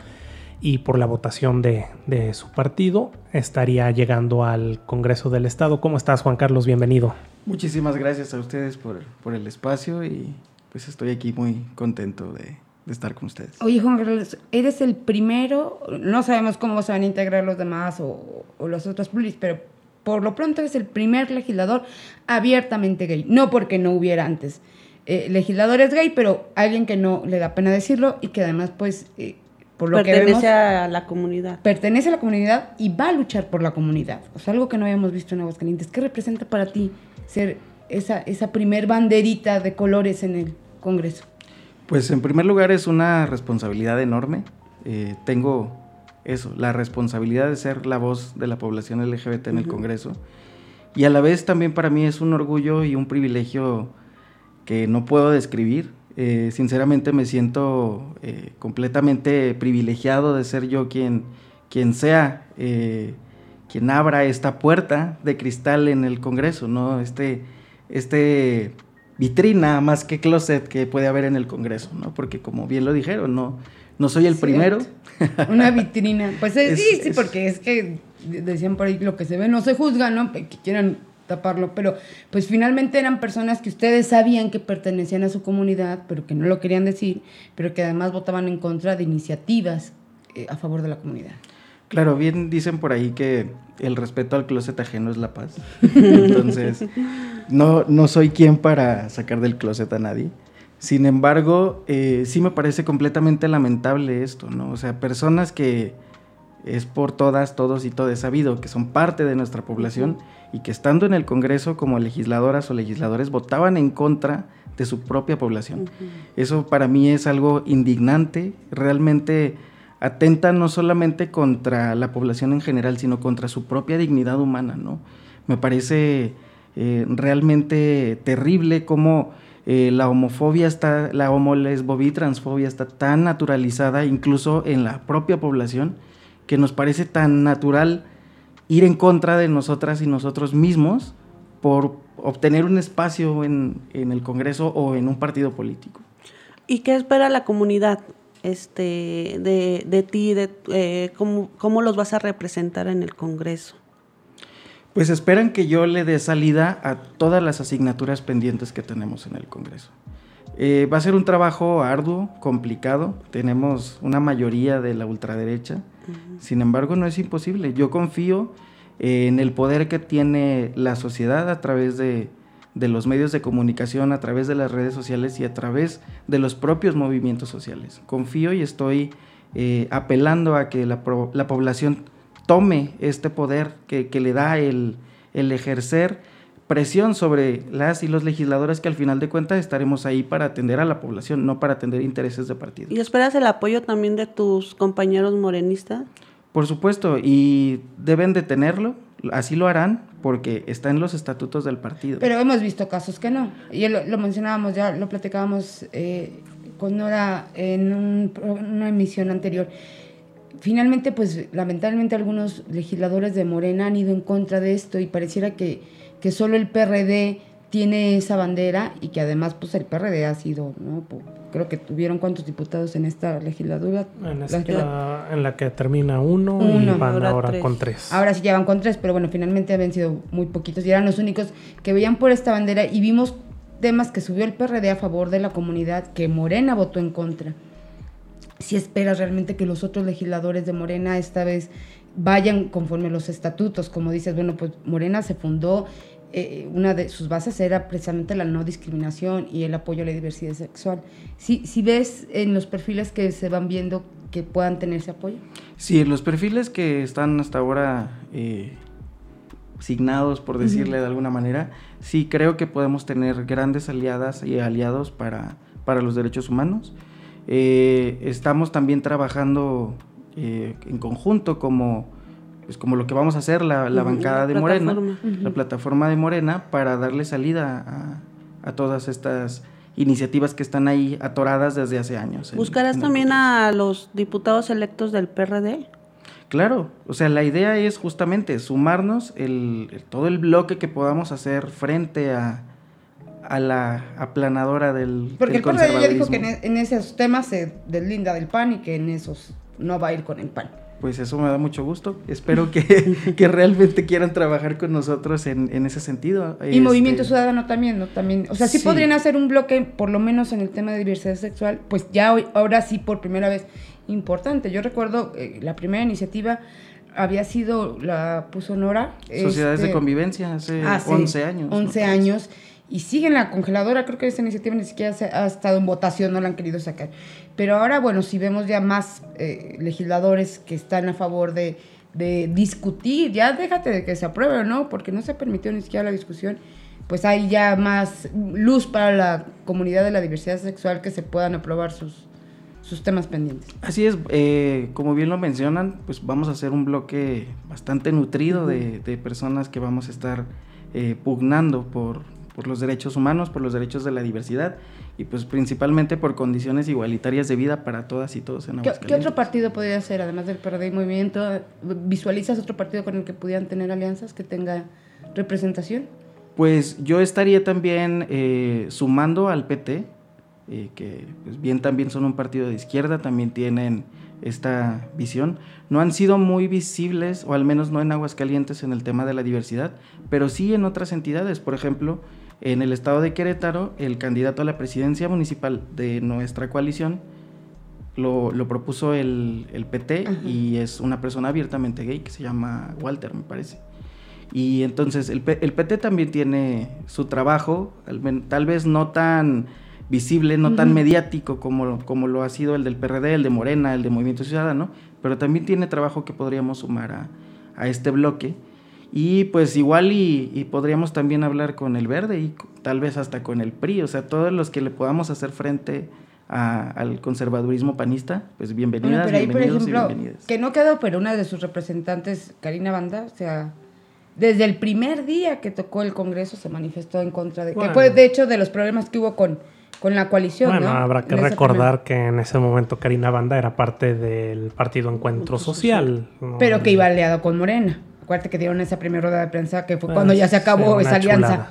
y por la votación de, de, su partido estaría llegando al Congreso del Estado. ¿Cómo estás, Juan Carlos? Bienvenido. Muchísimas gracias a ustedes por, por el espacio y pues estoy aquí muy contento de, estar con ustedes. Oye, Juan Carlos, eres el primero, no sabemos cómo se van a integrar los demás o, los otros pulis, pero por lo pronto eres el primer legislador abiertamente gay. No porque no hubiera antes eh, legisladores gay, pero alguien que no le da pena decirlo y que además, pues, eh, por lo pertenece que vemos... a la comunidad. Pertenece a la comunidad y va a luchar por la comunidad. O sea, algo que no habíamos visto en Aguascalientes. ¿Qué representa para ti ser esa, esa primer banderita de colores en el Congreso? Pues en primer lugar es una responsabilidad enorme. Eh, tengo eso, la responsabilidad de ser la voz de la población LGBT en el Congreso. Y a la vez también para mí es un orgullo y un privilegio que no puedo describir. Eh, sinceramente me siento eh, completamente privilegiado de ser yo quien, quien sea, quien abra esta puerta de cristal en el Congreso, ¿no? Este, este vitrina más que closet que puede haber en el Congreso, ¿no? Porque como bien lo dijeron, no, no soy el primero. Una vitrina. Pues sí, sí, porque es que decían por ahí lo que se ve no se juzga, ¿no? Que quieran taparlo, pero pues finalmente eran personas que ustedes sabían que pertenecían a su comunidad, pero que no lo querían decir, pero que además votaban en contra de iniciativas eh, a favor de la comunidad. Claro, bien dicen por ahí que el respeto al closet ajeno es la paz. Entonces, no, no soy quien para sacar del closet a nadie. Sin embargo, eh, sí me parece completamente lamentable esto, ¿no? O sea, personas que es por todas, todos y todas sabido que son parte de nuestra población y que estando en el Congreso como legisladoras o legisladores votaban en contra de su propia población. Eso para mí es algo indignante, realmente atenta no solamente contra la población en general, sino contra su propia dignidad humana, ¿no? Me parece eh, realmente terrible cómo eh, la homofobia está, la homolesbovia transfobia está tan naturalizada incluso en la propia población, que nos parece tan natural ir en contra de nosotras y nosotros mismos por obtener un espacio en, el Congreso o en un partido político. ¿Y qué espera la comunidad? este, de, de ti, de eh, cómo, cómo los vas a representar en el Congreso? Pues esperan que yo le dé salida a todas las asignaturas pendientes que tenemos en el Congreso. Eh, va a ser un trabajo arduo, complicado. Tenemos una mayoría de la ultraderecha. Sin embargo, no es imposible. Yo confío en el poder que tiene la sociedad a través de, de los medios de comunicación, a través de las redes sociales y a través de los propios movimientos sociales. Confío y estoy eh, apelando a que la, población tome este poder que, le da el, ejercer presión sobre las y los legisladores que al final de cuentas estaremos ahí para atender a la población, no para atender intereses de partido. ¿Y esperas el apoyo también de tus compañeros morenistas? Por supuesto, y deben de tenerlo, así lo harán porque está en los estatutos del partido. Pero hemos visto casos que no. Y lo, lo mencionábamos ya, lo platicábamos eh, con Nora en una emisión anterior. Finalmente, pues lamentablemente algunos legisladores de Morena han ido en contra de esto y pareciera que, que solo el PRD tiene esa bandera y que además pues el PRD ha sido, ¿no? creo que tuvieron cuántos diputados en esta legislatura. En, en la que termina uno, y van ahora, con tres. Ahora sí ya van con tres, pero bueno, finalmente habían sido muy poquitos y eran los únicos que veían por esta bandera y vimos temas que subió el PRD a favor de la comunidad que Morena votó en contra. Si esperas realmente que los otros legisladores de Morena esta vez vayan conforme los estatutos, como dices, bueno, pues Morena se fundó eh, una de sus bases era precisamente la no discriminación y el apoyo a la diversidad sexual. Si, si ves en los perfiles que se van viendo que puedan tener ese apoyo. Sí, los perfiles que están hasta ahora eh, signados, por decirle de alguna manera, sí creo que podemos tener grandes aliadas y aliados para, para los derechos humanos. Eh, estamos también trabajando en conjunto como pues como lo que vamos a hacer la, bancada de Morena, la plataforma de Morena, para darle salida a, todas estas iniciativas que están ahí atoradas desde hace años. ¿Buscarás también a los diputados electos del PRD? Claro, o sea, la idea es justamente sumarnos el, todo el bloque que podamos hacer frente a, a la aplanadora del Porque el PRD ya dijo que en, esos temas se deslinda del PAN y que en esos no va a ir con el PAN. pues eso me da mucho gusto. Espero que, que realmente quieran trabajar con nosotros en, en ese sentido. Y Movimiento este, Ciudadano también, ¿no? También, o sea, sí, podrían hacer un bloque, por lo menos en el tema de diversidad sexual, pues ya hoy, ahora sí por primera vez importante. Yo recuerdo eh, la primera iniciativa había sido, la puso Nora. Sociedades de este, convivencia hace, 11 años. 11 años y sigue en la congeladora. Creo que esa iniciativa ni siquiera ha estado en votación, no la han querido sacar. Pero ahora, bueno, si vemos ya más eh, legisladores que están a favor de, discutir, ya déjate de que se apruebe o no, porque no se permitió ni siquiera la discusión, pues hay ya más luz para la comunidad de la diversidad sexual que se puedan aprobar sus, sus temas pendientes. Así es, eh, como bien lo mencionan, pues vamos a hacer un bloque bastante nutrido de, personas que vamos a estar eh, pugnando por, por los derechos humanos, por los derechos de la diversidad y pues principalmente por condiciones igualitarias de vida para todas y todos en ¿Qué, ¿Qué otro partido podría ser, además del PRD y Movimiento? ¿Visualizas otro partido con el que pudieran tener alianzas que tenga representación? Pues yo estaría también eh, sumando al PT, eh, que pues bien también son un partido de izquierda, también tienen esta visión. No han sido muy visibles, o al menos no en Aguascalientes, en el tema de la diversidad, pero sí en otras entidades. Por ejemplo, en el estado de Querétaro, el candidato a la presidencia municipal de nuestra coalición lo, propuso el, PT y es una persona abiertamente gay que se llama Walter, me parece. Y entonces el, PT también tiene su trabajo, tal vez no tan visible, no tan mediático como, como lo ha sido el del PRD, el de Morena, el de Movimiento Ciudadano, pero también tiene trabajo que podríamos sumar a, a este bloque. Y pues igual y, podríamos también hablar con el verde y tal vez hasta con el PRI, o sea, todos los que le podamos hacer frente al conservadurismo panista, pues bienvenidas, pero ahí, por ejemplo, Que no quedó, pero una de sus representantes, Karina Banda, o sea, desde el primer día que tocó el Congreso se manifestó en contra de... Que fue, de hecho, de los problemas que hubo con, con la coalición. Bueno, habrá que recordar que en ese momento Karina Banda era parte del partido Encuentro Social. Pero que iba aliado con Morena. Acuérdate que dieron esa primera rueda de prensa que fue cuando ya se acabó esa alianza.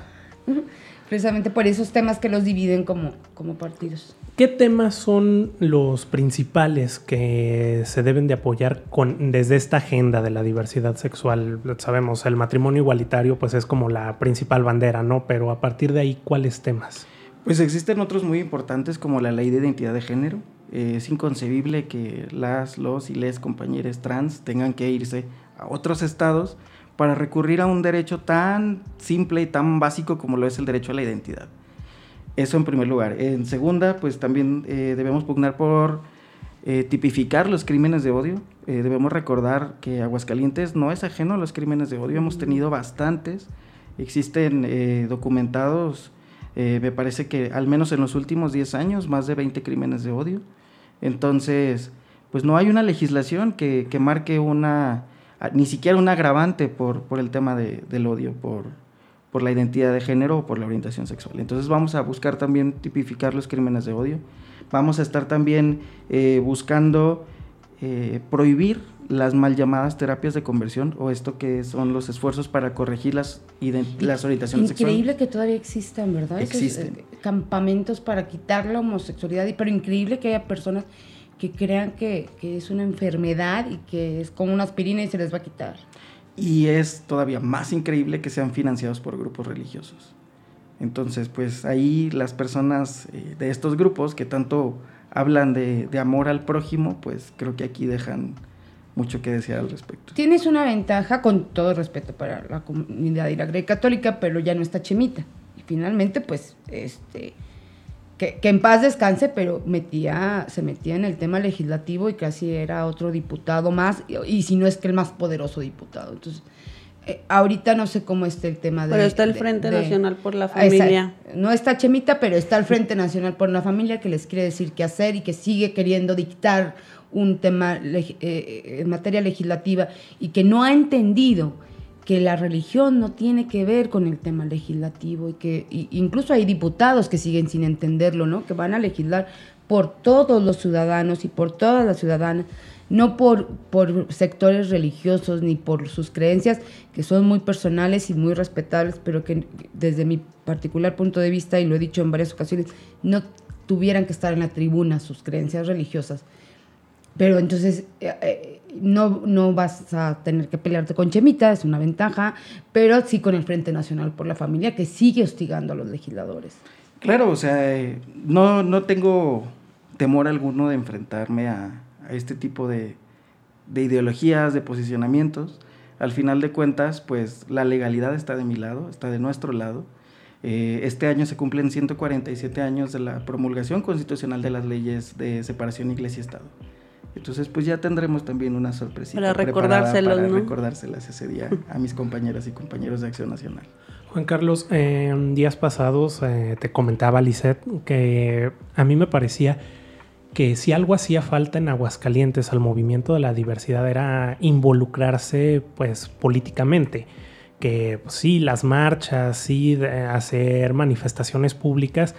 Precisamente por esos temas que los dividen como, como partidos. ¿Qué temas son los principales que se deben de apoyar con, desde esta agenda de la diversidad sexual? Sabemos, el matrimonio igualitario pues es como la principal bandera, ¿no? Pero a partir de ahí, ¿cuáles temas? Pues existen otros muy importantes como la ley de identidad de género. Eh, es inconcebible que las, los y les compañeros trans tengan que irse a otros estados para recurrir a un derecho tan simple y tan básico como lo es el derecho a la identidad. Eso en primer lugar. En segunda, pues también eh, debemos pugnar por eh, tipificar los crímenes de odio. Eh, debemos recordar que Aguascalientes no es ajeno a los crímenes de odio, hemos tenido bastantes. Existen documentados, me parece que al menos en los últimos 10 años, más de 20 crímenes de odio. Entonces, pues no hay una legislación que, que marque una ni siquiera un agravante por, por el tema de, del odio, por, por la identidad de género o por la orientación sexual. Entonces vamos a buscar también tipificar los crímenes de odio. Vamos a estar también eh, buscando eh, prohibir las mal llamadas terapias de conversión o esto que son los esfuerzos para corregir las, las orientaciones sexuales. Increíble que todavía existan, ¿verdad? Existen. Eh, campamentos para quitar la homosexualidad, pero increíble que haya personas que crean que, es una enfermedad y que es como una aspirina y se les va a quitar. Y es todavía más increíble que sean financiados por grupos religiosos. Entonces, pues ahí las personas eh, de estos grupos que tanto hablan de, amor al prójimo, pues creo que aquí dejan mucho que desear al respecto. Tienes una ventaja, con todo respeto para la comunidad y la Católica, pero ya no está Chemita. Y finalmente, pues, este, que, en paz descanse, pero metía, se metía en el tema legislativo y casi era otro diputado más, y, si no es que el más poderoso diputado. Entonces, eh, ahorita no sé cómo está el tema de... Pero está el Frente Nacional por la Familia. no está Chemita, pero está el Frente Nacional por la Familia que les quiere decir qué hacer y que sigue queriendo dictar un tema eh, en materia legislativa y que no ha entendido que la religión no tiene que ver con el tema legislativo y que incluso hay diputados que siguen sin entenderlo, ¿no? Que van a legislar por todos los ciudadanos y por todas las ciudadanas, no por, por sectores religiosos ni por sus creencias, que son muy personales y muy respetables, pero que desde mi particular punto de vista, y lo he dicho en varias ocasiones, no tuvieran que estar en la tribuna sus creencias religiosas. Pero entonces, eh, eh, no, no vas a tener que pelearte con Chemita, es una ventaja, pero sí con el Frente Nacional por la Familia, que sigue hostigando a los legisladores. Claro, o sea, eh, no, no tengo temor alguno de enfrentarme a, este tipo de, de, ideologías, de posicionamientos. Al final de cuentas, pues la legalidad está de mi lado, está de nuestro lado. Eh, este año se cumplen 147 años de la promulgación constitucional de las leyes de separación iglesia-estado. Entonces, pues ya tendremos también una sorpresita. Para recordárselos, para recordárselas ese día a mis compañeras y compañeros de Acción Nacional. Juan Carlos, en días pasados eh, te comentaba, Lisette, que a mí me parecía que si algo hacía falta en Aguascalientes al movimiento de la diversidad era involucrarse pues políticamente que pues, sí las marchas sí hacer manifestaciones públicas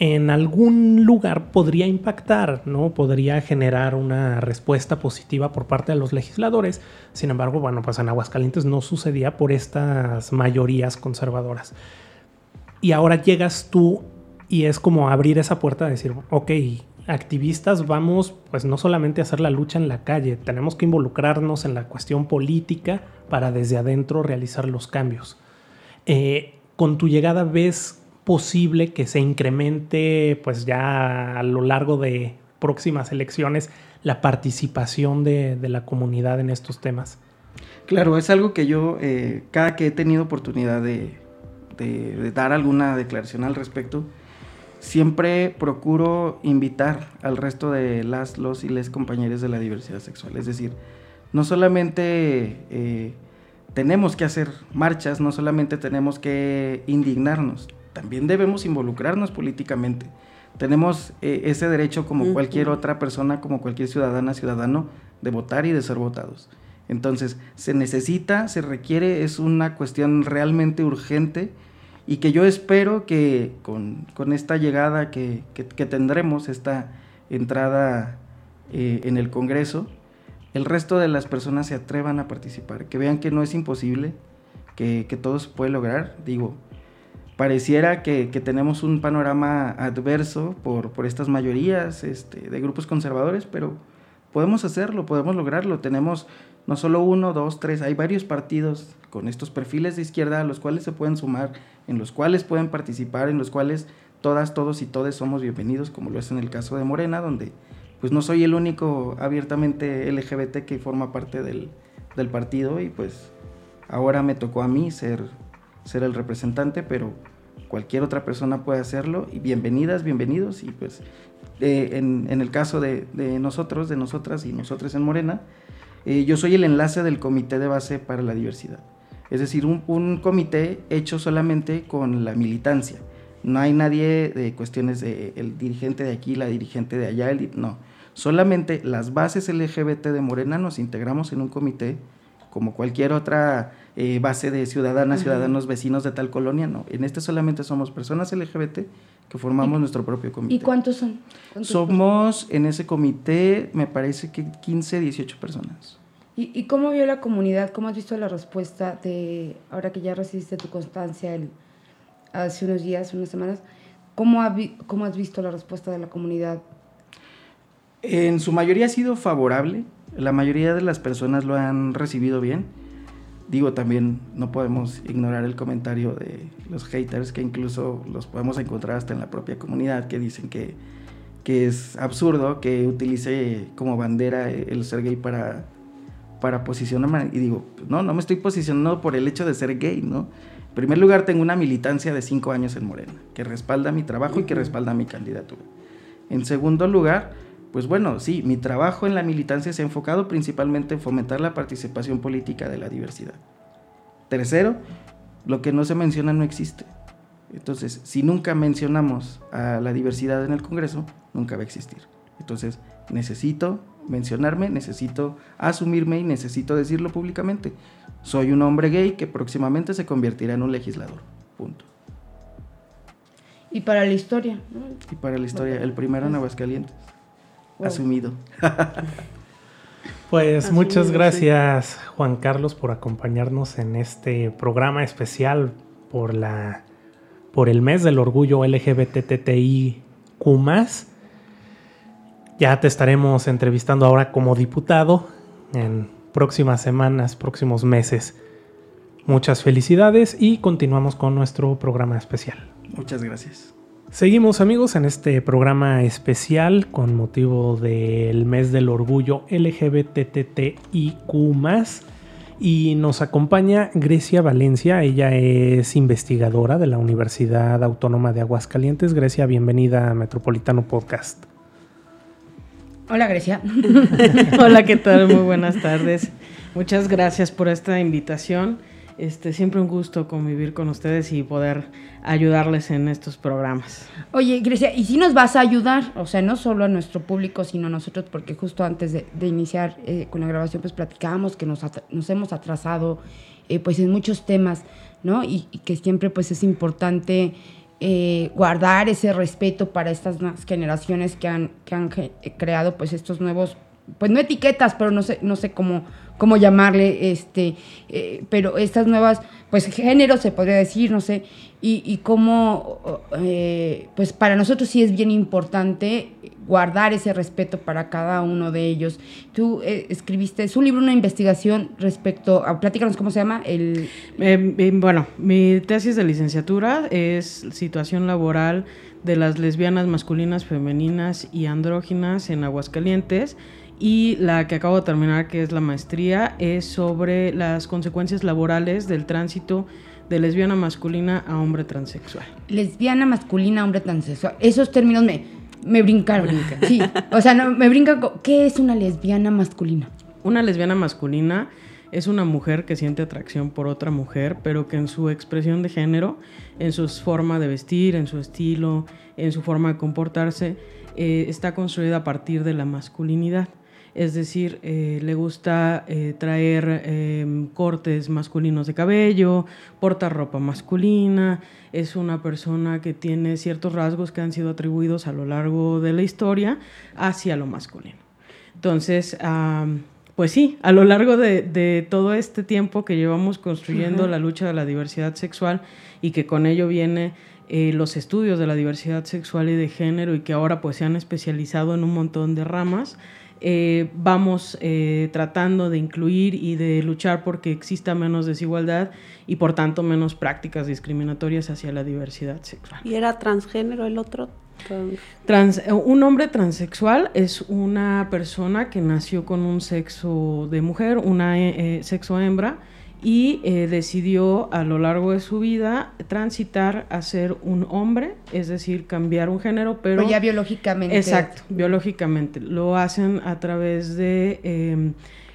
en algún lugar podría impactar, ¿no? Podría generar una respuesta positiva por parte de los legisladores. Sin embargo, bueno, pues en Aguascalientes no sucedía por estas mayorías conservadoras. Y ahora llegas tú y es como abrir esa puerta de decir, ok, activistas vamos pues no solamente a hacer la lucha en la calle, tenemos que involucrarnos en la cuestión política para desde adentro realizar los cambios. Eh, con tu llegada ves posible que se incremente pues ya a lo largo de próximas elecciones la participación de, la comunidad en estos temas? Claro, es algo que yo, eh, cada que he tenido oportunidad de, dar alguna declaración al respecto, siempre procuro invitar al resto de las, los y les compañeros de la diversidad sexual. Es decir, no solamente eh, tenemos que hacer marchas, no solamente tenemos que indignarnos, también debemos involucrarnos políticamente. Tenemos eh, ese derecho como cualquier otra persona, como cualquier ciudadana, ciudadano, de votar y de ser votados. Entonces, se necesita, se requiere, es una cuestión realmente urgente y que yo espero que con, esta llegada que, tendremos, esta entrada eh, en el Congreso, el resto de las personas se atrevan a participar, que vean que no es imposible, que, que todo se puede lograr. Digo, pareciera que, tenemos un panorama adverso por, por estas mayorías este, de grupos conservadores, pero podemos hacerlo, podemos lograrlo. Tenemos no solo uno, dos, tres, hay varios partidos con estos perfiles de izquierda a los cuales se pueden sumar, en los cuales pueden participar, en los cuales todas, todos y todes somos bienvenidos, como lo es en el caso de Morena, donde pues no soy el único abiertamente LGBT que forma parte del, del partido y pues ahora me tocó a mí ser ser el representante, pero cualquier otra persona puede hacerlo y bienvenidas, bienvenidos y pues eh, en, el caso de, nosotros, de nosotras y nosotros en Morena, eh, yo soy el enlace del comité de base para la diversidad. Es decir, un, comité hecho solamente con la militancia. No hay nadie de cuestiones de el dirigente de aquí, la dirigente de allá, el, no. Solamente las bases LGBT de Morena nos integramos en un comité como cualquier otra eh, base de ciudadanas, ciudadanos, vecinos de tal colonia, no. En este solamente somos personas LGBT que formamos nuestro propio comité. ¿Y cuántos son? Somos en ese comité, me parece que 15, 18 personas. ¿Y, cómo vio la comunidad? ¿Cómo has visto la respuesta de, ahora que ya recibiste tu constancia hace unos días, unas semanas, ¿cómo, ¿cómo has visto la respuesta de la comunidad? En su mayoría ha sido favorable, la mayoría de las personas lo han recibido bien digo también no podemos ignorar el comentario de los haters que incluso los podemos encontrar hasta en la propia comunidad que dicen que, que es absurdo que utilice como bandera el ser gay para, para posicionarme. Y digo, no, no me estoy posicionando por el hecho de ser gay, ¿no? En primer lugar, tengo una militancia de cinco años en Morena, que respalda mi trabajo y que respalda mi candidatura. En segundo lugar, pues bueno, sí, mi trabajo en la militancia se ha enfocado principalmente en fomentar la participación política de la diversidad. Tercero, lo que no se menciona no existe. Entonces, si nunca mencionamos a la diversidad en el Congreso, nunca va a existir. Entonces, necesito mencionarme, necesito asumirme y necesito decirlo públicamente. Soy un hombre gay que próximamente se convertirá en un legislador. Punto. Y para la historia. Y para la historia, el primero en Aguascalientes asumido. Pues muchas gracias Juan Carlos por acompañarnos en este programa especial por la por el mes del orgullo LGBTTIQ+. Ya te estaremos entrevistando ahora como diputado en próximas semanas, próximos meses. Muchas felicidades y continuamos con nuestro programa especial. Muchas gracias. Seguimos amigos en este programa especial con motivo del mes del orgullo LGBTTIQ y nos acompaña Grecia Valencia. Ella es investigadora de la Universidad Autónoma de Aguascalientes. Grecia, bienvenida a Metropolitano Podcast. Hola Grecia. Hola, ¿qué tal? Muy buenas tardes. Muchas gracias por esta invitación. Este, siempre un gusto convivir con ustedes y poder ayudarles en estos programas. Oye, Grecia, ¿y si nos vas a ayudar? O sea, no solo a nuestro público, sino a nosotros, porque justo antes de, iniciar eh, con la grabación, pues platicábamos que nos, nos hemos atrasado eh, pues en muchos temas, ¿no? Y, que siempre pues es importante eh, guardar ese respeto para estas nuevas generaciones que han, que han creado pues estos nuevos, pues no etiquetas, pero no sé, no sé cómo cómo llamarle, este, eh, pero estas nuevas, pues géneros se podría decir, no sé, y, y cómo, eh, pues para nosotros sí es bien importante guardar ese respeto para cada uno de ellos. Tú eh, escribiste, es un libro, una investigación respecto a, platícanos cómo se llama, el... bueno, mi tesis de licenciatura es situación laboral de las lesbianas masculinas, femeninas y andróginas en Aguascalientes y la que acabo de terminar, que es la maestría, es sobre las consecuencias laborales del tránsito de lesbiana masculina a hombre transexual. Lesbiana masculina a hombre transexual. Esos términos me, me brincaron. Sí, o sea, no, me brincan. ¿Qué es una lesbiana masculina? Una lesbiana masculina es una mujer que siente atracción por otra mujer, pero que en su expresión de género, en su forma de vestir, en su estilo, en su forma de comportarse, eh, está construida a partir de la masculinidad es decir, eh, le gusta eh, traer em, cortes masculinos de cabello, porta ropa masculina, es una persona que tiene ciertos rasgos que han sido atribuidos a lo largo de la historia hacia lo masculino. Entonces, pues sí, a lo largo de, todo este tiempo que llevamos construyendo la lucha de la diversidad sexual y que con ello viene eh, los estudios de la diversidad sexual y de género y que ahora pues se han especializado en un montón de ramas, eh, vamos eh, tratando de incluir y de luchar porque exista menos desigualdad y por tanto menos prácticas discriminatorias hacia la diversidad sexual. ¿Y era transgénero el otro? Trans, eh, un hombre transexual es una persona que nació con un sexo de mujer, una sexo hembra, y eh, decidió a lo largo de su vida transitar a ser un hombre, es decir, cambiar un género, pero... ya biológicamente. Exacto, biológicamente. Lo hacen a través de em,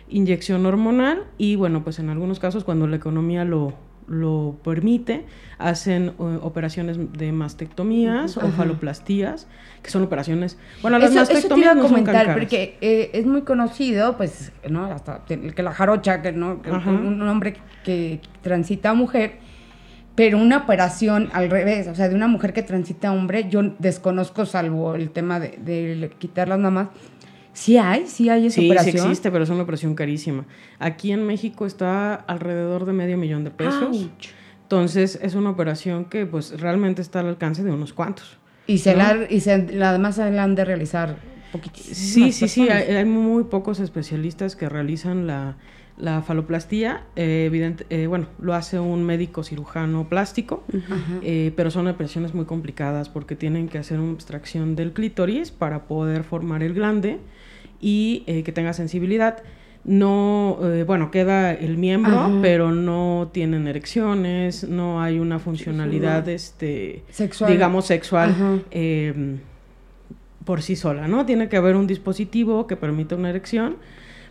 inyección hormonal y bueno, pues en algunos casos cuando la economía lo, lo permite, hacen eh, operaciones de mastectomías o faloplastías, que son operaciones. Bueno, las mastectomías no comentar, porque eh, es muy conocido, pues, ¿no? Hasta que la jarocha, que no, un hombre que transita a mujer, pero una operación al revés, o sea, de una mujer que transita a hombre, yo desconozco, salvo el tema de, de quitar las mamás, Sí hay, sí hay esa operación. Sí existe, pero es una operación carísima. Aquí en México está alrededor de medio millón de pesos. Entonces es una operación que pues realmente está al alcance de unos cuantos. Y se, la, y se además se la han de realizar poquitísimo. Sí, sí, sí, hay, muy pocos especialistas que realizan la, la faloplastía, eh, evidente, eh, bueno, lo hace un médico cirujano plástico, eh, pero son operaciones muy complicadas porque tienen que hacer una extracción del clítoris para poder formar el glande y eh, que tenga sensibilidad. No, eh, bueno, queda el miembro, pero no tienen erecciones, no hay una funcionalidad, este, sexual. digamos, sexual em, por sí sola, ¿no? Tiene que haber un dispositivo que permita una erección.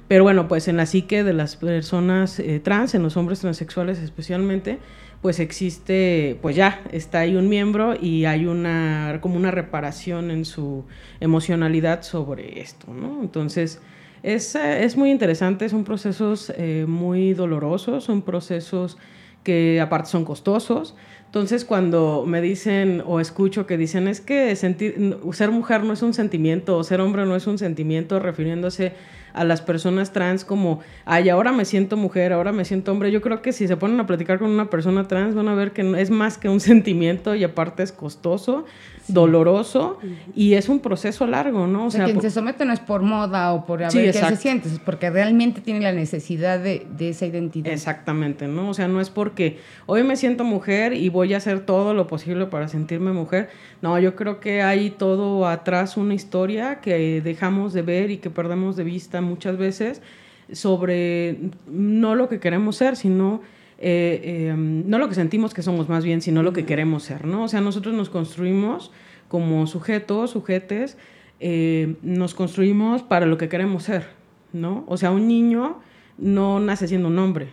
Pero bueno, pues en la psique de las personas eh, trans, en los hombres transexuales especialmente, pues existe, pues ya, está ahí un miembro y hay una, como una reparación en su emocionalidad sobre esto, ¿no? Entonces, es, es muy interesante, son procesos eh, muy dolorosos, son procesos que aparte son costosos, Entonces, cuando me dicen o escucho que dicen es que sentir, ser mujer no es un sentimiento o ser hombre no es un sentimiento, refiriéndose a las personas trans como, ay, ahora me siento mujer, ahora me siento hombre. Yo creo que si se ponen a platicar con una persona trans van a ver que es más que un sentimiento y aparte es costoso, doloroso y es un proceso largo, ¿no? O, sea, quien se somete no es por moda o por a ver qué se siente, es porque realmente tiene la necesidad de, de, esa identidad. Exactamente, ¿no? O sea, no es porque hoy me siento mujer y voy a hacer todo lo posible para sentirme mujer. No, yo creo que hay todo atrás una historia que dejamos de ver y que perdemos de vista muchas veces sobre no lo que queremos ser, sino eh, em, no lo que sentimos que somos más bien, sino lo que queremos ser, ¿no? O sea, nosotros nos construimos como sujetos, sujetes, eh, nos construimos para lo que queremos ser, ¿no? O sea, un niño no nace siendo un hombre,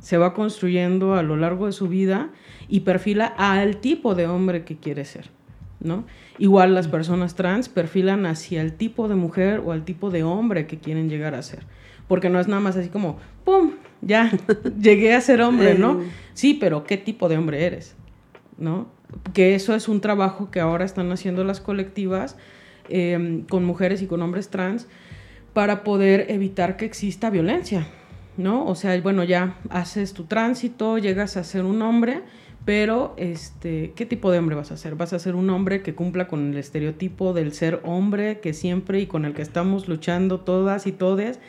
se va construyendo a lo largo de su vida y perfila al tipo de hombre que quiere ser, ¿no? Igual las personas trans perfilan hacia el tipo de mujer o al tipo de hombre que quieren llegar a ser. Porque no es nada más así como, ¡pum! Ya, llegué a ser hombre, ¿no? Sí, pero ¿qué tipo de hombre eres? ¿No? Que eso es un trabajo que ahora están haciendo las colectivas em, con mujeres y con hombres trans para poder evitar que exista violencia, ¿no? O sea, bueno, ya haces tu tránsito, llegas a ser un hombre pero este, ¿qué tipo de hombre vas a ser? ¿Vas a ser un hombre que cumpla con el estereotipo del ser hombre que siempre y con el que estamos luchando todas y todes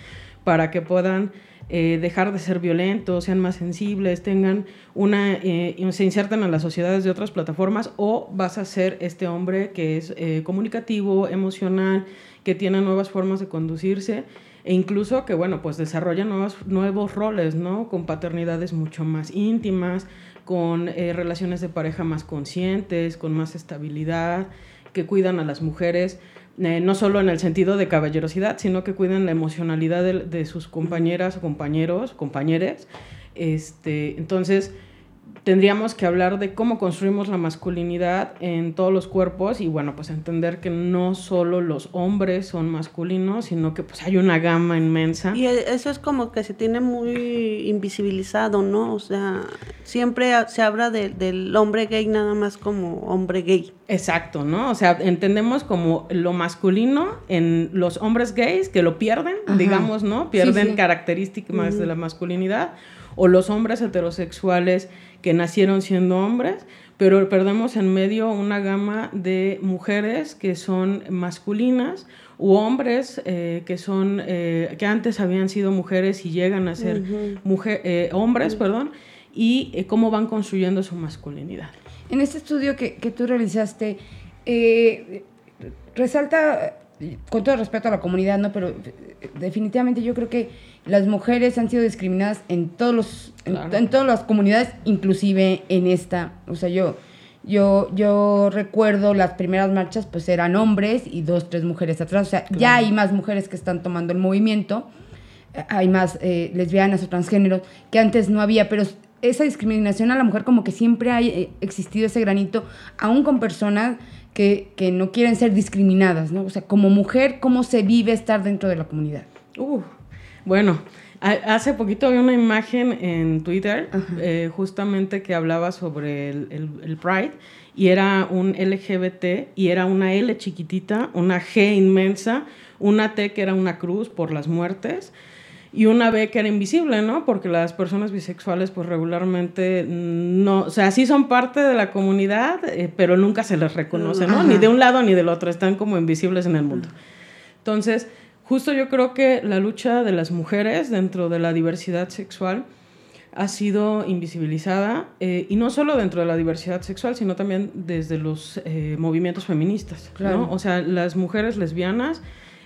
para que puedan eh, dejar de ser violentos, sean más sensibles, tengan una, eh, se inserten en las sociedades de otras plataformas o vas a ser este hombre que es eh, comunicativo, emocional, que tiene nuevas formas de conducirse e incluso que, bueno, pues desarrolla nuevos, nuevos roles, ¿no? Con paternidades mucho más íntimas, con eh, relaciones de pareja más conscientes, con más estabilidad, que cuidan a las mujeres, eh, no solo en el sentido de caballerosidad, sino que cuidan la emocionalidad de, de sus compañeras, compañeros, compañeres. Este, entonces, tendríamos que hablar de cómo construimos la masculinidad en todos los cuerpos y bueno, pues entender que no solo los hombres son masculinos, sino que pues hay una gama inmensa. Y e, eso es como que se tiene muy invisibilizado, ¿no? O sea, siempre se habla del hombre gay nada más como hombre gay. Exacto, ¿no? O sea, entendemos como lo masculino en los hombres gays que lo pierden, digamos, ¿no? Pierden características de la masculinidad o los hombres heterosexuales que nacieron siendo hombres, pero perdemos en medio una gama de mujeres que son masculinas u hombres eh, que son eh, que antes habían sido mujeres y llegan a ser eh, hombres, perdón, y cómo van construyendo su masculinidad. En este estudio que, que tú realizaste, resalta con todo respeto a la comunidad, ¿no? Pero definitivamente yo creo que las mujeres han sido discriminadas en todos los en, todas las comunidades, inclusive en esta. O sea, yo yo yo recuerdo las primeras marchas pues eran hombres y dos tres mujeres atrás, o sea, ya hay más mujeres que están tomando el movimiento. Hay más eh, lesbianas o transgéneros que antes no había, pero esa discriminación a la mujer como que siempre ha eh, existido ese granito, aún con personas que, que, no quieren ser discriminadas, ¿no? O sea, como mujer, ¿cómo se vive estar dentro de la comunidad? Uh, bueno, hace poquito había una imagen en Twitter eh, justamente que hablaba sobre el, Pride y era un LGBT y era una L chiquitita, una G inmensa, una T que era una cruz por las muertes y una B que era invisible, ¿no? Porque las personas bisexuales pues regularmente no, o sea, sí son parte de la comunidad, eh, pero nunca se les reconoce, ¿no? Ni de un lado ni del otro, están como invisibles en el mundo. Entonces, justo yo creo que la lucha de las mujeres dentro de la diversidad sexual ha sido invisibilizada, eh, y no solo dentro de la diversidad sexual, sino también desde los eh, movimientos feministas, ¿no? O sea, las mujeres lesbianas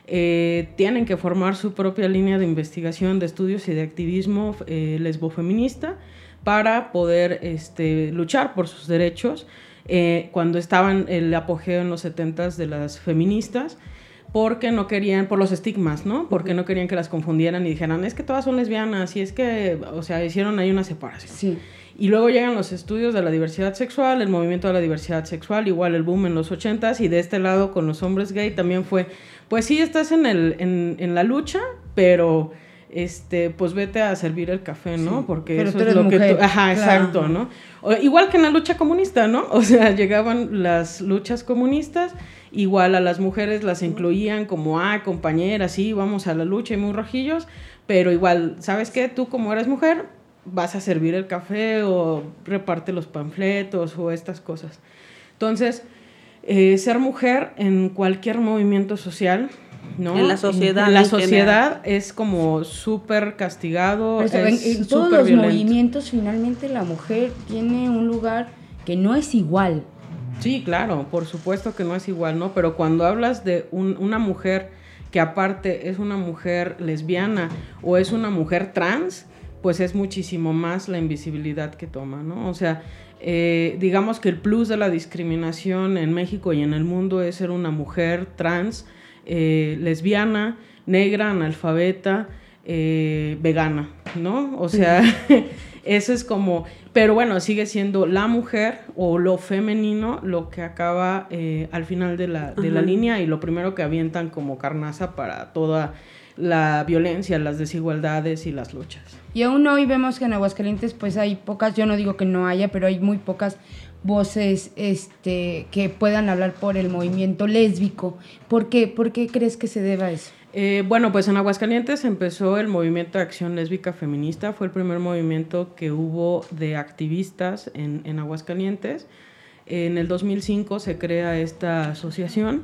eh, tienen que formar su propia línea de investigación, de estudios y de activismo eh, lesbofeminista para poder este, luchar por sus derechos. Eh, cuando estaban el apogeo en los 70 de las feministas, porque no querían, por los estigmas, ¿no? Porque no querían que las confundieran y dijeran, es que todas son lesbianas y es que, o sea, hicieron ahí una separación. Sí. Y luego llegan los estudios de la diversidad sexual, el movimiento de la diversidad sexual, igual el boom en los 80s y de este lado con los hombres gay también fue, pues sí, estás en, el, en, en la lucha, pero este, pues vete a servir el café, ¿no? Porque eso es lo que tú, ajá, exacto, ¿no? igual que en la lucha comunista, ¿no? O sea, llegaban las luchas comunistas, igual a las mujeres las incluían como, ah, compañeras, sí, vamos a la lucha y muy rojillos, pero igual, ¿sabes qué? Tú como eres mujer, vas a servir el café o reparte los panfletos o estas cosas. Entonces, eh, ser mujer en cualquier movimiento social, ¿no? En la sociedad. En, la sociedad es como súper castigado. en, todos los movimientos, finalmente la mujer tiene un lugar que no es igual. Sí, claro, por supuesto que no es igual, ¿no? Pero cuando hablas de una mujer que aparte es una mujer lesbiana o es una mujer trans, pues es muchísimo más la invisibilidad que toma, ¿no? O sea, eh, digamos que el plus de la discriminación en México y en el mundo es ser una mujer trans, eh, lesbiana, negra, analfabeta, eh, vegana, ¿no? O sea, eso es como, pero bueno, sigue siendo la mujer o lo femenino lo que acaba al final de la, de la línea y lo primero que avientan como carnaza para toda la violencia, las desigualdades y las luchas. Y aún hoy vemos que en Aguascalientes pues hay pocas, yo no digo que no haya, pero hay muy pocas voces este, que puedan hablar por el movimiento lésbico. ¿Por qué? ¿Por qué crees que se deba a eso? Eh, bueno, pues en Aguascalientes empezó el movimiento de acción lésbica feminista, fue el primer movimiento que hubo de activistas en, en Aguascalientes. En el 2005 se crea esta asociación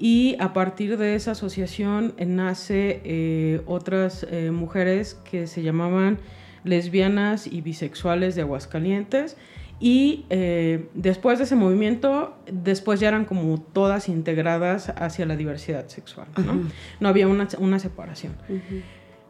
y a partir de esa asociación nace eh, otras eh, mujeres que se llamaban lesbianas y bisexuales de Aguascalientes. Y eh, después de ese movimiento, después ya eran como todas integradas hacia la diversidad sexual, ¿no? No había una, una separación.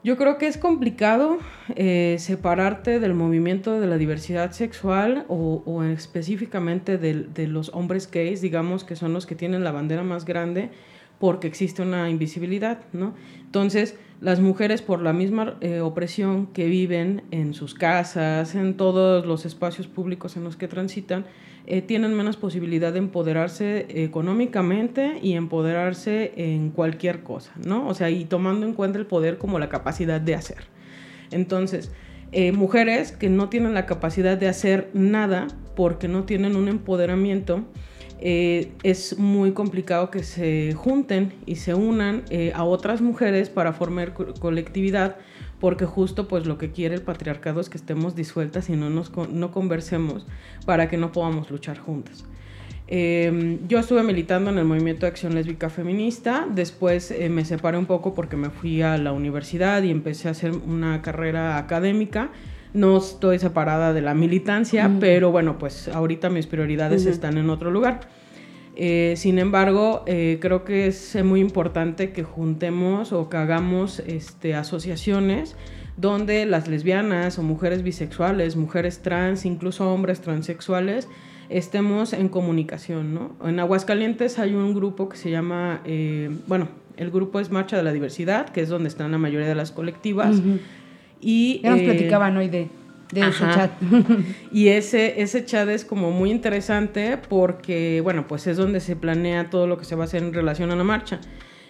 Yo creo que es complicado eh, separarte del movimiento de la diversidad sexual o, específicamente de, los hombres gays, digamos, que son los que tienen la bandera más grande porque existe una invisibilidad, ¿no? Entonces, las mujeres por la misma eh, opresión que viven en sus casas, en todos los espacios públicos en los que transitan, eh, tienen menos posibilidad de empoderarse económicamente y empoderarse en cualquier cosa, ¿no? O sea, y tomando en cuenta el poder como la capacidad de hacer. Entonces, eh, mujeres que no tienen la capacidad de hacer nada porque no tienen un empoderamiento, eh, es muy complicado que se junten y se unan a otras mujeres para formar colectividad porque justo pues lo que quiere el patriarcado es que estemos disueltas y no, nos, no conversemos para que no podamos luchar juntas. Em, yo estuve militando en el movimiento de acción lésbica feminista, después eh, me separé un poco porque me fui a la universidad y empecé a hacer una carrera académica. No estoy separada de la militancia, pero bueno, pues ahorita mis prioridades están en otro lugar. Eh, sin embargo, eh, creo que es muy importante que juntemos o que hagamos este, asociaciones donde las lesbianas o mujeres bisexuales, mujeres trans, incluso hombres transexuales, estemos en comunicación. ¿no? En Aguascalientes hay un grupo que se llama, eh, bueno, el grupo es Marcha de la Diversidad, que es donde están la mayoría de las colectivas. Y, ya nos platicaban hoy de, de ese chat. y ese, ese chat es como muy interesante porque, bueno, pues es donde se planea todo lo que se va a hacer en relación a la marcha.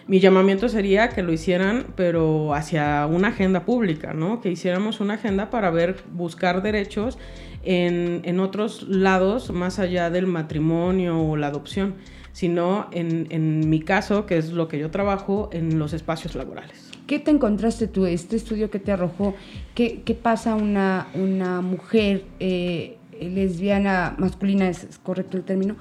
Mi llamamiento sería que lo hicieran, pero hacia una agenda pública, ¿no? Que hiciéramos una agenda para ver, buscar derechos en, en otros lados, más allá del matrimonio o la adopción, sino en, en mi caso, que es lo que yo trabajo, en los espacios laborales. ¿Qué te encontraste tú, este estudio que te arrojó? ¿Qué, pasa una, una mujer eh, lesbiana, masculina, es, correcto el término?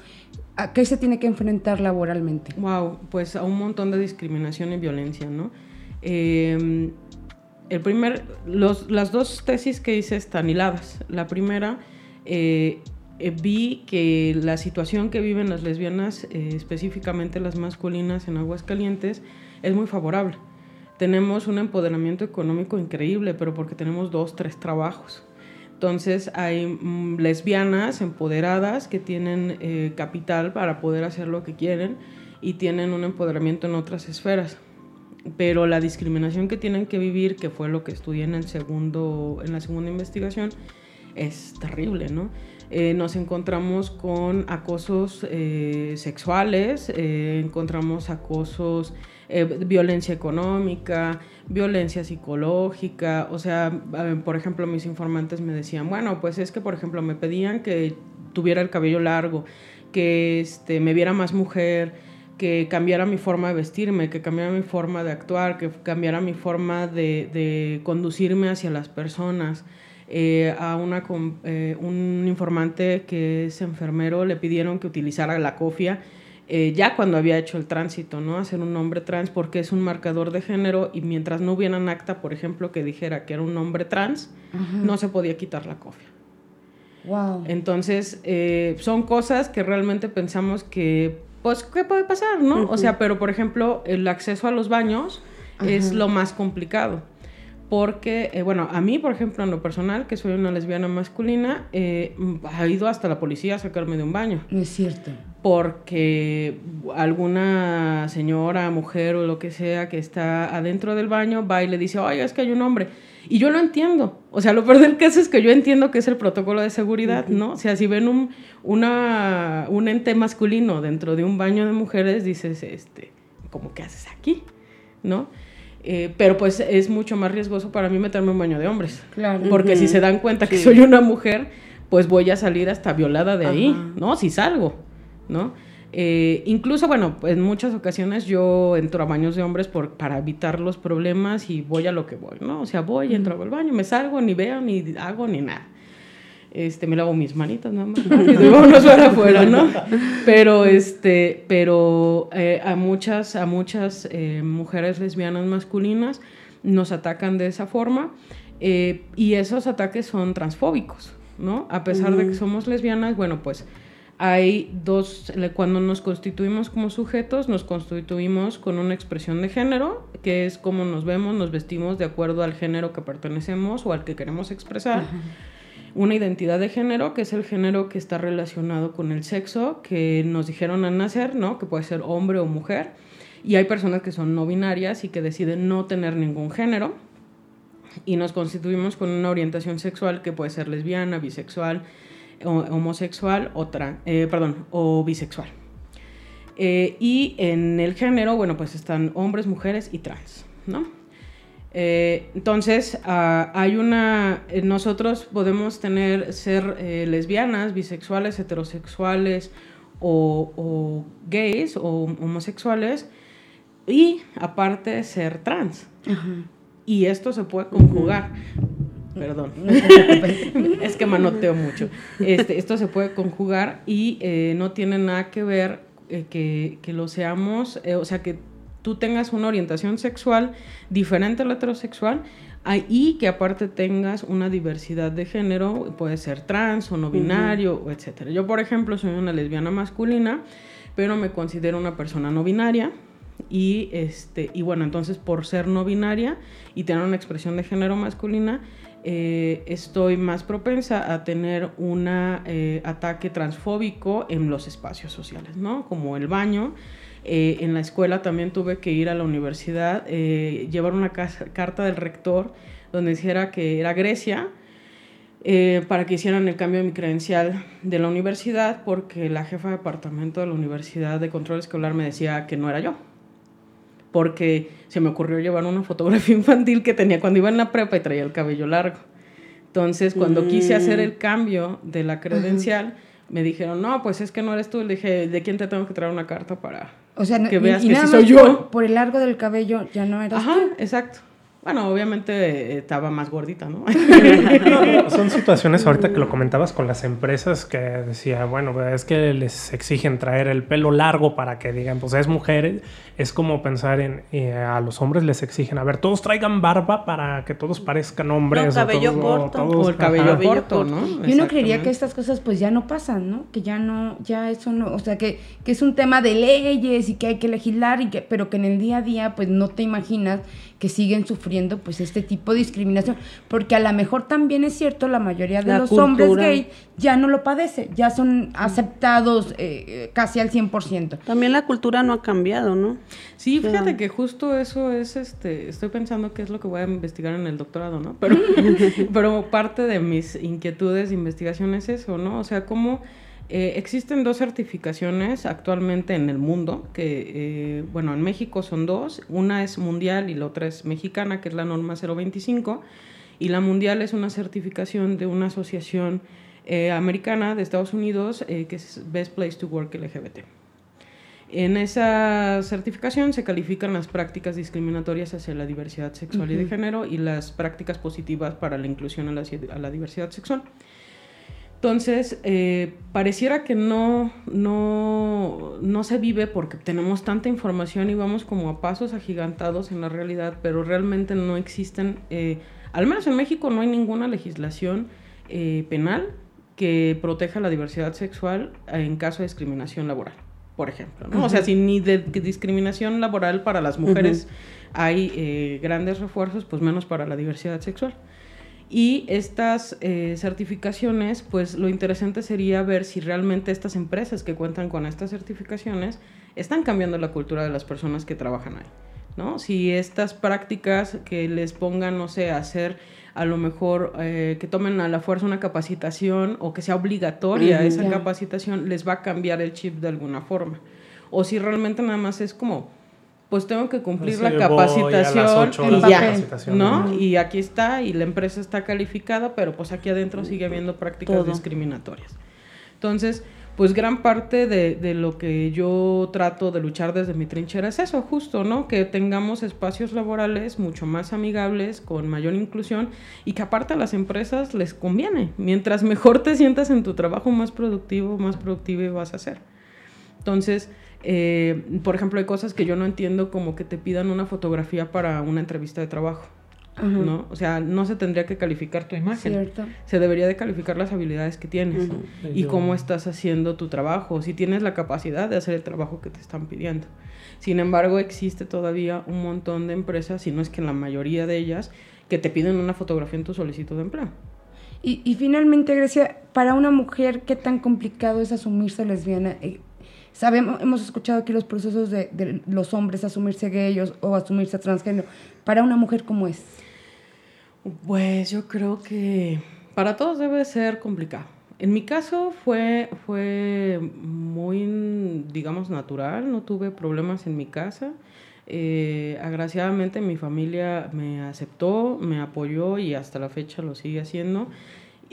¿A qué se tiene que enfrentar laboralmente? Wow, pues a un montón de discriminación y violencia, ¿no? Em, el primer, las dos tesis que hice están hiladas. La primera, eh, eh, vi que la situación que viven las lesbianas, específicamente las masculinas en Aguascalientes, es muy favorable tenemos un empoderamiento económico increíble, pero porque tenemos dos, tres trabajos. Entonces hay mm, lesbianas empoderadas que tienen eh, capital para poder hacer lo que quieren y tienen un empoderamiento en otras esferas. Pero la discriminación que tienen que vivir, que fue lo que estudié en, el segundo, en la segunda investigación, es terrible, ¿no? Eh, nos encontramos con acosos eh, sexuales, encontramos acosos eh, violencia económica, violencia psicológica, o sea, por ejemplo, mis informantes me decían, bueno, pues es que, por ejemplo, me pedían que tuviera el cabello largo, que este, me viera más mujer, que cambiara mi forma de vestirme, que cambiara mi forma de actuar, que cambiara mi forma de, conducirme hacia las personas. Eh, a una, eh, un informante que es enfermero le pidieron que utilizara la cofia eh, ya cuando había hecho el tránsito, ¿no? Hacer un hombre trans porque es un marcador de género y mientras no hubiera un acta, por ejemplo, que dijera que era un hombre trans, no se podía quitar la cofia. Wow. Entonces, son cosas que realmente pensamos que pues, ¿qué puede pasar, no? O sea, pero por ejemplo, el acceso a los baños es lo más complicado. Porque, eh, bueno, a mí, por ejemplo, en lo personal, que soy una lesbiana masculina, eh, ha ido hasta la policía a sacarme de un baño. No es cierto. Porque alguna señora, mujer o lo que sea que está adentro del baño va y le dice, oye, es que hay un hombre. Y yo lo entiendo. O sea, lo peor del caso es que yo entiendo que es el protocolo de seguridad, ¿no? O sea, si ven un, una, un ente masculino dentro de un baño de mujeres, dices, este, ¿cómo que haces aquí? ¿No? Eh, pero pues es mucho más riesgoso para mí meterme en un baño de hombres. Claro. Porque si se dan cuenta que soy una mujer, pues voy a salir hasta violada de ahí, ¿no? Si salgo, ¿no? Eh, incluso, bueno, en muchas ocasiones yo entro a baños de hombres por, para evitar los problemas y voy a lo que voy, ¿no? O sea, voy, entro al baño, me salgo, ni veo, ni hago, ni nada. Este, me lavo mis manitas nada más, y vámonos para afuera, ¿no? Pero, este, pero eh, a muchas, a muchas eh, mujeres lesbianas masculinas nos atacan de esa forma y esos ataques son transfóbicos, ¿no? A pesar de que somos lesbianas, bueno, pues hay dos, cuando nos constituimos como sujetos, nos constituimos con una expresión de género, que es como nos vemos, nos vestimos de acuerdo al género que pertenecemos o al que queremos expresar. Una identidad de género, que es el género que está relacionado con el sexo, que nos dijeron al nacer, ¿no? Que puede ser hombre o mujer. Y hay personas que son no binarias y que deciden no tener ningún género. Y nos constituimos con una orientación sexual que puede ser lesbiana, bisexual, homosexual o, eh, perdón, o bisexual. Eh, y en el género, bueno, pues están hombres, mujeres y trans, ¿no? Eh, entonces, ah, hay una, nosotros podemos tener, ser lesbianas, bisexuales, heterosexuales o, gays o homosexuales y aparte ser trans. Y esto se puede conjugar. Perdón. es que manoteo mucho. Este, esto se puede conjugar y eh, no tiene nada que ver eh, que, que, lo seamos, eh, o sea, que tú tengas una orientación sexual diferente a la heterosexual y que aparte tengas una diversidad de género, puede ser trans o no binario, etc. Yo, por ejemplo, soy una lesbiana masculina, pero me considero una persona no binaria. Y, este, y bueno, entonces por ser no binaria y tener una expresión de género masculina, eh, estoy más propensa a tener un eh, ataque transfóbico en los espacios sociales, ¿no? Como el baño. Eh, en la escuela también tuve que ir a la universidad, llevar una carta del rector donde dijera que era Grecia, para que hicieran el cambio de mi credencial de la universidad, porque la jefa de departamento de la Universidad de Control Escolar me decía que no era yo porque se me ocurrió llevar una fotografía infantil que tenía cuando iba en la prepa y traía el cabello largo. Entonces, cuando quise hacer mm. el cambio de la credencial, me dijeron, no, pues es que no eres tú. Le dije, ¿de quién te tengo que traer una carta para o sea, que veas que sí soy yo? Por, el largo del cabello ya no eras Ajá, exacto. Bueno, obviamente estaba más gordita, ¿no? son situaciones ahorita que lo comentabas con las empresas que decía, bueno, es que les exigen traer el pelo largo para que digan, pues es mujer. Es como pensar en, eh, a los hombres les exigen, a ver, todos traigan barba para que todos parezcan hombres. No, cabello corto. O, el cabello corto, ¿no? Y uno creería que estas cosas pues ya no pasan, ¿no? Que ya no, ya eso no, o sea, que, que es un tema de leyes y que hay que legislar, y que, pero que en el día a día pues no te imaginas que siguen sufriendo pues este tipo de discriminación, porque a lo mejor también es cierto, la mayoría de los hombres gay ya no lo padece, ya son aceptados eh, casi al 100%. También la cultura no ha cambiado, ¿no? Sí, fíjate que justo eso es, este, estoy pensando que es lo que voy a investigar en el doctorado, ¿no? Pero, pero parte de mis inquietudes de investigación es eso, ¿no? O sea, cómo Eh, existen dos certificaciones actualmente en el mundo, que, eh, bueno, en México son dos, una es mundial y la otra es mexicana, que es la norma 025, y la mundial es una certificación de una asociación eh, americana de Estados Unidos que es Best Place to Work LGBT. En esa certificación se califican las prácticas discriminatorias hacia la diversidad sexual y de género y las prácticas positivas para la inclusión a la diversidad sexual. Entonces, eh, pareciera que no, no, no se vive porque tenemos tanta información y vamos como a pasos agigantados en la realidad, pero realmente no existen, eh, al menos en México no hay ninguna legislación eh, penal que proteja la diversidad sexual en caso de discriminación laboral, por ejemplo. ¿no? O sea, si ni de, discriminación laboral para las mujeres hay grandes refuerzos, pues menos para la diversidad sexual. Y estas eh, certificaciones, pues lo interesante sería ver si realmente estas empresas que cuentan con estas certificaciones están cambiando la cultura de las personas que trabajan ahí. ¿no? Si estas prácticas que les pongan, no sé, a hacer a lo mejor eh, que tomen a la fuerza una capacitación o que sea obligatoria esa capacitación, les va a cambiar el chip de alguna forma. O si realmente nada más es como pues tengo que cumplir la capacitación y ya, ¿no? Y aquí está y la empresa está calificada, pero pues aquí adentro sigue habiendo prácticas discriminatorias. Entonces, pues gran parte de, de, lo que yo trato de luchar desde mi trinchera es eso, justo, ¿no? Que tengamos espacios laborales mucho más amigables, con mayor inclusión y que aparte a las empresas les conviene. Mientras mejor te sientas en tu trabajo, más productivo, más productivo vas a ser. Entonces, eh, por ejemplo, hay cosas que yo no entiendo como que te pidan una fotografía para una entrevista de trabajo. ¿no? O sea, no se tendría que calificar tu imagen. Se debería de calificar las habilidades que tienes y cómo estás haciendo tu trabajo, si tienes la capacidad de hacer el trabajo que te están pidiendo. Sin embargo, existe todavía un montón de empresas, si no es que la mayoría de ellas, que te piden una fotografía en tu solicitud de empleo. Y, y finalmente, Grecia, para una mujer, ¿qué tan complicado es asumirse lesbiana? Eh, Sabemos, hemos escuchado aquí los procesos de, los hombres asumirse gay o, asumirse transgénero. Para una mujer, ¿cómo es? Pues yo creo que para todos debe ser complicado. En mi caso fue, fue muy, digamos, natural, no tuve problemas en mi casa. Eh, agraciadamente mi familia me aceptó, me apoyó y hasta la fecha lo sigue haciendo.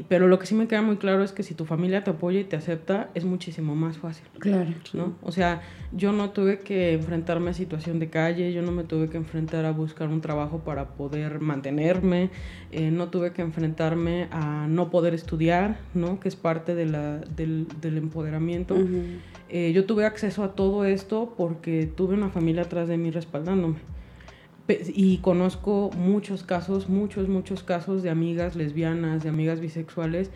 Pero lo que sí me queda muy claro es que si tu familia te apoya y te acepta, es muchísimo más fácil. Claro. ¿no? O sea, yo no tuve que enfrentarme a situación de calle, yo no me tuve que enfrentar a buscar un trabajo para poder mantenerme, eh, no tuve que enfrentarme a no poder estudiar, ¿no? Que es parte de la, del, del, empoderamiento. Eh, yo tuve acceso a todo esto porque tuve una familia atrás de mí respaldándome y conozco muchos casos, muchos, muchos casos de amigas lesbianas, de amigas bisexuales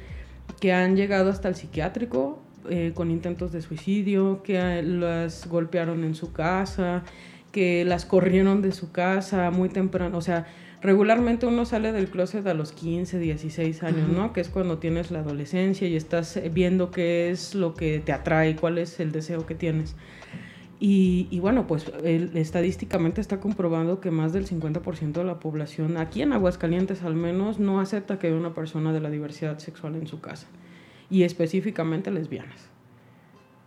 que han llegado hasta el psiquiátrico eh, con intentos de suicidio, que las golpearon en su casa, que las corrieron de su casa muy temprano. O sea, regularmente uno sale del closet a los 15, 16 años, ¿no? Que es cuando tienes la adolescencia y estás viendo qué es lo que te atrae, cuál es el deseo que tienes. Y, bueno, pues estadísticamente está comprobando que más del 50% de la población, aquí en Aguascalientes al menos, no acepta que haya una persona de la diversidad sexual en su casa. Y específicamente lesbianas.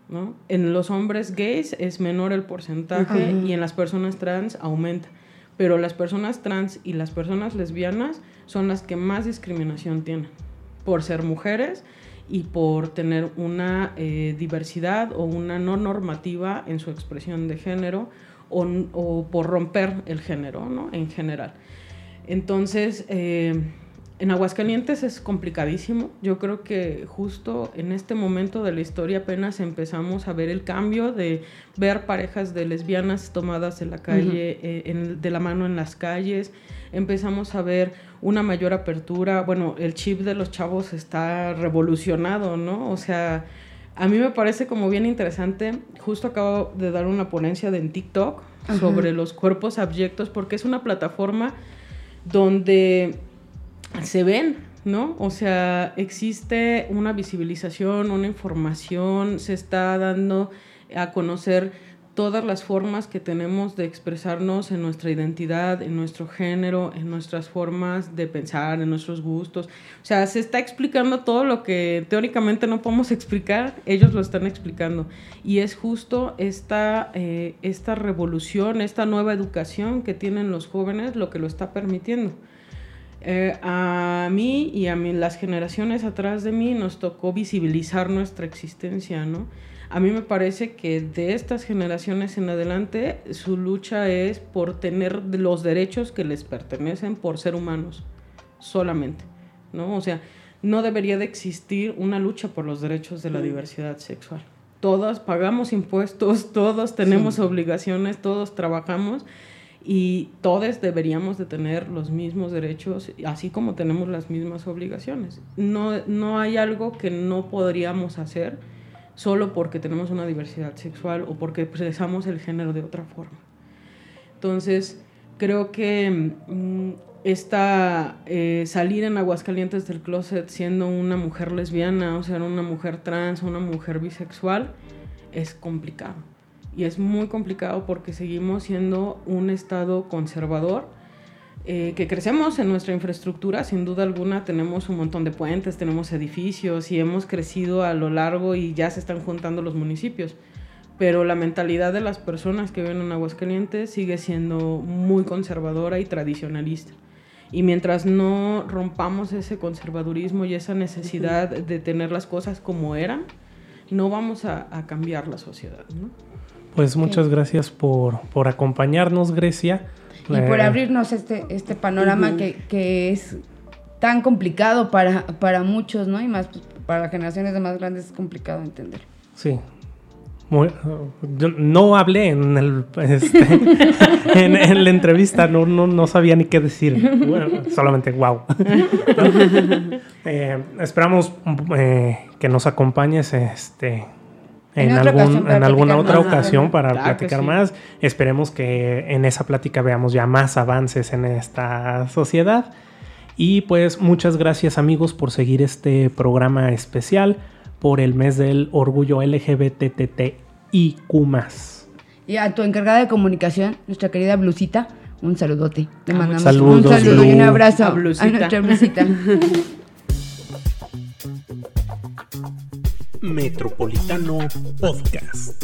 ¿no? En los hombres gays es menor el porcentaje y en las personas trans aumenta. Pero las personas trans y las personas lesbianas son las que más discriminación tienen por ser mujeres y por tener una eh, diversidad o una no normativa en su expresión de género o, por romper el género ¿no? en general. Entonces, eh, en Aguascalientes es complicadísimo. Yo creo que justo en este momento de la historia apenas empezamos a ver el cambio de ver parejas de lesbianas tomadas en la calle, eh, de la mano en las calles. Empezamos a ver una mayor apertura. Bueno, el chip de los chavos está revolucionado, ¿no? O sea, a mí me parece como bien interesante. Justo acabo de dar una ponencia de en TikTok sobre los cuerpos abyectos porque es una plataforma donde se ven, ¿no? O sea, existe una visibilización, una información, se está dando a conocer todas las formas que tenemos de expresarnos en nuestra identidad, en nuestro género, en nuestras formas de pensar, en nuestros gustos. O sea, se está explicando todo lo que teóricamente no podemos explicar, ellos lo están explicando. Y es justo esta, eh, esta revolución, esta nueva educación que tienen los jóvenes lo que lo está permitiendo. Eh, a mí y a mí, las generaciones atrás de mí nos tocó visibilizar nuestra existencia, ¿no? A mí me parece que de estas generaciones en adelante su lucha es por tener los derechos que les pertenecen por ser humanos, solamente, ¿no? O sea, no debería de existir una lucha por los derechos de la diversidad sexual. Todos pagamos impuestos, todos tenemos obligaciones, todos trabajamos y todos deberíamos de tener los mismos derechos, así como tenemos las mismas obligaciones. No, no hay algo que no podríamos hacer solo porque tenemos una diversidad sexual o porque expresamos el género de otra forma. Entonces, creo que mm, esta eh, salir en Aguascalientes del closet siendo una mujer lesbiana, o sea, una mujer trans, una mujer bisexual, es complicado. Y es muy complicado porque seguimos siendo un estado conservador eh, que crecemos en nuestra infraestructura, sin duda alguna tenemos un montón de puentes, tenemos edificios y hemos crecido a lo largo y ya se están juntando los municipios. Pero la mentalidad de las personas que viven en Aguascalientes sigue siendo muy conservadora y tradicionalista. Y mientras no rompamos ese conservadurismo y esa necesidad de tener las cosas como eran, no vamos a, cambiar la sociedad. Pues muchas gracias por, por acompañarnos, Grecia. Y por abrirnos este, este panorama que, que, es tan complicado para, para muchos, ¿no? Y más pues, para generaciones de más grandes es complicado entender. Sí. yo no hablé en, el, este, en, la entrevista, no, no, no, sabía ni qué decir. solamente wow. Eh, esperamos eh, que nos acompañes este, en, algún, en alguna otra ocasión para platicar más. Esperemos que en esa plática veamos ya más avances en esta sociedad. Y pues muchas gracias amigos por seguir este programa especial por el mes del orgullo LGBTTIQ. Y a tu encargada de comunicación, nuestra querida Blusita, un saludote. Le mandamos un saludo y un abrazo a, a nuestra Blusita. Metropolitano Podcast.